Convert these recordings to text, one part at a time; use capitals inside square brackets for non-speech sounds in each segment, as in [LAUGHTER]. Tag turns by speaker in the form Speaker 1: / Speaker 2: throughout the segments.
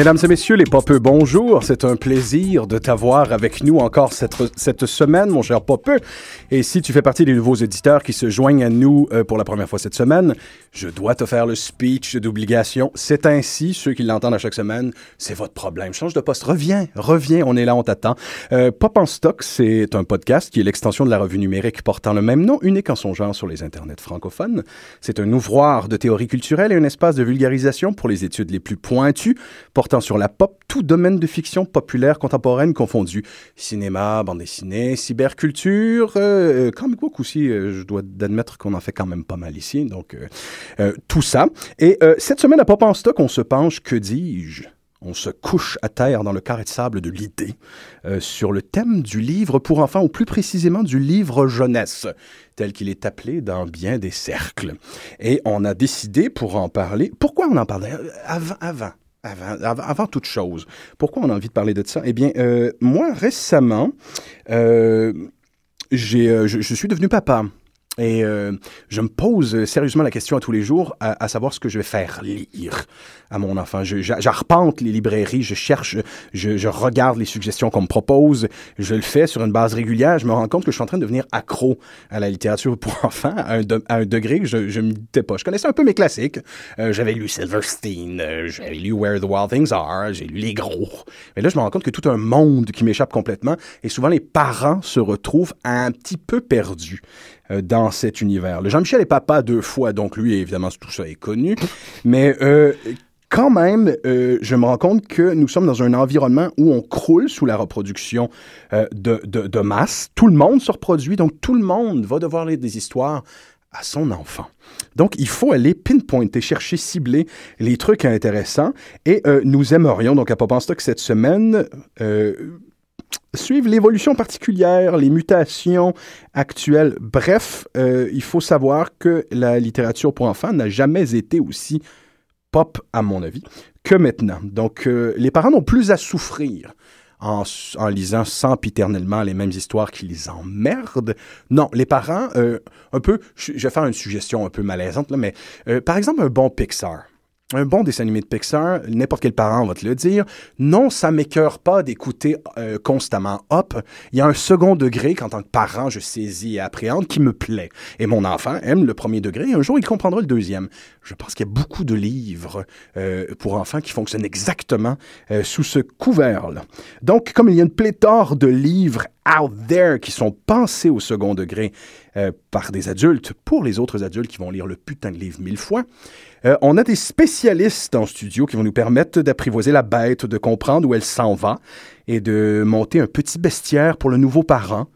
Speaker 1: Mesdames et messieurs les popeux, bonjour. C'est un plaisir de t'avoir avec nous encore cette, cette semaine, mon cher popeux. Et si tu fais partie des nouveaux éditeurs qui se joignent à nous euh, pour la première fois cette semaine, je dois te faire le speech d'obligation. C'est ainsi, ceux qui l'entendent à chaque semaine, c'est votre problème. Change de poste, reviens, reviens, on est là, on t'attend. Euh, Pop en stock, c'est un podcast qui est l'extension de la revue numérique portant le même nom, unique en son genre sur les internets francophones. C'est un ouvroir de théorie culturelle et un espace de vulgarisation pour les études les plus pointues sur la pop, tout domaine de fiction populaire contemporaine confondu. Cinéma, bande dessinée, cyberculture, euh, comic book aussi, euh, je dois admettre qu'on en fait quand même pas mal ici, donc euh, euh, tout ça. Et euh, cette semaine à Pop en stock, on se penche, que dis-je on se couche à terre dans le carré de sable de l'idée euh, sur le thème du livre pour enfants, ou plus précisément du livre jeunesse, tel qu'il est appelé dans bien des cercles. Et on a décidé pour en parler. Pourquoi on en parlait Euh, avant, avant, avant, toute chose. Pourquoi on a envie de parler de ça? Eh bien, euh, moi récemment, euh, euh, je suis devenu papa. Et euh, je me pose sérieusement la question à tous les jours, à, savoir ce que je vais faire lire à mon enfant. J'arpente les librairies, je cherche, je, regarde les suggestions qu'on me propose, je le fais sur une base régulière. Je me rends compte que je suis en train de devenir accro à la littérature pour [LAUGHS] enfants à un, degré que je je me disais pas. Je connaissais un peu mes classiques. Euh, j'avais lu Silverstein, euh, j'avais lu Where the Wild Things Are, j'ai lu les gros. Mais là, je me rends compte que tout un monde qui m'échappe complètement et souvent les parents se retrouvent un petit peu perdus euh, dans cet univers. Le Jean-Michel est papa deux fois, donc lui, évidemment, tout ça est connu. Mais euh, quand même, euh, je me rends compte que nous sommes dans un environnement où on croule sous la reproduction de, masse. Tout le monde se reproduit, donc tout le monde va devoir lire des histoires à son enfant. Donc, il faut aller pinpointer, chercher, cibler les trucs intéressants. Et nous aimerions, donc à Pop en cette semaine, suivre l'évolution particulière, les mutations actuelles. Bref, euh, il faut savoir que la littérature pour enfants n'a jamais été aussi pop, à mon avis, que maintenant. Donc, euh, les parents n'ont plus à souffrir en, lisant sempiternellement les mêmes histoires qui les emmerdent. Non, les parents, euh, un peu, je vais faire une suggestion un peu malaisante, là, mais par exemple, un bon Pixar. Un bon dessin animé de Pixar, n'importe quel parent va te le dire. Non, ça m'écœure pas d'écouter euh, constamment Hop. Il y a un second degré qu'en tant que parent, je saisis et appréhende qui me plaît. Et mon enfant aime le premier degré. Un jour, il comprendra le deuxième. Je pense qu'il y a beaucoup de livres euh, pour enfants qui fonctionnent exactement euh, sous ce couvert-là. Donc, comme il y a une pléthore de livres out there qui sont pensés au second degré euh, par des adultes pour les autres adultes qui vont lire le putain de livre mille fois, euh, on a des spécialistes en studio qui vont nous permettre d'apprivoiser la bête, de comprendre où elle s'en va et de monter un petit bestiaire pour le nouveau parent.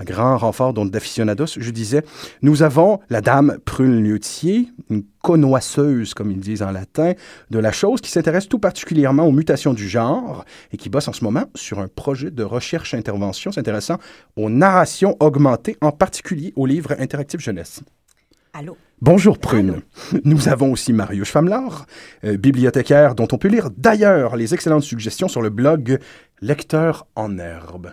Speaker 1: Un grand renfort d'aficionados, je disais. Nous avons la dame Prune Liutier, une connoisseuse, comme ils disent en latin, de la chose, qui s'intéresse tout particulièrement aux mutations du genre et qui bosse en ce moment sur un projet de recherche-intervention s'intéressant aux narrations augmentées, en particulier aux livres interactifs jeunesse.
Speaker 2: Allô?
Speaker 1: Bonjour Prune. Nous avons aussi Marius Famelard, euh, bibliothécaire dont on peut lire d'ailleurs les excellentes suggestions sur le blog Lecteur en herbe.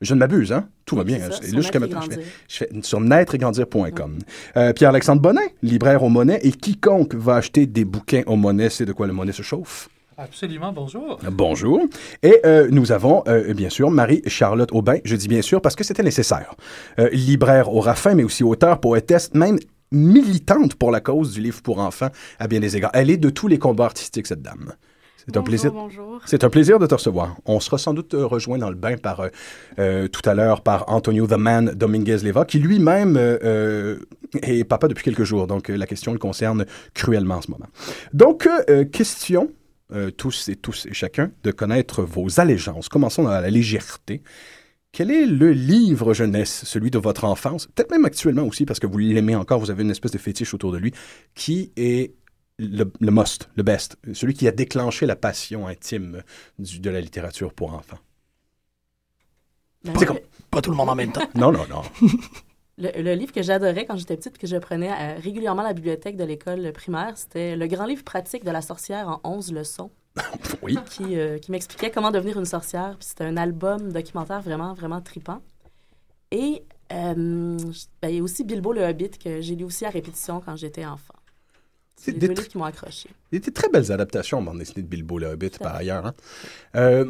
Speaker 1: Je ne m'abuse, hein? Tout va bien.
Speaker 2: Ça,
Speaker 1: Là, jusqu'à maintenant, je fais,
Speaker 2: Grandir.
Speaker 1: je fais sur naîtregrandir.com. Euh, Pierre-Alexandre Bonnet, libraire au Monet, et quiconque va acheter des bouquins au Monet, c'est de quoi le Monet se chauffe.
Speaker 3: Absolument, bonjour.
Speaker 1: Bonjour. Et euh, nous avons, euh, bien sûr, Marie-Charlotte Aubin. Je dis bien sûr parce que c'était nécessaire. Euh, libraire au Raffin, mais aussi auteur, poétesse, même militante pour la cause du livre pour enfants à bien des égards. Elle est de tous les combats artistiques, cette dame. C'est un plaisir.
Speaker 4: Bonjour.
Speaker 1: C'est un plaisir de te recevoir. On sera sans doute euh, rejoint dans le bain par euh, euh, tout à l'heure par Antonio the Man Dominguez Leva, qui lui-même euh, est papa depuis quelques jours. Donc la question le concerne cruellement en ce moment. Donc, euh, question, tous et tous et chacun, de connaître vos allégeances. Commençons dans la légèreté. Quel est le livre jeunesse, celui de votre enfance, peut-être même actuellement aussi, parce que vous l'aimez encore, vous avez une espèce de fétiche autour de lui, qui est le, le must, le best, celui qui a déclenché la passion intime du- de la littérature pour enfants.
Speaker 2: Ben,
Speaker 1: C'est comme-
Speaker 5: Pas tout le monde en même temps. [LAUGHS]
Speaker 1: Non, non, non. [LAUGHS]
Speaker 2: Le, le livre que j'adorais quand j'étais petite, que je prenais euh, régulièrement à la bibliothèque de l'école primaire, c'était le grand livre pratique de la sorcière en 11 leçons, [LAUGHS]
Speaker 1: Oui.
Speaker 2: qui, euh, qui m'expliquait comment devenir une sorcière. Puis c'était un album documentaire vraiment, vraiment tripant. Et euh, ben, il y a aussi Bilbo le Hobbit, que j'ai lu aussi à répétition quand j'étais enfant. C'est des livres qui m'ont accroché.
Speaker 1: Il y a des très belles adaptations en bande dessinée de Bilbo le Hobbit, par ailleurs. Hein. Euh,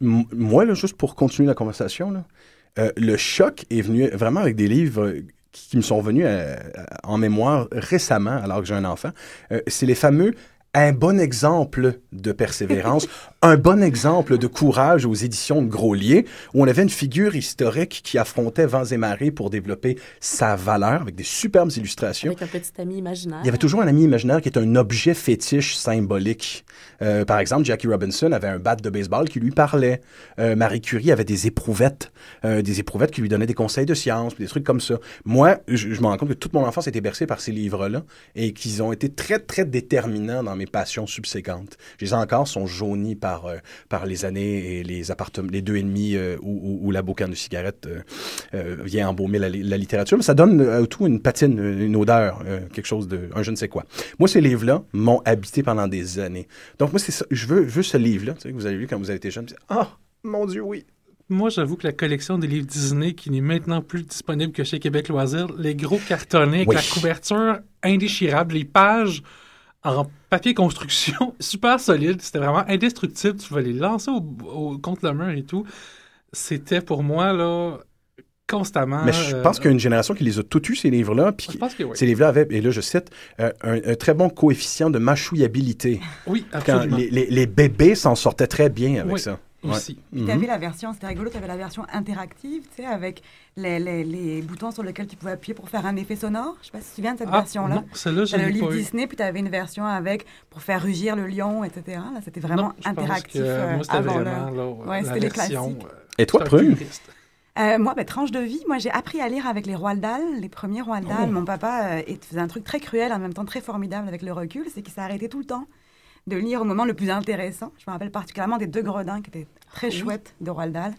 Speaker 1: moi, là, juste pour continuer la conversation, là, euh, le choc est venu vraiment avec des livres qui, me sont venus euh, en mémoire récemment, alors que j'ai un enfant. c'est les fameux un bon exemple de persévérance, [LAUGHS] un bon exemple de courage aux éditions de Groslier, où on avait une figure historique qui affrontait vents et marées pour développer sa valeur avec des superbes illustrations.
Speaker 2: Avec un petit ami imaginaire.
Speaker 1: Il y avait toujours un ami imaginaire qui est un objet fétiche symbolique. Euh, par exemple, Jackie Robinson avait un bat de baseball qui lui parlait. Euh, Marie Curie avait des éprouvettes, euh, des éprouvettes qui lui donnaient des conseils de science, des trucs comme ça. Moi, je, je me rends compte que toute mon enfance a été bercée par ces livres-là et qu'ils ont été très, très déterminants dans mes passions subséquentes. Je les ai encore, sont jaunis par, euh, par les années et les appartements, les deux ennemis euh, où, la boucane de cigarette euh, vient embaumer la, littérature. Mais ça donne tout une patine, une odeur, quelque chose de, un je ne sais quoi. Moi, ces livres-là m'ont habité pendant des années. Donc, moi, c'est ça. Je veux, je ce livre-là, tu sais, que vous avez lu quand vous avez été jeune. Ah, oh, mon Dieu, oui.
Speaker 3: Moi, j'avoue que la collection des livres Disney, qui n'est maintenant plus disponible que chez Québec Loisirs, les gros cartonnés, avec la couverture indéchirable, les pages en papier construction, [LAUGHS] super solide. C'était vraiment indestructible. Tu pouvais les lancer au, contre le mur et tout. C'était pour moi, là, constamment.
Speaker 1: Mais je pense qu'il y a une génération qui les a tous eus, ces livres-là. Puis Ces livres-là avaient, et là je cite, euh, un, très bon coefficient de mâchouillabilité.
Speaker 3: Oui, absolument.
Speaker 1: Quand les, les, bébés s'en sortaient très bien avec ça
Speaker 3: aussi.
Speaker 4: Tu avais mhm. la version, c'était rigolo, tu avais la version interactive, tu sais, avec les, les, les, boutons sur lesquels tu pouvais appuyer pour faire un effet sonore. Je sais pas si tu te souviens de cette
Speaker 3: ah,
Speaker 4: version-là.
Speaker 3: Non, celle-là, je
Speaker 4: le livre Disney, puis tu avais une version avec pour faire rugir le lion, etc. Là, c'était vraiment interactif.
Speaker 3: Euh, moi, c'était vraiment là,
Speaker 4: ouais, c'était les classiques.
Speaker 1: Et toi, Prune?
Speaker 4: Euh, moi, ben, tranche de vie, moi j'ai appris à lire avec les Roald Dahl, les premiers Roald Dahl. Oh. Mon papa euh, faisait un truc très cruel, en même temps très formidable avec le recul, c'est qu'il s'est arrêté tout le temps de lire au moment le plus intéressant. Je me rappelle particulièrement des deux gredins qui étaient très chouettes de Roald Dahl.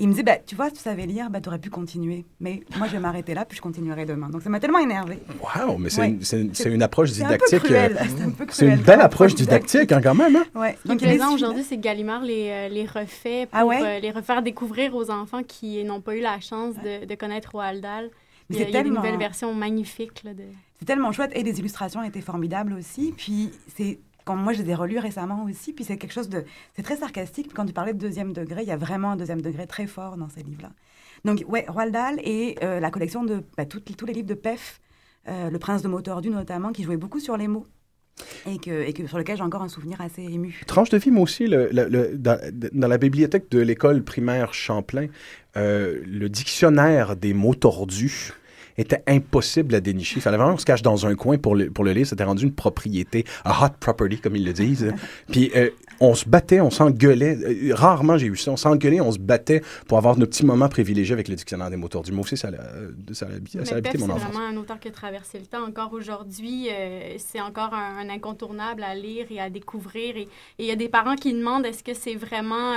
Speaker 4: Il me dit, bah, tu vois, si tu savais lire, bah, tu aurais pu continuer. Mais moi, je vais m'arrêter là, puis je continuerai demain. Donc, ça m'a tellement énervé.
Speaker 1: Waouh, mais c'est une, une, approche didactique.
Speaker 4: C'est
Speaker 1: une belle approche didactique, hein, quand même. Hein?
Speaker 5: Ouais. Ce qui est plaisant aujourd'hui, c'est que Gallimard les, euh, les refait ah pour euh, les refaire découvrir aux enfants qui n'ont pas eu la chance de, de connaître Roald Dahl. Il y a, il y a des nouvelles versions magnifiques. De...
Speaker 4: C'est tellement chouette. Et les illustrations étaient formidables aussi. Puis, c'est quand moi, je les ai relus récemment aussi, puis c'est quelque chose de... C'est très sarcastique. Quand tu parlais de deuxième degré, il y a vraiment un deuxième degré très fort dans ces livres-là. Donc, ouais, Roald Dahl et euh, la collection de bah, tous les livres de Pef, euh, Le Prince de mots tordus notamment, qui jouait beaucoup sur les mots. Et, que, et que, sur lequel j'ai encore un souvenir assez ému.
Speaker 1: Tranche de vie, moi aussi, le, dans, dans, la bibliothèque de l'école primaire Champlain, euh, le dictionnaire des mots tordus était impossible à dénicher. Il fallait vraiment se cache dans un coin pour le, pour le lire. C'était rendu une propriété, a hot property, comme ils le disent. Puis euh, on se battait, on s'engueulait. Euh, rarement j'ai eu ça. On s'engueulait, on se battait pour avoir nos petits moments privilégiés avec le dictionnaire des moteurs du mot. Ça, ça, ça,
Speaker 5: ça a habité mon enfance. C'est vraiment un auteur qui a traversé le temps. Encore aujourd'hui, euh, c'est encore un, incontournable à lire et à découvrir. Et il y a des parents qui demandent est-ce que c'est vraiment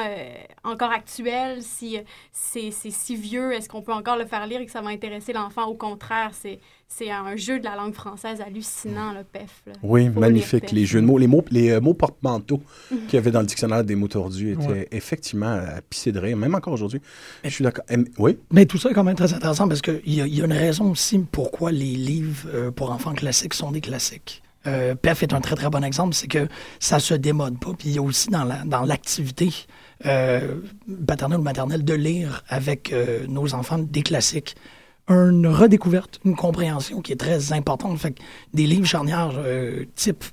Speaker 5: encore actuel, si c'est si vieux, est-ce qu'on peut encore le faire lire et que ça va intéresser l'enfant? Au contraire, c'est c'est un jeu de la langue française hallucinant, le PEF.
Speaker 1: Oui, magnifique. Les jeux de mots, les mots, les euh, mots porte-manteaux qu'il y avait dans le dictionnaire des mots tordus étaient effectivement à pisser de rire, même encore aujourd'hui. Je suis d'accord. Oui?
Speaker 6: Mais tout ça est quand même très intéressant parce qu'il y, y, a une raison aussi pourquoi les livres euh, pour enfants classiques sont des classiques. Euh, PEF est un très très bon exemple, c'est que ça se démode pas. Puis il y a aussi dans l'activité la, dans paternelle ou maternelle de lire avec nos enfants des classiques une redécouverte, une compréhension qui est très importante. Fait des livres charnières euh, type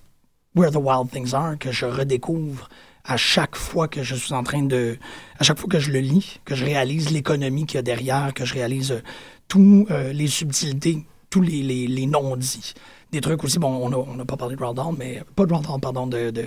Speaker 6: Where the Wild Things Are que je redécouvre à chaque fois que je suis en train de... À chaque fois que je le lis, que je réalise l'économie qu'il y a derrière, que je réalise euh, tous euh, les subtilités, tous les, non-dits. Des trucs aussi, bon, on n'a pas parlé de Roald mais... Pas de Roald pardon, de, de,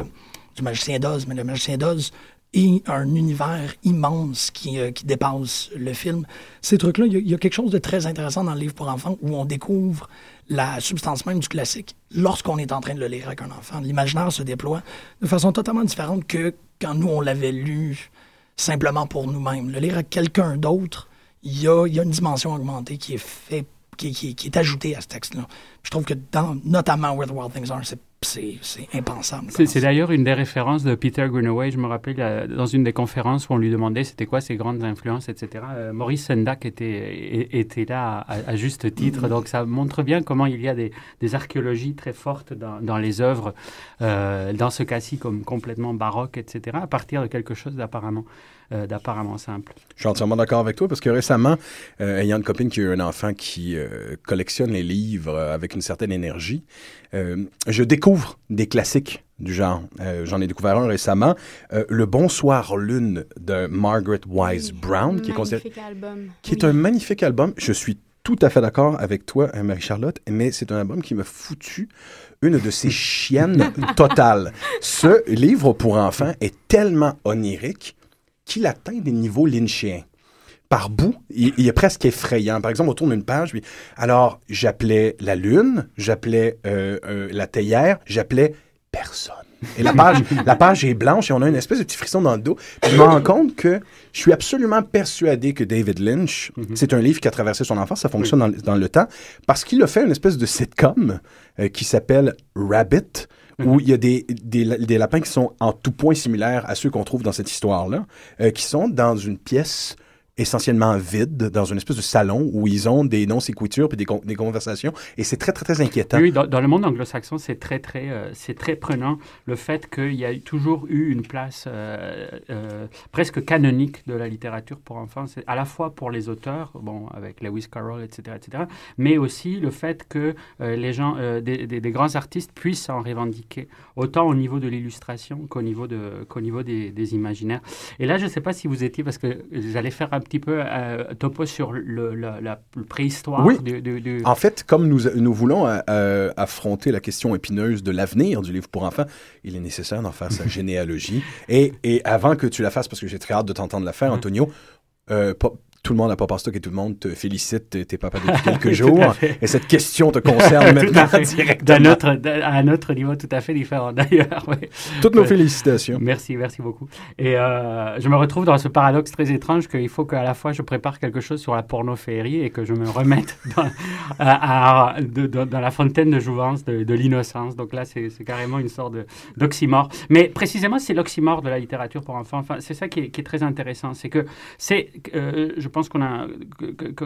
Speaker 6: du Magicien d'Oz, mais le Magicien d'Oz et un univers immense qui, euh, qui dépasse le film. Ces trucs-là, il y, a quelque chose de très intéressant dans le livre pour enfants où on découvre la substance même du classique lorsqu'on est en train de le lire avec un enfant. L'imaginaire se déploie de façon totalement différente que quand nous, on l'avait lu simplement pour nous-mêmes. Le lire avec quelqu'un d'autre, il y a, une dimension augmentée qui, est ajoutée à ce texte-là. Je trouve que dans, notamment Where the Wild Things Are, c'est impensable.
Speaker 7: C'est d'ailleurs une des références de Peter Greenaway. Je me rappelle euh, dans une des conférences où on lui demandait c'était quoi ses grandes influences, etc. Euh, Maurice Sendak était, était là à, juste titre. Mm-hmm. Donc ça montre bien comment il y a des, des archéologies très fortes dans, dans les œuvres, euh, dans ce cas-ci comme complètement baroque, etc., à partir de quelque chose d'apparemment euh, d'apparemment simple.
Speaker 1: Je suis entièrement d'accord avec toi parce que récemment, euh, ayant une copine qui a un enfant qui euh, collectionne les livres avec une certaine énergie, je découvre des classiques du genre. J'en ai découvert un récemment, Le Bonsoir Lune de Margaret Wise Brown, qui est considéré,
Speaker 5: album.
Speaker 1: qui est un magnifique album. Je suis tout à fait d'accord avec toi, Marie-Charlotte, mais c'est un album qui m'a foutu une de ces chiennes [LAUGHS] totales. Ce livre pour enfants est tellement onirique qu'il atteint des niveaux lynchéens. Par bout, il, est presque effrayant. Par exemple, autour d'une page, alors j'appelais la lune, j'appelais euh, euh, la théière, j'appelais personne. Et la page, [LAUGHS] la page est blanche et on a une espèce de petit frisson dans le dos. je me rends compte que je suis absolument persuadé que David Lynch, mhm. c'est un livre qui a traversé son enfance, ça fonctionne dans, le temps, parce qu'il a fait une espèce de sitcom euh, qui s'appelle Rabbit, où il y a des, des, lapins qui sont en tout point similaires à ceux qu'on trouve dans cette histoire-là, euh, qui sont dans une pièce essentiellement vide dans une espèce de salon où ils ont des non-séquitures puis des, des, conversations et c'est très, très, très inquiétant.
Speaker 7: Oui, dans, le monde anglo-saxon, c'est très, très, euh, c'est très prenant le fait qu'il y a toujours eu une place euh, euh, presque canonique de la littérature pour enfants, à la fois pour les auteurs, bon, avec Lewis Carroll, etc., etc., mais aussi le fait que les gens, des, des, grands artistes puissent en revendiquer, autant au niveau de l'illustration qu'au niveau, de, qu'au niveau des, des, imaginaires. Et là, je ne sais pas si vous étiez, parce que j'allais faire un petit peu euh, topo sur le, la, préhistoire
Speaker 1: oui. En fait, comme nous, nous voulons euh, euh, affronter la question épineuse de l'avenir du livre pour enfants, il est nécessaire d'en faire sa [LAUGHS] généalogie. Et, et, avant que tu la fasses, parce que j'ai très hâte de t'entendre la faire, Antonio, euh, tout le monde n'a pas pensé que tout le monde te félicite, tes papas depuis [LAUGHS] quelques jours. Et cette question te concerne [LAUGHS] maintenant directement.
Speaker 7: Notre, à un autre niveau tout à fait différent d'ailleurs. [LAUGHS]
Speaker 1: Toutes nos félicitations.
Speaker 7: Merci, merci beaucoup. Et euh, je me retrouve dans ce paradoxe très étrange qu'il faut qu'à la fois je prépare quelque chose sur la pornophérie et que je me remette dans, à, dans la fontaine de jouvence de, l'innocence. Donc là, c'est carrément une sorte d'oxymore. Mais précisément, c'est l'oxymore de la littérature pour enfants. Enfin, c'est ça qui est, qui est, très intéressant. C'est que c'est, euh, je pense a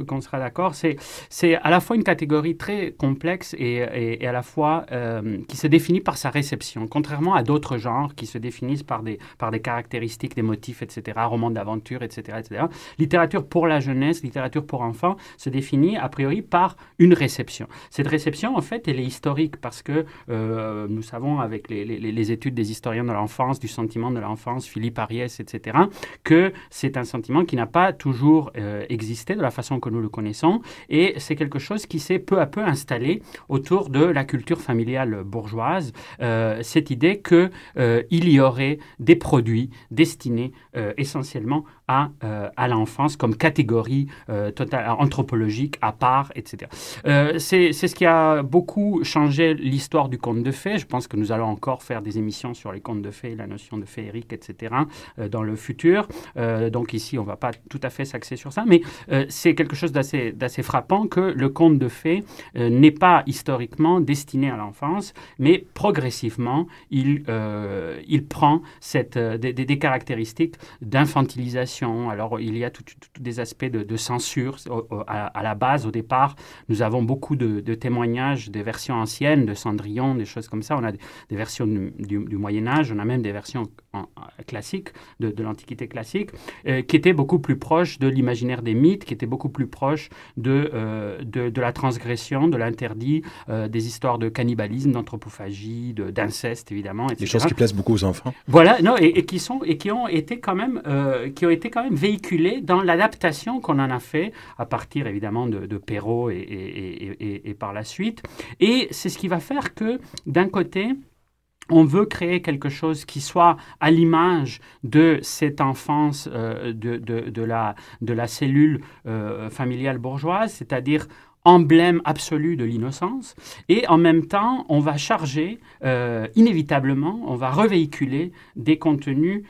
Speaker 7: qu'on sera d'accord, c'est c'est à la fois une catégorie très complexe et, et, à la fois euh, qui se définit par sa réception, contrairement à d'autres genres qui se définissent par des par des caractéristiques, des motifs, etc. Romans d'aventure, etc., etc. Littérature pour la jeunesse, littérature pour enfants se définit a priori par une réception. Cette réception, en fait, elle est historique parce que euh, nous savons avec les, les, les, études des historiens de l'enfance, du sentiment de l'enfance, Philippe Ariès, etc., que c'est un sentiment qui n'a pas toujours euh, existait de la façon que nous le connaissons. Et c'est quelque chose qui s'est peu à peu installé autour de la culture familiale bourgeoise. Euh, cette idée qu'il euh, y aurait des produits destinés essentiellement à, à l'enfance comme catégorie totale, anthropologique à part, etc. c'est ce qui a beaucoup changé l'histoire du conte de fées. Je pense que nous allons encore faire des émissions sur les contes de fées, la notion de féerique, etc. dans le futur. donc ici, on ne va pas tout à fait s'axer sur ça, mais euh, c'est quelque chose d'assez frappant que le conte de fées euh, n'est pas historiquement destiné à l'enfance, mais progressivement, il, euh, il prend cette, des, des, caractéristiques d'infantilisation. Alors, il y a tous des aspects de, censure. À, la base, au départ, nous avons beaucoup de, témoignages des versions anciennes, de Cendrillon, des choses comme ça. On a des, versions du, Moyen Âge, on a même des versions classiques, de, l'Antiquité classique, qui étaient beaucoup plus proches de l'imaginaire des mythes qui étaient beaucoup plus proches de, euh, de, la transgression, de l'interdit, euh, des histoires de cannibalisme, d'anthropophagie, d'inceste évidemment, etc.
Speaker 1: Des choses qui plaisent beaucoup aux enfants.
Speaker 7: Voilà, non, et, qui sont et qui ont été quand euh, qui ont été quand même véhiculées dans l'adaptation qu'on en a fait à partir évidemment de, de Perrault et par la suite. Et c'est ce qui va faire que d'un côté on veut créer quelque chose qui soit à l'image de cette enfance euh, de, de, la, de la cellule euh, familiale bourgeoise, c'est-à-dire emblème absolu de l'innocence, et en même temps, on va charger, euh, inévitablement, on va revéhiculer des contenus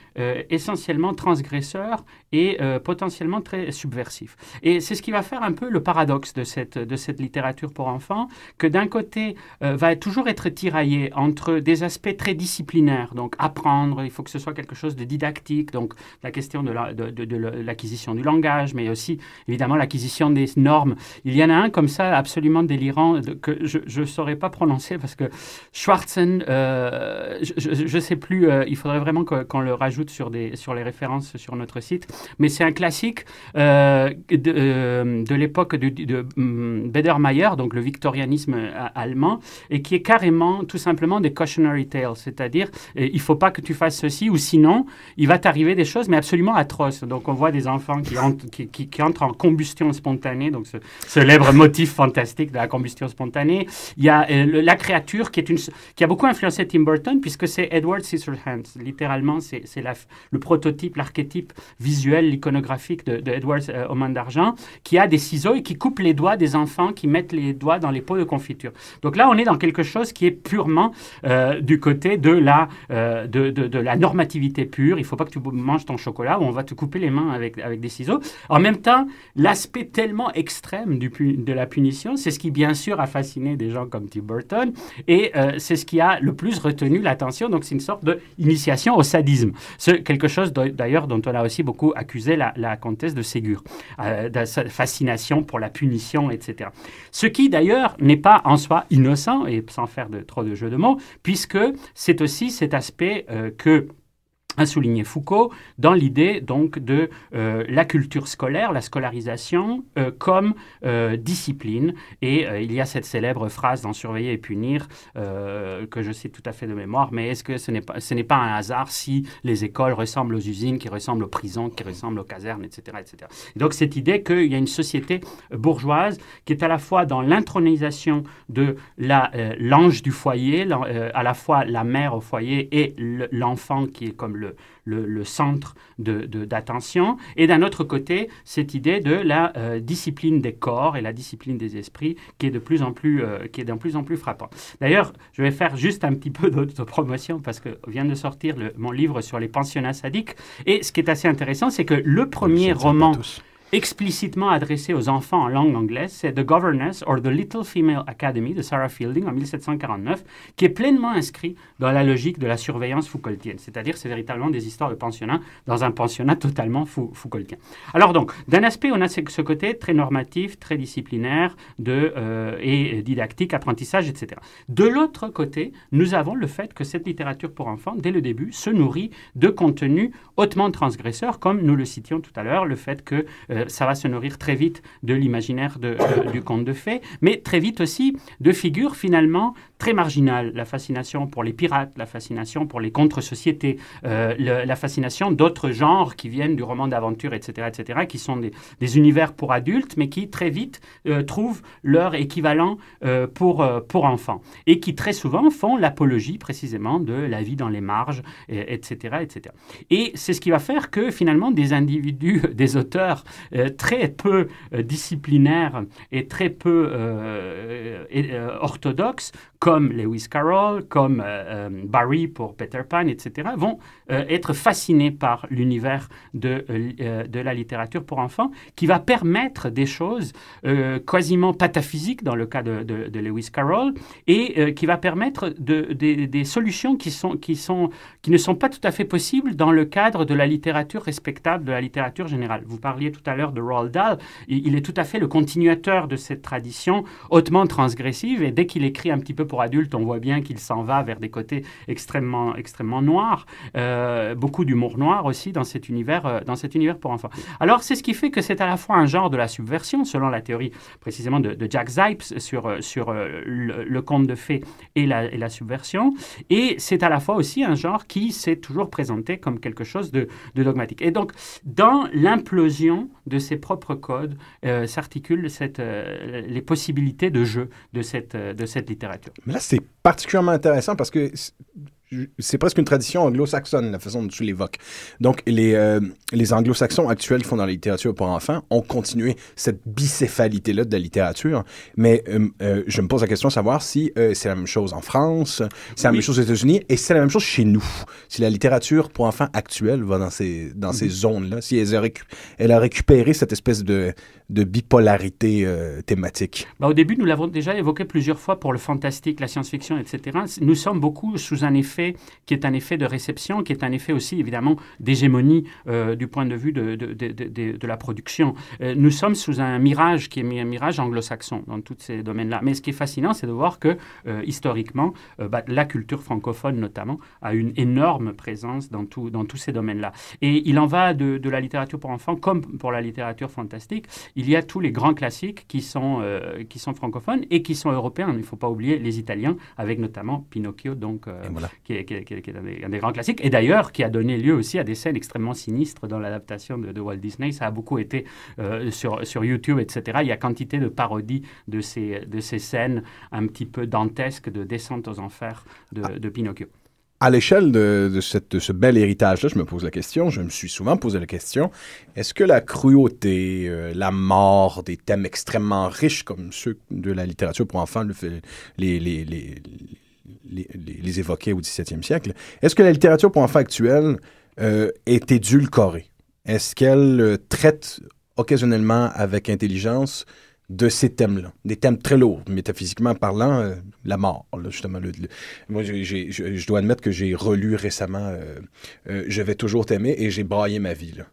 Speaker 7: essentiellement transgresseurs et euh, potentiellement très subversif. Et c'est ce qui va faire un peu le paradoxe de cette, de cette littérature pour enfants, que d'un côté euh, va toujours être tiraillé entre des aspects très disciplinaires, donc apprendre, il faut que ce soit quelque chose de didactique, donc la question de, l'acquisition du langage, mais aussi évidemment l'acquisition des normes. Il y en a un comme ça absolument délirant que je ne saurais pas prononcer parce que Schwarzen, euh, je ne sais plus, il faudrait vraiment qu'on le rajoute sur, des, sur les références sur notre site mais c'est un classique euh, de, euh, de l'époque de, de, mm, donc le victorianisme euh, allemand, et qui est carrément tout simplement des cautionary tales, c'est-à-dire il faut pas que tu fasses ceci ou sinon il va t'arriver des choses mais absolument atroces. Donc on voit des enfants qui, entrent, en combustion spontanée, donc ce célèbre [LAUGHS] motif fantastique de la combustion spontanée. Il y a la créature qui, qui a beaucoup influencé Tim Burton puisque c'est Edward Scissorhands, littéralement c'est le prototype, l'archétype visuel l'iconographique de, Edward euh, aux mains d'argent, qui a des ciseaux et qui coupe les doigts des enfants qui mettent les doigts dans les pots de confiture. Donc là, on est dans quelque chose qui est purement euh, du côté de la, euh, de, de, la normativité pure. Il ne faut pas que tu manges ton chocolat ou on va te couper les mains avec, avec des ciseaux. En même temps, l'aspect tellement extrême du, de la punition, c'est ce qui, bien sûr, a fasciné des gens comme Tim Burton et c'est ce qui a le plus retenu l'attention. Donc, c'est une sorte d'initiation au sadisme. C'est quelque chose d'ailleurs dont on a aussi beaucoup accusait la, comtesse de Ségur, euh, de sa fascination pour la punition, etc. Ce qui d'ailleurs n'est pas en soi innocent, et sans faire de, trop de jeux de mots, puisque c'est aussi cet aspect euh, que a souligné Foucault dans l'idée donc de euh, la culture scolaire, la scolarisation euh, comme euh, discipline. Et il y a cette célèbre phrase dans Surveiller et punir que je sais tout à fait de mémoire, mais est-ce que ce n'est pas, pas un hasard si les écoles ressemblent aux usines, qui ressemblent aux prisons, qui ressemblent aux casernes, etc. etc. donc cette idée qu'il y a une société bourgeoise qui est à la fois dans l'intronisation de la, l'ange du foyer, à la fois la mère au foyer et l'enfant qui est comme le, centre d'attention. Et d'un autre côté, cette idée de la euh, discipline des corps et la discipline des esprits qui est de plus en plus, euh, qui est de plus, en plus frappant. D'ailleurs, je vais faire juste un petit peu [LAUGHS] d'autopromotion parce que vient de sortir mon livre sur les pensionnats sadiques. Et ce qui est assez intéressant, c'est que le premier roman explicitement adressé aux enfants en langue anglaise, c'est The Governess or The Little Female Academy de Sarah Fielding en 1749, qui est pleinement inscrit dans la logique de la surveillance Foucaultienne. C'est-à-dire, c'est véritablement des histoires de pensionnats dans un pensionnat totalement Foucaultien. Alors donc, d'un aspect, on a ce côté très normatif, très disciplinaire de, euh, et didactique, apprentissage, etc. De l'autre côté, nous avons le fait que cette littérature pour enfants, dès le début, se nourrit de contenus hautement transgresseurs, comme nous le citions tout à l'heure, le fait que euh, ça va se nourrir très vite de l'imaginaire du conte de fées, mais très vite aussi de figures finalement très marginales. La fascination pour les pirates, la fascination pour les contre-sociétés, euh, la fascination d'autres genres qui viennent du roman d'aventure, etc., etc., qui sont des, univers pour adultes, mais qui très vite euh, trouvent leur équivalent pour, pour enfants, et qui très souvent font l'apologie précisément de la vie dans les marges, etc., etc. Et c'est ce qui va faire que finalement des individus, [LAUGHS] des auteurs euh, très peu euh, disciplinaires et très peu euh, orthodoxes comme Lewis Carroll, comme euh, euh, Barry pour Peter Pan, etc., vont euh, être fascinés par l'univers de, de la littérature pour enfants, qui va permettre des choses quasiment pataphysiques dans le cas de, de, Lewis Carroll, et qui va permettre de, des solutions qui, sont, qui, sont, qui ne sont pas tout à fait possibles dans le cadre de la littérature respectable, de la littérature générale. Vous parliez tout à l'heure de Roald Dahl, il est tout à fait le continuateur de cette tradition hautement transgressive, et dès qu'il écrit un petit peu pour adultes, on voit bien qu'il s'en va vers des côtés extrêmement, extrêmement noirs. Euh, beaucoup d'humour noir aussi dans cet univers, euh, dans cet univers pour enfants. Alors, c'est ce qui fait que c'est à la fois un genre de la subversion, selon la théorie précisément de, Jack Zipes sur, euh, sur le, conte de fées et la, et la subversion, et c'est à la fois aussi un genre qui s'est toujours présenté comme quelque chose de, dogmatique. Et donc, dans l'implosion de ses propres codes, s'articulent les possibilités de jeu de cette, de cette littérature.
Speaker 1: Mais là, c'est particulièrement intéressant parce que c'est presque une tradition anglo-saxonne, la façon dont tu l'évoques. Donc, les, euh, les anglo-saxons actuels qui font dans la littérature pour enfants ont continué cette bicéphalité-là de la littérature. Mais euh, euh, je me pose la question de savoir si c'est la même chose en France, c'est la même chose aux États-Unis, et c'est la même chose chez nous. Si la littérature pour enfants actuelle va dans ces, dans ces mm-hmm. zones-là, si elle a, elle a récupéré cette espèce de, de bipolarité thématique.
Speaker 7: Bah, au début, nous l'avons déjà évoqué plusieurs fois pour le fantastique, la science-fiction, etc. Nous sommes beaucoup sous un effet qui est un effet de réception, qui est un effet aussi évidemment d'hégémonie euh, du point de vue de, de, de, la production. Euh, nous sommes sous un mirage qui est un mirage anglo-saxon dans tous ces domaines-là. Mais ce qui est fascinant, c'est de voir que euh, historiquement, bah, la culture francophone notamment a une énorme présence dans, tout, dans tous ces domaines-là. Et il en va de, la littérature pour enfants comme pour la littérature fantastique. Y a tous les grands classiques qui sont, qui sont francophones et qui sont européens. Il ne faut pas oublier les Italiens, avec notamment Pinocchio, donc, qui est, qui, est, qui, est, un, des, grands classiques, et d'ailleurs qui a donné lieu aussi à des scènes extrêmement sinistres dans l'adaptation de, Walt Disney. Ça a beaucoup été euh, sur, sur YouTube, etc. Il y a quantité de parodies de ces, de ces scènes un petit peu dantesques de descente aux enfers de, de Pinocchio.
Speaker 1: À l'échelle de, ce bel héritage-là, je me pose la question, je me suis souvent posé la question, est-ce que la cruauté, euh, la mort, des thèmes extrêmement riches comme ceux de la littérature pour enfants, le, les, les, évoquait au 17e siècle. Est-ce que la littérature pour enfants actuelle euh, est édulcorée? Est-ce qu'elle euh, traite occasionnellement avec intelligence de ces thèmes-là, des thèmes très lourds, métaphysiquement parlant, euh, la mort, justement. moi, je dois admettre que j'ai relu récemment Je vais toujours t'aimer et j'ai braillé ma vie. Là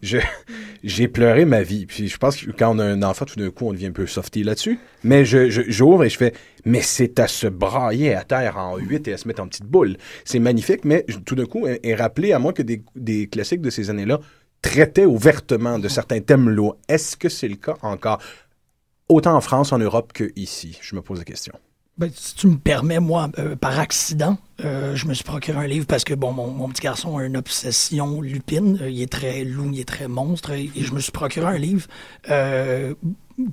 Speaker 1: [LAUGHS] j'ai pleuré ma vie. Puis je pense que quand on a un enfant, tout d'un coup, on devient un peu softy là-dessus. Mais je, j'ouvre et je fais, mais c'est à se brailler à terre en huit et à se mettre en petite boule. C'est magnifique, mais tout d'un coup, est rappelé à moi que des, des classiques de ces années-là traitaient ouvertement de certains thèmes lourds. Est-ce que c'est le cas encore? Autant en France, en Europe qu'ici. Je me pose la question.
Speaker 6: Ben, si tu me permets, moi, euh, par accident, euh, je me suis procuré un livre parce que, bon, mon, petit garçon a une obsession lupine. Euh, il est très loup, il est très monstre. Et, je me suis procuré un livre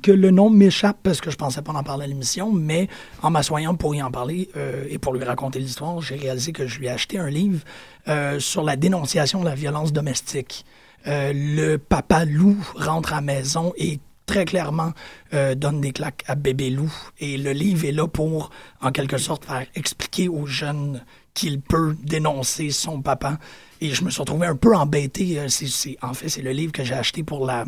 Speaker 6: que le nom m'échappe parce que je pensais pas en parler à l'émission, mais en m'assoyant pour y en parler et pour lui raconter l'histoire, j'ai réalisé que je lui ai acheté un livre sur la dénonciation de la violence domestique. le papa loup rentre à la maison et très clairement euh, donne des claques à bébé loup. Et le livre est là pour, en quelque sorte, faire expliquer aux jeunes qu'il peut dénoncer son papa. Et je me suis retrouvé un peu embêté. Euh, c'est, en fait, c'est le livre que j'ai acheté pour la,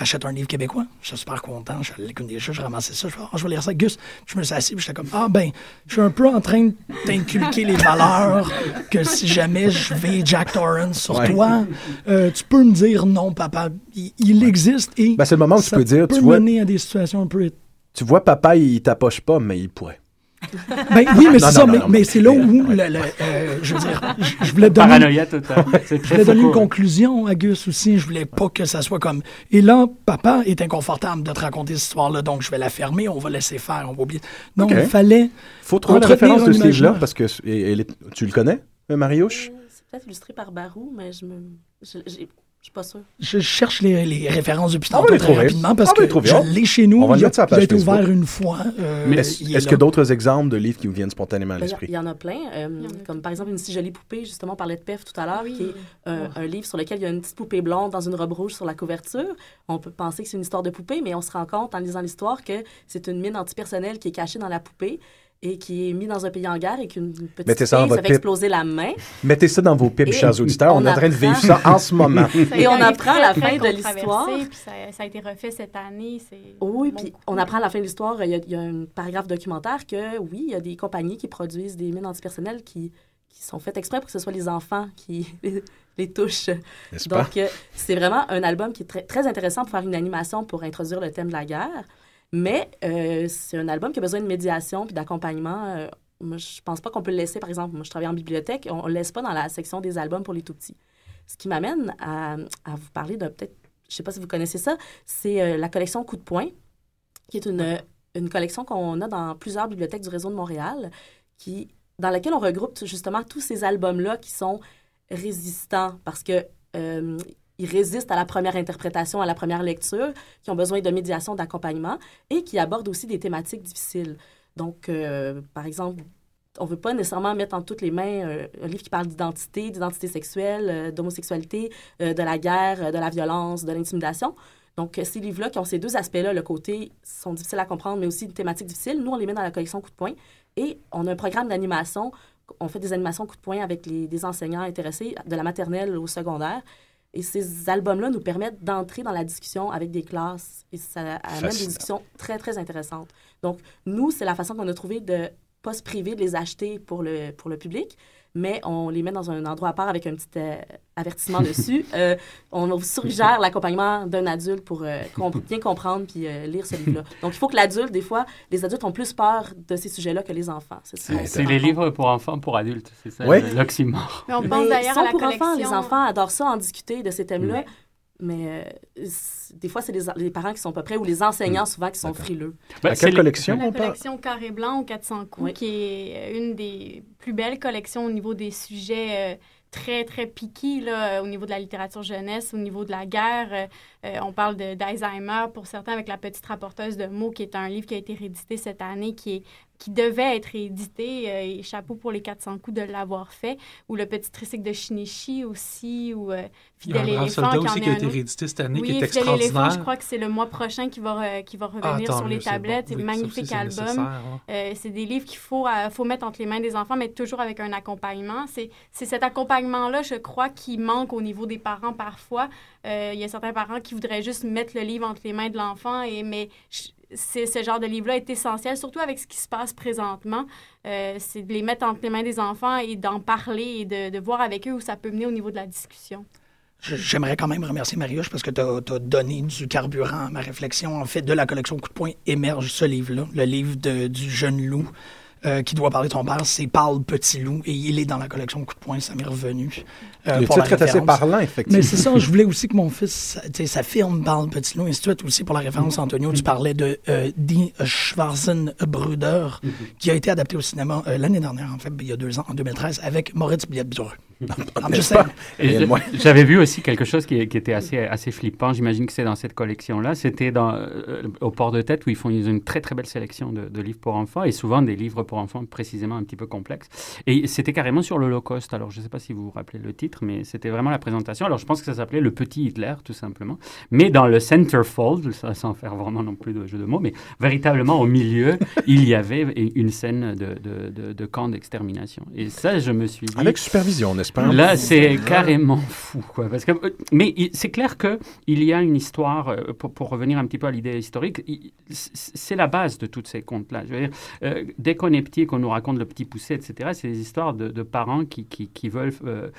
Speaker 6: achète un livre québécois. Je suis super content. Je l'ai des choses, je ramassais ça. Je fais, oh, je vais lire ça. Gus, je me suis assis, j'étais comme, ah ben, je suis un peu en train d'inculquer les valeurs que si jamais je vais Jack Torrance sur toi, euh, tu peux me dire non, papa. Il, existe et.
Speaker 1: Ben, c'est le moment où tu peux dire, tu vois.
Speaker 6: mener à des situations un peu.
Speaker 1: Tu vois, papa, il t'approche pas, mais il pourrait.
Speaker 6: Ben, oui, mais c'est ça, mais, c'est là où, euh, je veux dire, je, voulais donner, je voulais donner une conclusion à Gus aussi, je voulais pas que ça soit comme, et là, papa est inconfortable de te raconter cette histoire-là, donc je vais la fermer, on va laisser faire, on va oublier. Donc, il fallait...
Speaker 1: faut trouver la référence de ce livre-là, parce que tu le connais, Mariouche?
Speaker 2: Euh, c'est peut-être illustré par Barou, mais je me... Je suis pas sûr.
Speaker 6: Je cherche les, références depuis tantôt très rapidement parce que je l'ai chez nous.
Speaker 1: On va
Speaker 6: il,
Speaker 1: a,
Speaker 6: il a été ouvert une fois. Euh,
Speaker 1: est-ce qu'il y a d'autres exemples de livres qui vous viennent spontanément à ben, l'esprit?
Speaker 2: Il y, en a plein. Euh, comme par exemple Une si jolie poupée, justement, on parlait de PEF tout à l'heure, qui est euh, un livre sur lequel il y a une petite poupée blonde dans une robe rouge sur la couverture. On peut penser que c'est une histoire de poupée, mais on se rend compte en lisant l'histoire que c'est une mine antipersonnelle qui est cachée dans la poupée et qui est mis dans un pays en guerre et qu'une petite Mettez ça fille fait exploser la main.
Speaker 1: Mettez ça dans vos pipes, chers auditeurs. On, est en train de vivre ça en ce moment. [LAUGHS]
Speaker 2: et on apprend à la fin de l'histoire.
Speaker 5: Ça, ça, a été refait cette année.
Speaker 2: Oui, puis on apprend à la fin de l'histoire, il, y a un paragraphe documentaire que, oui, il y a des compagnies qui produisent des mines antipersonnelles qui, qui sont faites exprès pour que ce soit les enfants qui [LAUGHS] les, touchent. Donc, euh, c'est vraiment un album qui est très, très intéressant pour faire une animation pour introduire le thème de la guerre. Mais euh, c'est un album qui a besoin de médiation puis d'accompagnement. Euh, moi, je pense pas qu'on peut le laisser, par exemple, moi je travaille en bibliothèque, on ne le laisse pas dans la section des albums pour les tout-petits. Ce qui m'amène à, vous parler de peut-être, je sais pas si vous connaissez ça, c'est euh, la collection Coup de poing, qui est une, une collection qu'on a dans plusieurs bibliothèques du réseau de Montréal, qui, dans laquelle on regroupe justement tous ces albums-là qui sont résistants parce que ils résistent à la première interprétation, à la première lecture, qui ont besoin de médiation, d'accompagnement et qui abordent aussi des thématiques difficiles. Donc, euh, par exemple, on veut pas nécessairement mettre en toutes les mains euh, un livre qui parle d'identité, d'identité sexuelle, euh, d'homosexualité, de la guerre, de la violence, de l'intimidation. Donc, ces livres-là qui ont ces deux aspects-là, le côté sont difficiles à comprendre, mais aussi une thématique difficile, nous, on les met dans la collection Coup de poing. Et on a un programme d'animation. On fait des animations coup de poing avec des enseignants intéressés de la maternelle au secondaire. Et ces albums-là nous permettent d'entrer dans la discussion avec des classes. Et ça amène des discussions très, très intéressantes. Donc, nous, c'est la façon qu'on a trouvé de pas se priver de les acheter pour le, pour le public, mais on les met dans un endroit à part avec un petit euh, avertissement dessus. [LAUGHS] Euh, on vous suggère l'accompagnement d'un adulte pour euh, [LAUGHS] bien comprendre puis lire ce livre-là. Donc, il faut que l'adulte, des fois, les adultes ont plus peur de ces sujets-là que les enfants.
Speaker 7: C'est les livres pour enfants, pour adultes, c'est ça oui. l'oxymore.
Speaker 5: on pense d'ailleurs à la
Speaker 2: pour
Speaker 5: collection...
Speaker 2: enfants, les enfants adorent ça, en discuter de ces thèmes-là. Mais euh, des fois, c'est les, les, parents qui sont pas prêts ou les enseignants, souvent, qui sont frileux.
Speaker 1: Ben, quelle collection?
Speaker 5: La collection Carré Blanc au 400 coups, qui est une des plus belles collections au niveau des sujets... Euh, très, très piqués là, au niveau de la littérature jeunesse, au niveau de la guerre. Euh, on parle d'Alzheimer pour certains avec La petite rapporteuse de mots, qui est un livre qui a été réédité cette année, qui est qui devait être édité, euh, et chapeau pour les 400 coups de l'avoir fait, ou le petit tricycle de Shinichi aussi, ou euh, Fidèle
Speaker 3: Il y a un
Speaker 5: éléphant.
Speaker 3: Qui, aussi qui a été réédité cette année,
Speaker 5: oui,
Speaker 3: qui est
Speaker 5: Fidèle
Speaker 3: extraordinaire.
Speaker 5: éléphant, je crois que c'est le mois prochain qui va, qui va revenir
Speaker 3: ah,
Speaker 5: sur les tablettes.
Speaker 3: C'est
Speaker 5: bon.
Speaker 3: oui,
Speaker 5: magnifique
Speaker 3: aussi,
Speaker 5: album.
Speaker 3: Hein.
Speaker 5: Euh, c'est des livres qu'il faut, faut mettre entre les mains des enfants, mais toujours avec un accompagnement. C'est cet accompagnement-là, je crois, qui manque au niveau des parents parfois. Il y a certains parents qui voudraient juste mettre le livre entre les mains de l'enfant, et mais ce genre de livre-là est essentiel, surtout avec ce qui se passe présentement. Euh, c'est de les mettre entre les mains des enfants et d'en parler et de, voir avec eux où ça peut mener au niveau de la discussion.
Speaker 6: J'aimerais quand même remercier Mariusz parce que tu as, as, donné du carburant à ma réflexion. En fait, de la collection Coup de poing émerge ce livre-là, le livre de, du jeune loup. Euh, qui doit parler de son père, c'est Parle Petit Loup, et il est dans la collection Coup de poing, ça m'est revenu.
Speaker 1: Euh, le titre est assez parlant, effectivement.
Speaker 6: Mais c'est ça, je voulais aussi que mon fils, sa firme Parle Petit Loup, et suite, aussi pour la référence, Antonio, tu parlais de euh, Die Schwarzenbruder, qui a été adapté au cinéma euh, l'année dernière, en fait, il y a deux ans, en 2013, avec Moritz Biedbreux. [LAUGHS]
Speaker 7: J'avais vu aussi quelque chose qui, qui, était assez, assez flippant. J'imagine que c'est dans cette collection-là. C'était euh, au port de tête où ils font une très très belle sélection de, de, livres pour enfants et souvent des livres pour enfants précisément un petit peu complexes. Et c'était carrément sur l'Holocauste. Alors je ne sais pas si vous vous rappelez le titre, mais c'était vraiment la présentation. Alors je pense que ça s'appelait Le Petit Hitler, tout simplement. Mais dans le centerfold, ça, sans faire vraiment non plus de jeu de mots, mais véritablement au milieu, [LAUGHS] il y avait une scène de, de, de, de camp d'extermination. Et ça, je me suis dit.
Speaker 1: Avec supervision, n'est-ce pas?
Speaker 7: Là, c'est carrément fou. Quoi, parce que, mais c'est clair qu'il y a une histoire, pour, pour, revenir un petit peu à l'idée historique, c'est la base de tous ces contes-là. Je veux dire, euh, dès qu'on est petit, qu'on nous raconte le petit poussé, etc., c'est des histoires de, parents qui, qui, veulent, euh,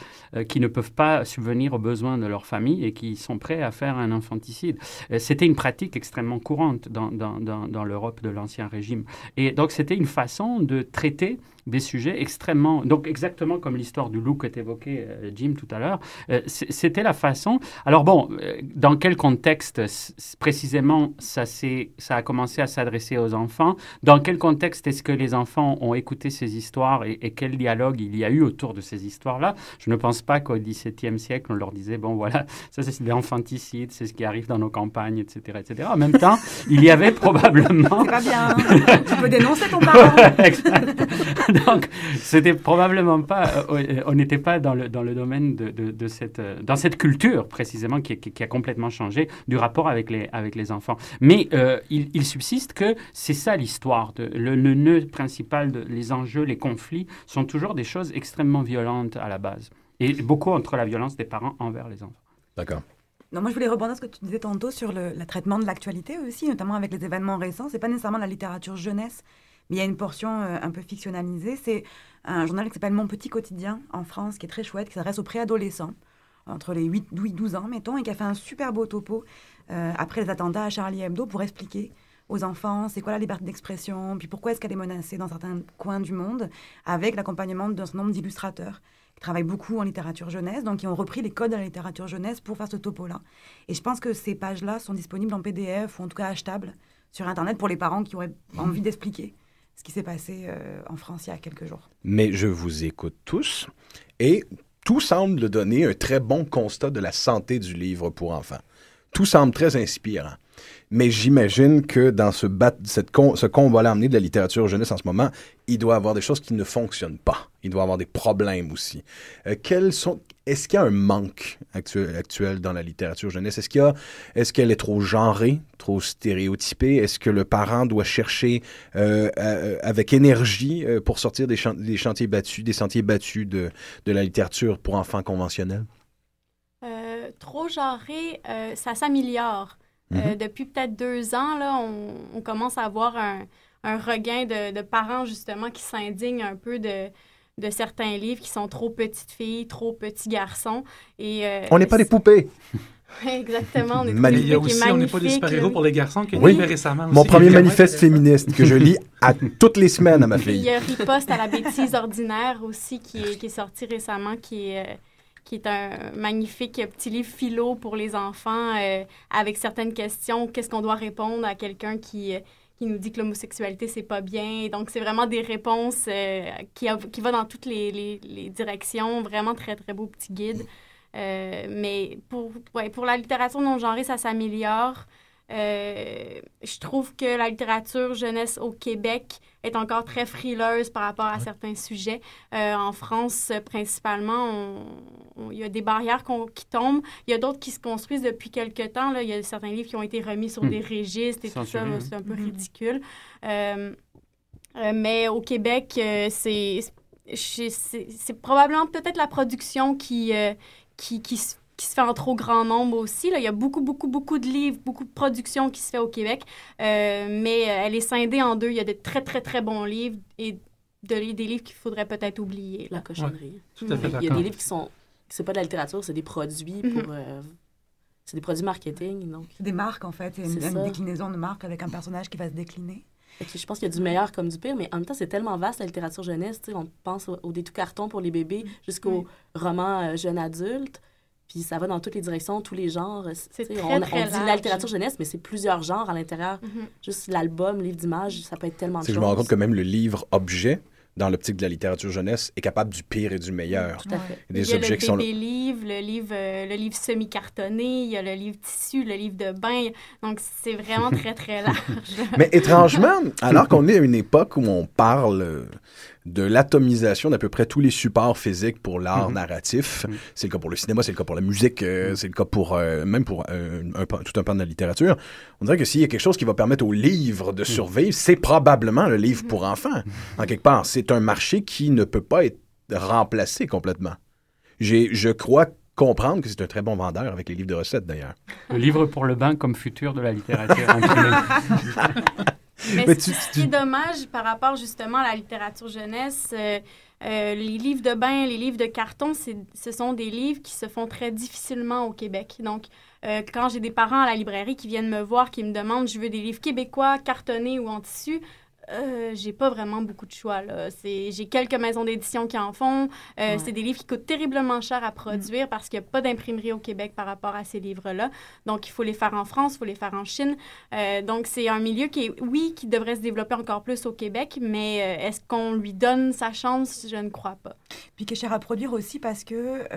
Speaker 7: qui ne peuvent pas subvenir aux besoins de leur famille et qui sont prêts à faire un infanticide. C'était une pratique extrêmement courante dans, dans, dans l'Europe de l'Ancien Régime. Et donc, c'était une façon de traiter des sujets extrêmement... Donc exactement comme l'histoire du loup que évoqué euh, Jim tout à l'heure, euh, c'était la façon... Alors bon, euh, dans quel contexte précisément ça, ça a commencé à s'adresser aux enfants? Dans quel contexte est-ce que les enfants ont écouté ces histoires et, et, quel dialogue il y a eu autour de ces histoires-là? Je ne pense pas qu'au XVIIe siècle, on leur disait, bon voilà, [LAUGHS] ça c'est l'infanticide, c'est ce qui arrive dans nos campagnes, etc. etc. En même temps, il y avait [LAUGHS] probablement...
Speaker 4: C'est pas bien, [LAUGHS] tu peux dénoncer ton parent [LAUGHS]
Speaker 7: donc, c'était probablement pas, euh, on n'était pas dans le, dans le domaine de, de, de cette, euh, dans cette culture précisément qui, qui, qui, a complètement changé du rapport avec les, avec les enfants. Mais euh, il, il, subsiste que c'est ça l'histoire. Le, le, nœud principal, de, les enjeux, les conflits sont toujours des choses extrêmement violentes à la base. Et beaucoup entre la violence des parents envers les enfants.
Speaker 1: D'accord.
Speaker 4: Non, moi, je voulais rebondir ce que tu disais tantôt sur le, le traitement de l'actualité aussi, notamment avec les événements récents. C'est pas nécessairement la littérature jeunesse il y a une portion euh, un peu fictionnalisée. C'est un journal qui s'appelle Mon Petit Quotidien en France, qui est très chouette, qui s'adresse aux préadolescents, entre les 8 et 12 ans, mettons, et qui a fait un super beau topo euh, après les attentats à Charlie Hebdo pour expliquer aux enfants c'est quoi la liberté d'expression, puis pourquoi est-ce qu'elle est menacée dans certains coins du monde, avec l'accompagnement d'un certain nombre d'illustrateurs qui travaillent beaucoup en littérature jeunesse, donc qui ont repris les codes de la littérature jeunesse pour faire ce topo-là. Et je pense que ces pages-là sont disponibles en PDF ou en tout cas achetables sur Internet pour les parents qui auraient envie d'expliquer ce qui s'est passé euh, en France il y a quelques jours.
Speaker 1: Mais je vous écoute tous et tout semble donner un très bon constat de la santé du livre pour enfants. Tout semble très inspirant. Mais j'imagine que dans ce, bat, ce combat-là amené de la littérature jeunesse en ce moment, il doit avoir des choses qui ne fonctionnent pas. Il doit avoir des problèmes aussi. Euh, sont, est-ce qu'il y a un manque actuel, dans la littérature jeunesse? Est-ce qu'il est-ce qu'elle est trop genrée, trop stéréotypée? Est-ce que le parent doit chercher euh, euh, avec énergie pour sortir des, chantiers battus, des sentiers battus de, de la littérature pour enfants conventionnels?
Speaker 5: trop genré, ça s'améliore. Euh, mhm. depuis peut-être deux ans, là, on, commence à avoir un, regain de, parents, justement, qui s'indignent un peu de, de certains livres qui sont trop petites filles, trop petits garçons. Et,
Speaker 1: euh, on n'est pas des poupées! [LAUGHS]
Speaker 5: Exactement. On est
Speaker 3: il y a aussi, on n'est pas des super-héros pour les garçons qui oui. récemment.
Speaker 1: Mon premier manifeste féministe que je lis à toutes les semaines à ma fille.
Speaker 5: Il y a Riposte à la bêtise ordinaire aussi qui est, qui est sorti récemment, qui est euh, qui est un magnifique petit livre philo pour les enfants euh, avec certaines questions. Qu'est-ce qu'on doit répondre à quelqu'un qui, euh, qui nous dit que l'homosexualité, c'est pas bien? Donc, c'est vraiment des réponses euh, qui, qui vont dans toutes les, les, directions. Vraiment très, très beau petit guide. mais pour, ouais, pour la littérature non genrée, ça s'améliore. Je trouve que la littérature jeunesse au Québec est encore très frileuse par rapport à certains sujets. Euh, en France, principalement, il y a des barrières qui tombent. Il y a d'autres qui se construisent depuis quelques temps. Là. Il y a certains livres qui ont été remis sur hmm. des registres et tout ça. C'est un peu hmm. ridicule. Euh, euh, mais au Québec, c'est c'est probablement peut-être la production qui, qui, qui, qui se fait en trop grand nombre aussi. Là. Il y a beaucoup, beaucoup, beaucoup de livres, beaucoup de production qui se fait au Québec, euh, mais euh, elle est scindée en deux. Il y a de très, très, très bons livres et de, des livres qu'il faudrait peut-être oublier.
Speaker 2: La cochonnerie. Il y a des livres qui sont... C'est pas de la littérature, c'est des produits pour... Mhm. Euh, c'est des produits marketing, donc...
Speaker 4: C'est des marques, en fait. C'est une, déclinaison de marque avec un personnage qui va se décliner.
Speaker 2: je pense qu'il y a du meilleur comme du pire, mais en même temps, c'est tellement vaste la littérature jeunesse. On pense au, au tout carton pour les bébés jusqu'au roman jeune adulte. Puis ça va dans toutes les directions, tous les genres.
Speaker 5: C'est très,
Speaker 2: on,
Speaker 5: très
Speaker 2: on dit la littérature jeunesse, mais c'est plusieurs genres à l'intérieur. Mm-hmm. Juste l'album, livre d'images, ça peut être tellement de choses.
Speaker 1: Je me rends compte que même le livre objet, dans l'optique de la littérature jeunesse, est capable du pire et du meilleur.
Speaker 5: Tout à fait. Des il y a objets le qui sont... livre, le livre, euh, le livre semi-cartonné, il y a le livre tissu, le livre de bain. Donc, c'est vraiment [LAUGHS] très, très large.
Speaker 1: Mais étrangement, alors qu'on est à une époque où on parle de l'atomisation d'à peu près tous les supports physiques pour l'art mhm. narratif. Mhm. C'est le cas pour le cinéma, c'est le cas pour la musique, euh, mhm. c'est le cas pour euh, même pour euh, tout un pan de la littérature. On dirait que s'il y a quelque chose qui va permettre au livre de survivre, c'est probablement le livre pour enfants. En quelque part, c'est un marché qui ne peut pas être remplacé complètement. Je crois comprendre que c'est un très bon vendeur avec les livres de recettes d'ailleurs.
Speaker 7: Le livre pour le bain comme futur de la littérature. [LAUGHS]
Speaker 5: Mais, ce, qui est dommage par rapport justement à la littérature jeunesse, euh, euh, les livres de bain, les livres de carton, ce sont des livres qui se font très difficilement au Québec. Donc, euh, quand j'ai des parents à la librairie qui viennent me voir, qui me demandent, je veux des livres québécois, cartonnés ou en tissu, euh, j'ai pas vraiment beaucoup de choix. J'ai quelques maisons d'édition qui en font. Euh, c'est des livres qui coûtent terriblement cher à produire parce qu'il n'y a pas d'imprimerie au Québec par rapport à ces livres-là. Donc, il faut les faire en France, il faut les faire en Chine. Euh, donc, c'est un milieu qui est, oui, qui devrait se développer encore plus au Québec, mais est-ce qu'on lui donne sa chance? Je ne crois pas.
Speaker 4: Puis qui est cher à produire aussi parce que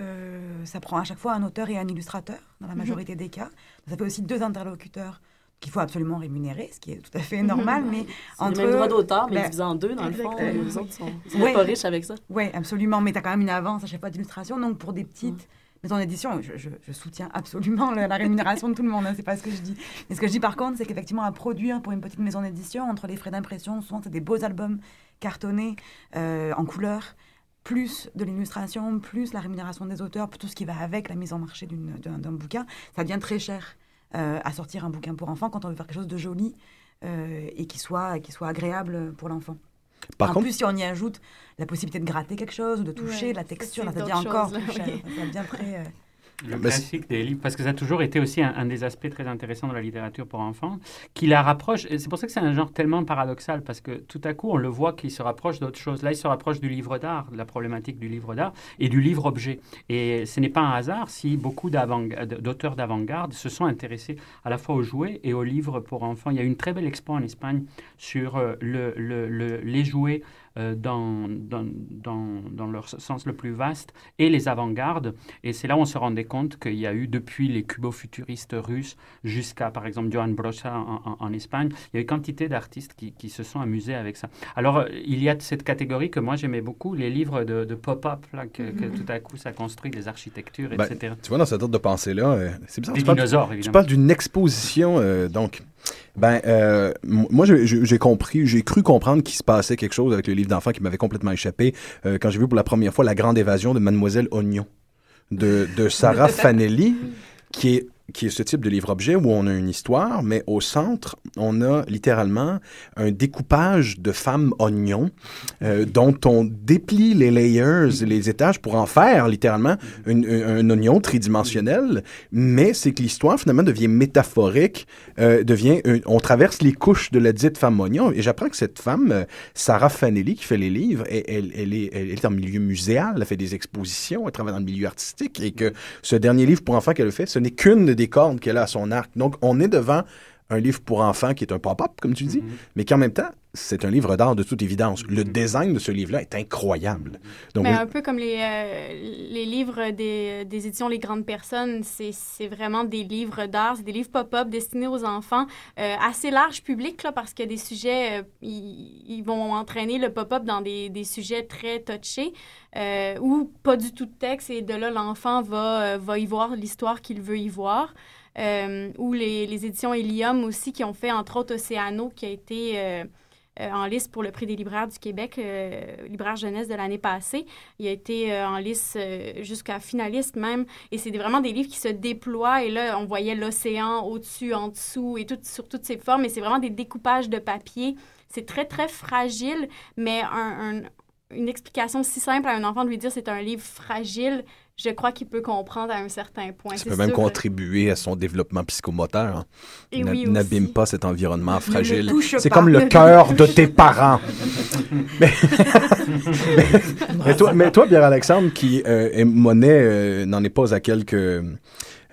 Speaker 4: ça prend à chaque fois un auteur et un illustrateur, dans la mhm. majorité des cas. Ça fait aussi deux interlocuteurs qu'il faut absolument rémunérer, ce qui est tout à fait normal, mais
Speaker 2: entre... les mêmes droits d'auteur, mais ben, divisé en deux, dans le fond. Les autres sont, pas riches avec ça.
Speaker 4: Oui, absolument, mais tu as quand même une avance à chaque fois d'illustration. Donc, pour des petites maisons d'édition, je, je, soutiens absolument la, rémunération de tout le monde, hein, c'est pas ce que je dis. Mais ce que je dis, par contre, c'est qu'effectivement, à produire pour une petite maison d'édition, entre les frais d'impression, souvent, c'est des beaux albums cartonnés euh, en couleur, plus de l'illustration, plus la rémunération des auteurs, tout ce qui va avec la mise en marché d'un bouquin, ça devient très cher. Euh, à sortir un bouquin pour enfants quand on veut faire quelque chose de joli euh, et qui soit, qui soit agréable pour l'enfant. Par en plus, si on y ajoute la possibilité de gratter quelque chose, de toucher, la texture, ça devient encore plus [LAUGHS] cher. Ça devient très... Euh,
Speaker 7: le classique des livres, parce que ça a toujours été aussi un, des aspects très intéressants de la littérature pour enfants, qui la rapproche. C'est pour ça que c'est un genre tellement paradoxal, parce que tout à coup, on le voit qu'il se rapproche d'autres choses. Là, il se rapproche du livre d'art, de la problématique du livre d'art et du livre-objet. Et ce n'est pas un hasard si beaucoup d'auteurs d'avant-garde se sont intéressés à la fois aux jouets et aux livres pour enfants. Il y a une très belle expo en Espagne sur euh, le, le, les jouets dans, dans, dans, dans, leur sens le plus vaste et les avant-gardes. Et c'est là où on se rendait compte qu'il y a eu, depuis les cubo-futuristes russes jusqu'à, par exemple, Johan Brocha en, en, Espagne, il y a eu quantité d'artistes qui, qui, se sont amusés avec ça. Alors, il y a cette catégorie que moi j'aimais beaucoup, les livres de, de pop-up, que, que, tout à coup ça construit des architectures,
Speaker 1: ben,
Speaker 7: etc.
Speaker 1: Tu vois, dans cette ordre de pensée-là, c'est bizarre.
Speaker 7: Des
Speaker 1: tu
Speaker 7: dinosaures,
Speaker 1: parles,
Speaker 7: évidemment.
Speaker 1: Tu parles d'une exposition, donc. Ben, euh, moi, j'ai compris, j'ai cru comprendre qu'il se passait quelque chose avec le livre d'enfant qui m'avait complètement échappé euh, quand j'ai vu pour la première fois La Grande Évasion de Mademoiselle Oignon de, de Sarah [LAUGHS] Fanelli, qui est qui est ce type de livre-objet où on a une histoire, mais au centre, on a littéralement un découpage de femmes oignons euh, dont on déplie les layers, les étages pour en faire littéralement un, un oignon tridimensionnel, mais c'est que l'histoire finalement devient métaphorique, euh, devient, on traverse les couches de la dite femme oignon, et j'apprends que cette femme, euh, Sarah Fanelli, qui fait les livres, elle, est, elle est en milieu muséal, elle fait des expositions, elle travaille dans le milieu artistique, et que ce dernier livre pour enfants qu'elle a fait, ce n'est qu'une des cordes qu'elle a à son arc. Donc, on est devant un livre pour enfants qui est un pop-up, comme tu dis,
Speaker 7: Mm-hmm.
Speaker 1: mais qui en même temps, c'est un livre d'art de toute évidence. Le design de ce livre-là est incroyable. Donc,
Speaker 5: Mais un peu comme les, euh, les livres des, des, éditions Les Grandes Personnes, c'est vraiment des livres d'art, c'est des livres pop-up destinés aux enfants, euh, assez large public, là, parce que des sujets, euh, ils, ils, vont entraîner le pop-up dans des, des, sujets très touchés, euh, ou pas du tout de texte, et de là, l'enfant va, va y voir l'histoire qu'il veut y voir. Euh, ou les, les, éditions Helium aussi, qui ont fait, entre autres, Océano, qui a été euh, euh, en liste pour le prix des libraires du Québec, libraire jeunesse de l'année passée. Il a été en liste jusqu'à finaliste même. Et c'est vraiment des livres qui se déploient. Et là, on voyait l'océan au-dessus, en dessous, et sur toutes ses formes. Et c'est vraiment des découpages de papier. C'est très, très fragile, mais un, un, une explication si simple à un enfant de lui dire c'est un livre fragile, je crois qu'il peut comprendre à un certain point.
Speaker 1: Ça peut même
Speaker 5: sûr.
Speaker 1: contribuer à son développement psychomoteur. Hein.
Speaker 5: Et oui
Speaker 1: N'abîme pas cet environnement fragile. C'est comme le cœur de tes [LAUGHS] parents. mais, [LAUGHS] mais, mais, toi, mais toi, Pierre-Alexandre, qui euh, est monnaie, euh, n'en est pas à quelques...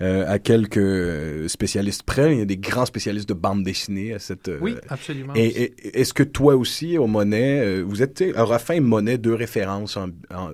Speaker 1: Euh, à quelques spécialistes près. Il y a des grands spécialistes de bande dessinée à cette. euh,
Speaker 3: oui, absolument.
Speaker 1: Et, et est-ce que toi aussi, au Monet, euh, vous êtes un Ruffin Monet deux références en, en,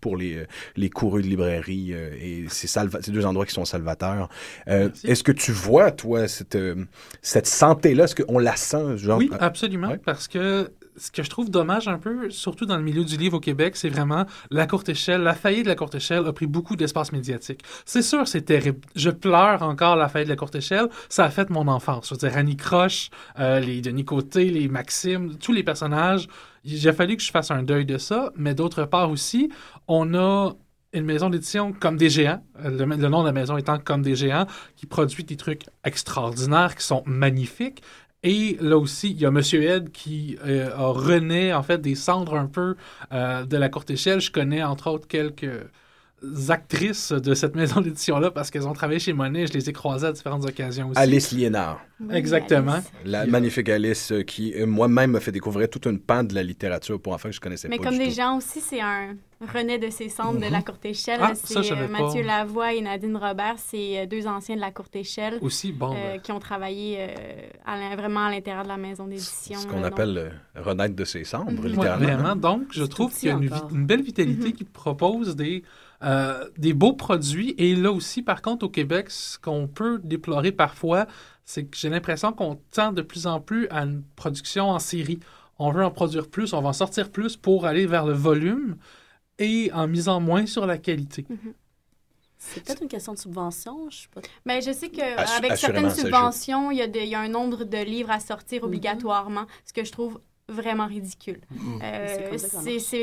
Speaker 1: pour les, les courus de librairie euh, et ces, ces, deux endroits qui sont salvateurs. Euh, est-ce que tu vois, toi, cette, euh, cette santé-là? Est-ce qu'on la sent? Genre,
Speaker 3: oui, absolument. Ouais? Parce que ce que je trouve dommage un peu, surtout dans le milieu du livre au Québec, c'est vraiment la courte échelle. La faillite de la courte échelle a pris beaucoup d'espace médiatique. C'est sûr, c'est terrible. Je pleure encore la faillite de la courte échelle. Ça a fait mon enfance. Je veux dire, Annie Croche, euh, les Denis Côté, les Maxime, tous les personnages. Il a fallu que je fasse un deuil de ça. Mais d'autre part aussi, on a une maison d'édition comme des géants, le, le, nom de la maison étant comme des géants, qui produit des trucs extraordinaires, qui sont magnifiques. Et là aussi, il y a Monsieur Ed qui euh, a rené en fait des cendres un peu euh, de la courte échelle. Je connais entre autres quelques actrices de cette [LAUGHS] maison d'édition-là parce qu'elles ont travaillé chez Monet. Je les ai croisées à différentes occasions aussi.
Speaker 1: Alice Liénard.
Speaker 5: Oui,
Speaker 3: Exactement.
Speaker 5: Alice.
Speaker 1: La magnifique Alice euh, qui moi-même m'a fait découvrir toute une pente de la littérature pour enfants que je connaissais
Speaker 5: Mais
Speaker 1: pas.
Speaker 5: comme
Speaker 1: du
Speaker 5: des
Speaker 1: tout.
Speaker 5: gens aussi, c'est un rené de ces cendres
Speaker 1: Mhm.
Speaker 5: de la courte échelle.
Speaker 3: Ah,
Speaker 5: c'est euh, Mathieu
Speaker 3: pas.
Speaker 5: Lavoie et Nadine Robert. C'est euh, deux anciens de la courte échelle.
Speaker 3: Aussi, bon.
Speaker 5: euh,
Speaker 3: ben,
Speaker 5: qui ont travaillé euh, à vraiment à l'intérieur de la maison d'édition.
Speaker 1: Ce qu'on
Speaker 5: donc-
Speaker 1: appelle euh, renaître de ses cendres,
Speaker 5: Mhm.
Speaker 3: ouais,
Speaker 1: littéralement.
Speaker 3: vraiment. Donc, je trouve qu'il y a une, belle vitalité
Speaker 5: Mhm.
Speaker 3: qui propose des, euh, des beaux produits. Et là aussi, par contre, au Québec, ce qu'on peut déplorer parfois, c'est que j'ai l'impression qu'on tend de plus en plus à une production en série. On veut en produire plus, on va en sortir plus pour aller vers le volume et en misant moins sur la qualité.
Speaker 2: C'est peut-être une question de subvention, je sais pas.
Speaker 5: Mais je sais qu'avec certaines subventions, il y, a de- il y a un nombre de livres à sortir
Speaker 2: Mhm.
Speaker 5: obligatoirement, ce que je trouve vraiment ridicule.
Speaker 6: Mm.
Speaker 5: Euh,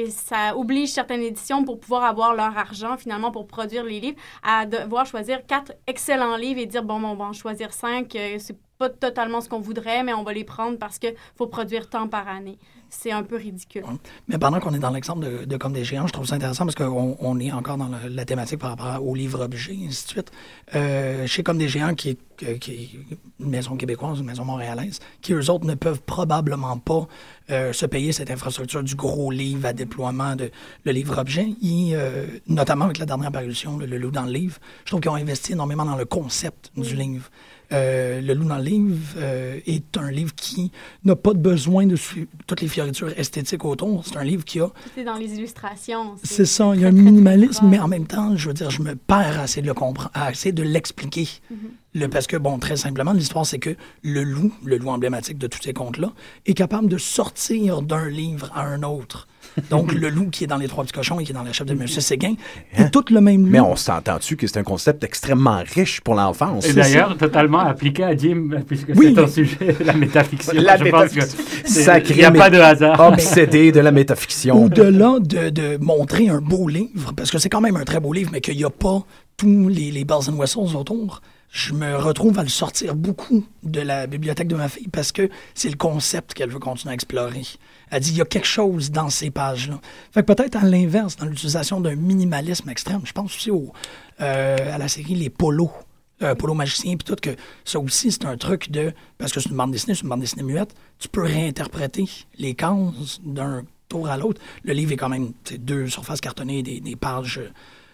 Speaker 2: ça
Speaker 5: oblige certaines éditions pour pouvoir avoir leur argent finalement pour produire les livres à devoir choisir quatre excellents livres et dire bon, bon on va en choisir cinq. euh, c'est pas totalement ce qu'on voudrait, mais on va les prendre parce que faut produire tant par année. C'est un peu ridicule.
Speaker 6: Mais pendant qu'on est dans l'exemple de, de Comme des géants, je trouve ça intéressant parce qu'on on est encore dans le- la thématique par rapport au livre-objet, et ainsi de suite. Euh, chez Comme des géants, qui est, euh, qui est une maison québécoise, une maison montréalaise, qui eux autres ne peuvent probablement pas euh, se payer cette infrastructure du gros livre à déploiement de le livre-objet. Euh, notamment avec la dernière parution, le, le loup dans le livre, je trouve qu'ils ont investi énormément dans le concept du livre. Euh, le loup dans le livre euh, est un livre qui n'a pas de besoin de suivre toutes les fioritures esthétiques autour. C'est un livre qui a...
Speaker 5: C'est dans les illustrations.
Speaker 6: C'est ça, il y a un minimalisme, mais en même temps, je veux dire, je me perds à essayer de le comprendre, à essayer de l'expliquer. Mm-hmm. le, parce que, bon, très simplement, l'histoire, c'est que le loup, le loup emblématique de tous ces contes-là, est capable de sortir d'un livre à un autre. Donc, le loup qui est dans Les Trois Petits Cochons et qui est dans La Chef de M. Séguin est hein? tout le même loup.
Speaker 1: Mais on s'entend-tu que c'est un concept extrêmement riche pour l'enfance?
Speaker 7: Et d'ailleurs, totalement appliqué à Jim, puisque c'est un sujet, la métafiction.
Speaker 1: La métafiction.
Speaker 7: Il n'y a pas de hasard.
Speaker 1: Obsédé de la métafiction.
Speaker 6: Au-delà de, de, montrer un beau livre, parce que c'est quand même un très beau livre, mais qu'il n'y a pas tous les, les bells and whistles autour, je me retrouve à le sortir beaucoup de la bibliothèque de ma fille parce que c'est le concept qu'elle veut continuer à explorer. Elle dit il y a quelque chose dans ces pages-là. Fait que peut-être à l'inverse, dans l'utilisation d'un minimalisme extrême, je pense aussi au, euh, à la série Les Polos. Euh, Polo magicien, puis tout, que ça aussi, c'est un truc de. Parce que c'est une bande dessinée, c'est une bande dessinée muette, tu peux réinterpréter les cases d'un tour à l'autre. Le livre est quand même deux surfaces cartonnées, des, des pages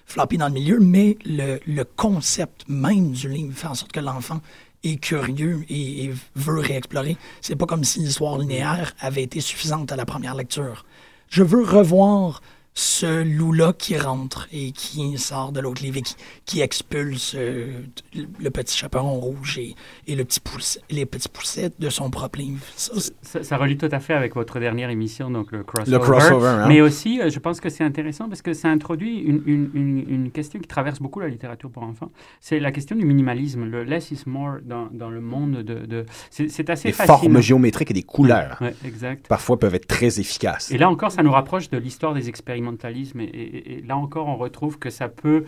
Speaker 6: floppy dans le milieu, mais le, le, concept même du livre fait en sorte que l'enfant est curieux et, et veut réexplorer. C'est pas comme si l'histoire linéaire avait été suffisante à la première lecture. Je veux revoir ce loup-là qui rentre et qui sort de l'autre livre et qui, expulse euh, le petit chaperon rouge et, et le petit les petits poussettes de son propre livre.
Speaker 7: Ça, ça, relie tout à fait avec votre dernière émission, donc le crossover. Le crossover hein? Mais aussi, euh, je pense que c'est intéressant parce que ça introduit une, une, une, question qui traverse beaucoup la littérature pour enfants. C'est la question du minimalisme, le less is more dans, dans le monde de... de... C'est assez
Speaker 1: Des formes géométriques et des couleurs.
Speaker 7: Ouais, exact.
Speaker 1: Parfois peuvent être très efficaces.
Speaker 7: Et là encore, ça nous rapproche de l'histoire des expériences et, là encore, on retrouve que ça peut,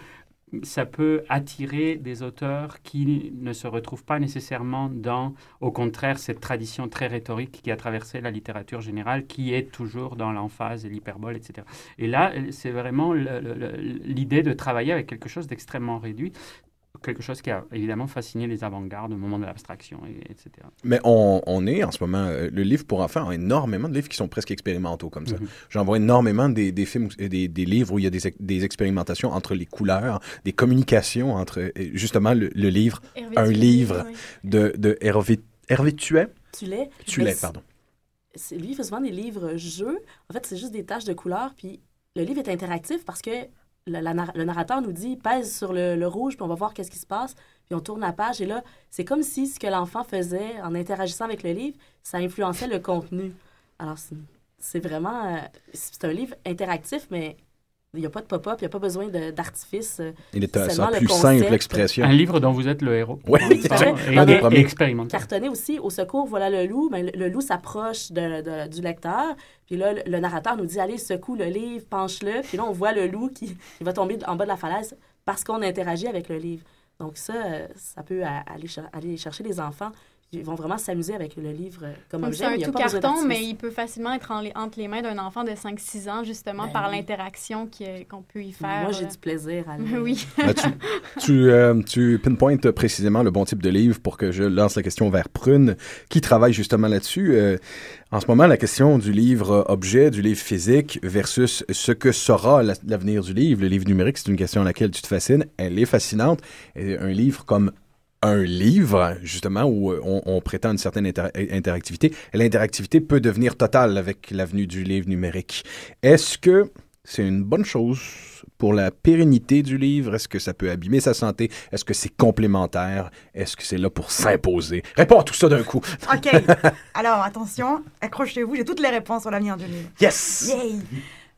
Speaker 7: ça peut attirer des auteurs qui ne se retrouvent pas nécessairement dans, au contraire, cette tradition très rhétorique qui a traversé la littérature générale, qui est toujours dans l'emphase et l'hyperbole, etc. Et là, c'est vraiment l'idée de travailler avec quelque chose d'extrêmement réduit quelque chose qui a évidemment fasciné les avant-gardes au moment de l'abstraction, etc.
Speaker 1: Mais on, on, est en ce moment, euh, le livre pour enfants a énormément de livres qui sont presque expérimentaux comme ça. Mhm. J'en vois énormément des, des films, des, des, livres où il y a des, des, expérimentations entre les couleurs, des communications entre justement le, livre, un livre de, de Hervé, Hervé Tuet?
Speaker 2: Tulet.
Speaker 1: Tulet, pardon.
Speaker 2: Lui, il fait souvent des livres-jeux. En fait, c'est juste des taches de couleurs, puis le livre est interactif parce que le, narrateur nous dit pèse sur le, rouge, puis on va voir qu'est-ce qui se passe. Puis on tourne la page, et là, c'est comme si ce que l'enfant faisait en interagissant avec le livre, ça influençait le contenu. Alors, c'est vraiment. Euh, c'est un livre interactif, mais il n'y a pas de pop-up, il n'y a pas besoin d'artifice.
Speaker 1: Il est un plus simple expression.
Speaker 7: Un livre dont vous êtes le héros.
Speaker 1: Oui,
Speaker 7: et, expérimenté.
Speaker 2: Cartonné aussi, au secours, voilà le loup. Mais le, loup s'approche de, du lecteur. Puis là, le, narrateur nous dit Allez, secoue le livre, penche-le. Puis là, on voit le loup qui, qui va tomber en bas de la falaise parce qu'on interagit avec le livre. Donc, ça, ça peut aller, aller chercher les enfants ils vont vraiment s'amuser avec le livre euh, comme objet.
Speaker 5: C'est un tout carton, mais il peut facilement être entre les mains d'un enfant de 5-6 ans, justement, ben par l'interaction qu'on peut y faire.
Speaker 2: Moi, j'ai du plaisir à
Speaker 5: le [LAUGHS] Oui.
Speaker 1: Ben, tu, tu, euh, tu pinpointes précisément le bon type de livre pour que je lance la question vers Prune, qui travaille justement là-dessus. Euh, en ce moment, la question du livre objet, du livre physique versus ce que sera l'avenir du livre, le livre numérique, c'est une question à laquelle tu te fascines. Elle est fascinante. Et un livre comme un livre, justement, où euh, on, prétend une certaine interactivité. L'interactivité peut devenir totale avec l'avenue du livre numérique. Est-ce que c'est une bonne chose pour la pérennité du livre? Est-ce que ça peut abîmer sa santé? Est-ce que c'est complémentaire? Est-ce que c'est là pour s'imposer? Réponds à tout ça d'un coup.
Speaker 4: OK. [LAUGHS] Alors, attention, accrochez-vous, j'ai toutes les réponses sur l'avenir du livre.
Speaker 1: Yes!
Speaker 4: Yay!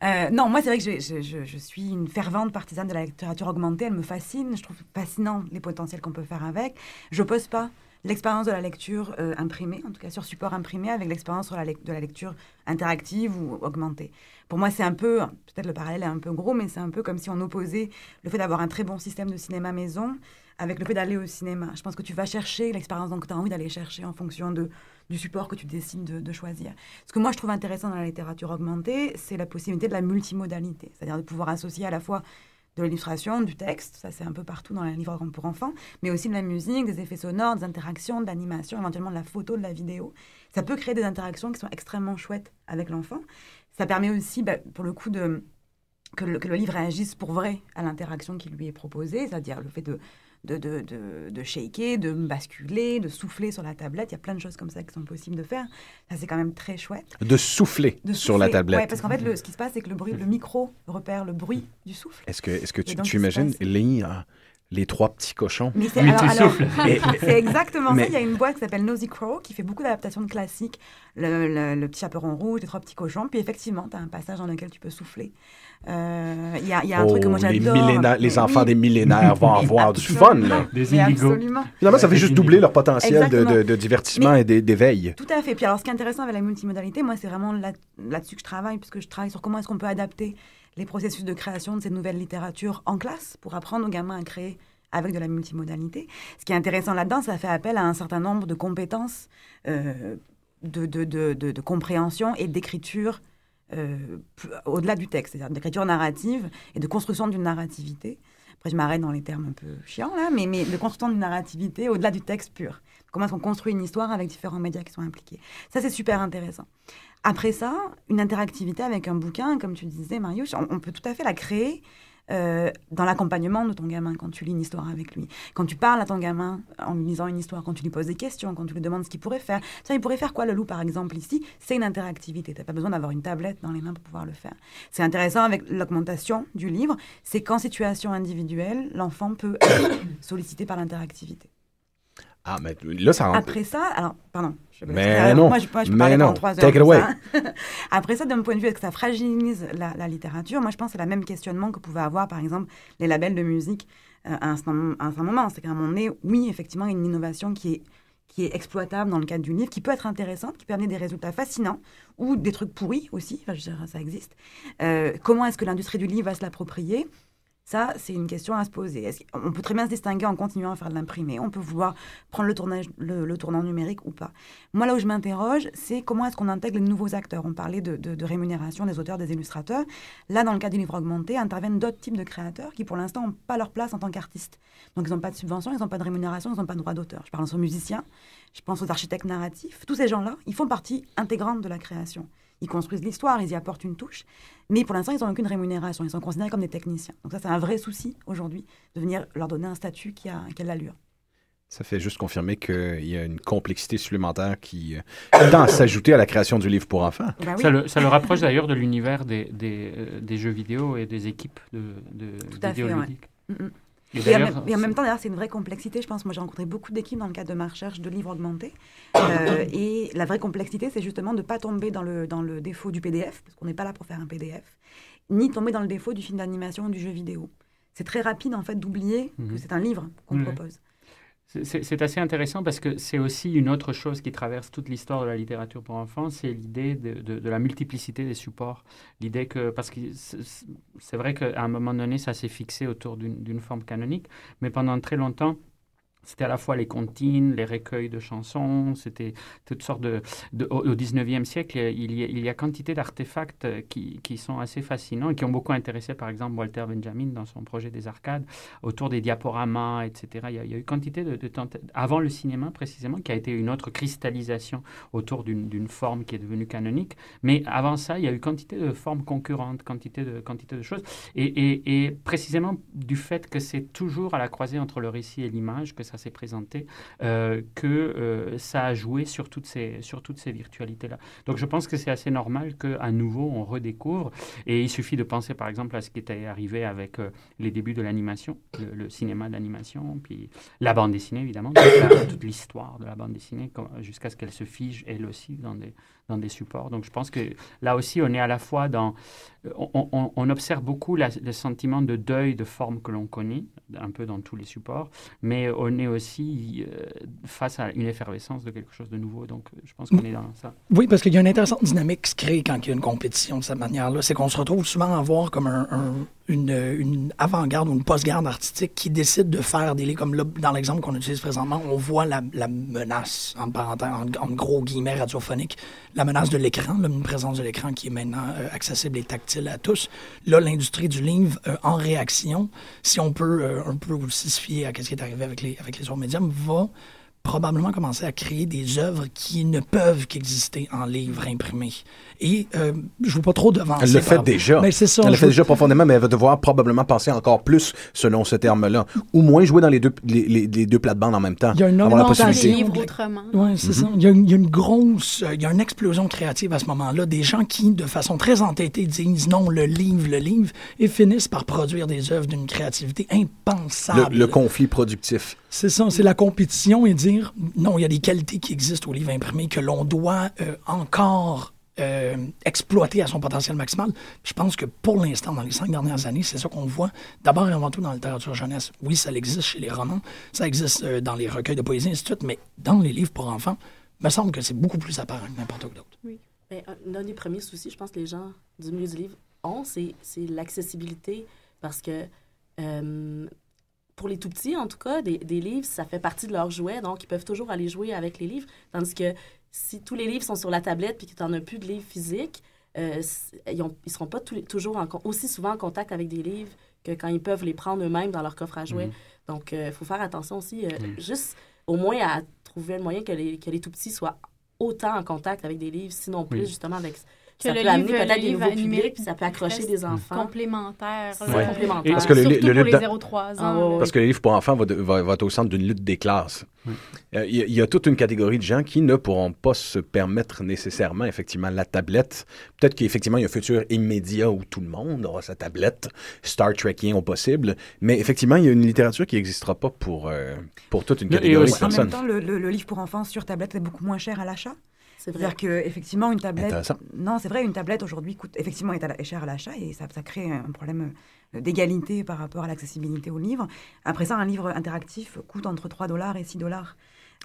Speaker 4: Euh, non, moi, c'est vrai que je, suis une fervente partisane de la littérature augmentée. Elle me fascine. Je trouve fascinant les potentiels qu'on peut faire avec. Je pose pas l'expérience de la lecture euh, imprimée, en tout cas sur support imprimé, avec l'expérience de la lecture interactive ou augmentée. Pour moi, c'est un peu, peut-être le parallèle est un peu gros, mais c'est un peu comme si on opposait le fait d'avoir un très bon système de cinéma maison avec le fait d'aller au cinéma. Je pense que tu vas chercher l'expérience que tu as envie d'aller chercher en fonction de du support que tu décides de, choisir. Ce que moi je trouve intéressant dans la littérature augmentée, c'est la possibilité de la multimodalité, c'est-à-dire de pouvoir associer à la fois de l'illustration, du texte, ça c'est un peu partout dans les livres pour enfants, mais aussi de la musique, des effets sonores, des interactions, de l'animation, éventuellement de la photo, de la vidéo. Ça peut créer des interactions qui sont extrêmement chouettes avec l'enfant. Ça permet aussi, bah, pour le coup, que, le, que le livre réagisse pour vrai à l'interaction qui lui est proposée, c'est-à-dire le fait de de, de, de, de shaker, de basculer, de souffler sur la tablette. Il y a plein de choses comme ça qui sont possibles de faire. Ça, c'est quand même très chouette.
Speaker 1: De souffler
Speaker 4: De
Speaker 1: sur la
Speaker 4: souffler.
Speaker 1: tablette.
Speaker 4: Ouais, parce qu'en fait, le- ce qui se passe, c'est que le, bruit, le micro repère le bruit du souffle.
Speaker 1: Est-ce que, est-ce que tu, imagines lire les trois petits cochons?
Speaker 4: Mais c'est
Speaker 7: Oui,
Speaker 4: alors, [LAUGHS] c'est exactement
Speaker 1: Mais-
Speaker 4: ça. Il y a une boîte qui s'appelle Nosy Crow qui fait beaucoup d'adaptations de classiques. Le, le- le petit chaperon rouge, les trois petits cochons. Puis effectivement, tu as un passage dans lequel tu peux souffler. Euh, Il y, a, il y a un truc que moi
Speaker 1: Oh, les,
Speaker 4: j'adore.
Speaker 1: les
Speaker 4: Mais
Speaker 1: enfants
Speaker 4: oui,
Speaker 1: des millénaires vont avoir du fun.
Speaker 4: absolument.
Speaker 1: Là.
Speaker 7: Des indigos.
Speaker 4: absolument.
Speaker 1: Finalement, ça fait juste doubler leur potentiel de, de- de divertissement
Speaker 4: Mais-
Speaker 1: et d'é- d'éveil.
Speaker 4: Tout à fait. Puis alors, ce qui est intéressant avec la multimodalité, moi, c'est vraiment là- là-dessus que je travaille, puisque je travaille sur comment est-ce qu'on peut adapter les processus de création de ces nouvelles littératures en classe pour apprendre aux gamins à créer avec de la multimodalité. Ce qui est intéressant là-dedans, ça fait appel à un certain nombre de compétences euh, de, compréhension et d'écriture euh, au-delà du texte, c'est-à-dire d'écriture narrative et de construction d'une narrativité. Après, je m'arrête dans les termes un peu chiants, là, mais, mais de construction d'une narrativité au-delà du texte pur. Comment est-ce qu'on construit une histoire avec différents médias qui sont impliqués? Ça, c'est super intéressant. Après ça, une interactivité avec un bouquin, comme tu disais, Marius, on, peut tout à fait la créer euh, dans l'accompagnement de ton gamin quand tu lis une histoire avec lui. Quand tu parles à ton gamin en lui lisant une histoire, quand tu lui poses des questions, quand tu lui demandes ce qu'il pourrait faire. Tiens, il pourrait faire quoi le loup, par exemple, ici? C'est une interactivité. Tu n'as pas besoin d'avoir une tablette dans les mains pour pouvoir le faire. C'est intéressant avec l'augmentation du livre, c'est qu'en situation individuelle, l'enfant peut [COUGHS] être sollicité par l'interactivité.
Speaker 1: Ah, mais là, ça rentre.
Speaker 4: Après ça, alors, pardon. Je
Speaker 1: Mais non,
Speaker 4: Moi, je, moi, je
Speaker 1: mais non.
Speaker 4: trois heures.
Speaker 1: Take it away.
Speaker 4: ça. [LAUGHS] Après ça, d'un point de vue, est-ce que ça fragilise la, la littérature? Moi, je pense que c'est la même questionnement que pouvaient avoir, par exemple, les labels de musique euh, à, un, certain- à un certain moment. C'est qu'à un moment donné, oui, effectivement, il y a une innovation qui est, qui est exploitable dans le cadre du livre, qui peut être intéressante, qui peut amener des résultats fascinants, ou des trucs pourris aussi, enfin, je dirais, ça existe. Euh, comment est-ce que l'industrie du livre va se l'approprier? Ça, c'est une question à se poser. On peut très bien se distinguer en continuant à faire de l'imprimé. On peut vouloir prendre le, tournage, le, tournant numérique ou pas. Moi, là où je m'interroge, c'est comment est-ce qu'on intègre les nouveaux acteurs. On parlait de rémunération des auteurs, des illustrateurs. Là, dans le cas du livre augmenté, interviennent d'autres types de créateurs qui, pour l'instant, n'ont pas leur place en tant qu'artistes. Donc, ils n'ont pas de subvention, ils n'ont pas de rémunération, ils n'ont pas de droit d'auteur. Je parle aux musiciens, je pense aux architectes narratifs. Tous ces gens-là, ils font partie intégrante de la création. Ils construisent l'histoire, ils y apportent une touche. Mais pour l'instant, ils n'ont aucune rémunération. Ils sont considérés comme des techniciens. Donc ça, c'est un vrai souci aujourd'hui de venir leur donner un statut qui a, qui a de l'allure.
Speaker 1: Ça fait juste confirmer qu'il y a une complexité supplémentaire qui euh, tend à s'ajouter à la création du livre pour enfants.
Speaker 4: Oui,
Speaker 7: Ça, le, ça le rapproche d'ailleurs de l'univers des, des, euh, des jeux vidéo et des équipes de, de
Speaker 4: Tout à fait. Mm.
Speaker 7: Et
Speaker 4: Et en, même, et en même temps, d'ailleurs, c'est une vraie complexité. Je pense, moi, j'ai rencontré beaucoup d'équipes dans le cadre de ma recherche de livres augmentés. [COUGHS] Euh, et la vraie complexité, c'est justement de ne pas tomber dans le, dans le défaut du PDF, parce qu'on n'est pas là pour faire un PDF, ni tomber dans le défaut du film d'animation ou du jeu vidéo. C'est très rapide, en fait, d'oublier que
Speaker 7: Mhm.
Speaker 4: c'est un livre qu'on propose.
Speaker 7: C'est- assez intéressant parce que c'est aussi une autre chose qui traverse toute l'histoire de la littérature pour enfants, c'est l'idée de, la multiplicité des supports. L'idée que, parce que c'est vrai qu'à un moment donné, ça s'est fixé autour d'une forme canonique, mais pendant très longtemps, c'était à la fois les comptines, les recueils de chansons, c'était toutes sortes de... de- au, 19e siècle, il y a, il quantité d'artefacts euh, qui, sont assez fascinants et qui ont beaucoup intéressé, par exemple, Walter Benjamin dans son projet des arcades, autour des diaporamas, etc. Il y a, il y eu quantité de, Avant le cinéma, précisément, qui a été une autre cristallisation autour d'une forme qui est devenue canonique. Mais avant ça, il y a eu quantité de formes concurrentes, quantité de, quantité de choses. Et précisément du fait que c'est toujours à la croisée entre le récit et l'image que ça s'est présenté, euh, que euh, ça a joué sur toutes ces, sur toutes ces virtualités-là. Donc je pense que c'est assez normal qu'à nouveau on redécouvre. Et il suffit de penser par exemple à ce qui était arrivé avec euh, les débuts de l'animation, le, le cinéma d'animation, puis la bande dessinée évidemment, toute l'histoire de la bande dessinée jusqu'à ce qu'elle se fige elle aussi dans des, dans des supports. Donc je pense que là aussi on est à la fois dans... On, on- observe beaucoup le sentiment de deuil de forme que l'on connaît, un peu dans tous les supports, mais on est aussi euh, face à une effervescence de quelque chose de nouveau. Donc je pense qu'on est dans ça.
Speaker 6: Oui, parce qu'il y a une intéressante dynamique qui se crée quand il y a une compétition de cette manière-là. C'est qu'on se retrouve souvent à voir comme un- une, une avant-garde ou une post-garde artistique qui décide de faire des livres comme là, dans l'exemple qu'on utilise présentement, on voit la, la menace, en parenthèse, en, gros guillemets radiophoniques, la menace de l'écran, une présence de l'écran qui est maintenant euh, accessible et tactile à tous. Là, l'industrie du livre, euh, en réaction, si on peut euh, un peu aussi se fier à ce qui est arrivé avec les, avec les autres médiums, va probablement commencer à créer des œuvres qui ne peuvent qu'exister en livre imprimé. Et euh, je ne veux pas trop devancer.
Speaker 1: Elle le fait déjà.
Speaker 6: Mais c'est ça.
Speaker 1: Elle le fait
Speaker 6: veux-
Speaker 1: déjà profondément, mais elle va devoir probablement passer encore plus selon ce terme-là. Ou moins jouer dans les deux, les, les- les deux plates-bandes en même temps.
Speaker 6: Il y a une augmentation. Oui, c'est ça. Il y, a, une- il y a une grosse, euh, il y a une explosion créative à ce moment-là. Des gens qui, de façon très entêtée, disent non, le livre, le livre, et finissent par produire des œuvres d'une créativité impensable.
Speaker 1: Le, le conflit productif.
Speaker 6: C'est ça, c'est la compétition et dire non, il y a des qualités qui existent au livre imprimé que l'on doit euh, encore euh, exploiter à son potentiel maximal. Je pense que pour l'instant, dans les cinq dernières années, c'est ça qu'on voit d'abord et avant tout dans la littérature jeunesse. Oui, ça existe chez les romans, ça existe euh, dans les recueils de poésie, ainsi de suite, mais dans les livres pour enfants, il me semble que c'est beaucoup plus apparent que n'importe quoi d'autre.
Speaker 2: Ben, un un des premiers soucis, je pense, que les gens du milieu du livre ont, c'est l'accessibilité. Parce que pour les tout petits, en tout cas, des, des livres, ça fait partie de leur jouet, donc ils peuvent toujours aller jouer avec les livres. Tandis que si tous les livres sont sur la tablette puis que tu n'en as plus de livres physiques, euh, ils ne seront pas toujours en aussi souvent en contact avec des livres que quand ils peuvent les prendre eux-mêmes dans leur coffre à jouets. Donc, il faut faire attention aussi, euh, juste au moins à trouver le moyen que les, que les tout petits soient autant en contact avec des livres, sinon plus
Speaker 7: Oui.
Speaker 2: justement avec ça
Speaker 5: le
Speaker 2: peut amener
Speaker 5: livre-
Speaker 2: peut-être des nouveaux
Speaker 5: numérique
Speaker 2: publics, puis ça peut accrocher des enfants.
Speaker 5: complémentaire.
Speaker 2: C'est
Speaker 5: là.
Speaker 2: complémentaire.
Speaker 1: Parce que le-
Speaker 5: Surtout
Speaker 1: le- le-
Speaker 5: pour les
Speaker 1: dans-
Speaker 5: 0-3 ans.
Speaker 2: Ah, ouais, ouais.
Speaker 1: Parce que le livre pour enfants va, de- va- va être au centre d'une lutte des classes. Euh, Il y, a- il y a toute une catégorie de gens qui ne pourront pas se permettre nécessairement, effectivement, la tablette. Peut-être qu'effectivement, il y a un futur immédiat où tout le monde aura sa tablette, Star Trekien au possible. Mais effectivement, il y a une littérature qui n'existera pas pour, euh, pour toute une
Speaker 7: Et
Speaker 1: catégorie de
Speaker 7: aussi-
Speaker 4: En même
Speaker 1: personnes.
Speaker 4: temps, le, le- le livre pour enfants sur tablette est beaucoup moins cher à l'achat.
Speaker 2: C'est vrai.
Speaker 4: C'est-à-dire qu'effectivement, une tablette. Non, c'est vrai, une tablette aujourd'hui coûte effectivement est, à la- est chère à l'achat et ça, ça crée un problème euh, d'égalité par rapport à l'accessibilité au livre. Après ça, un livre interactif coûte entre 3 dollars et 6 dollars.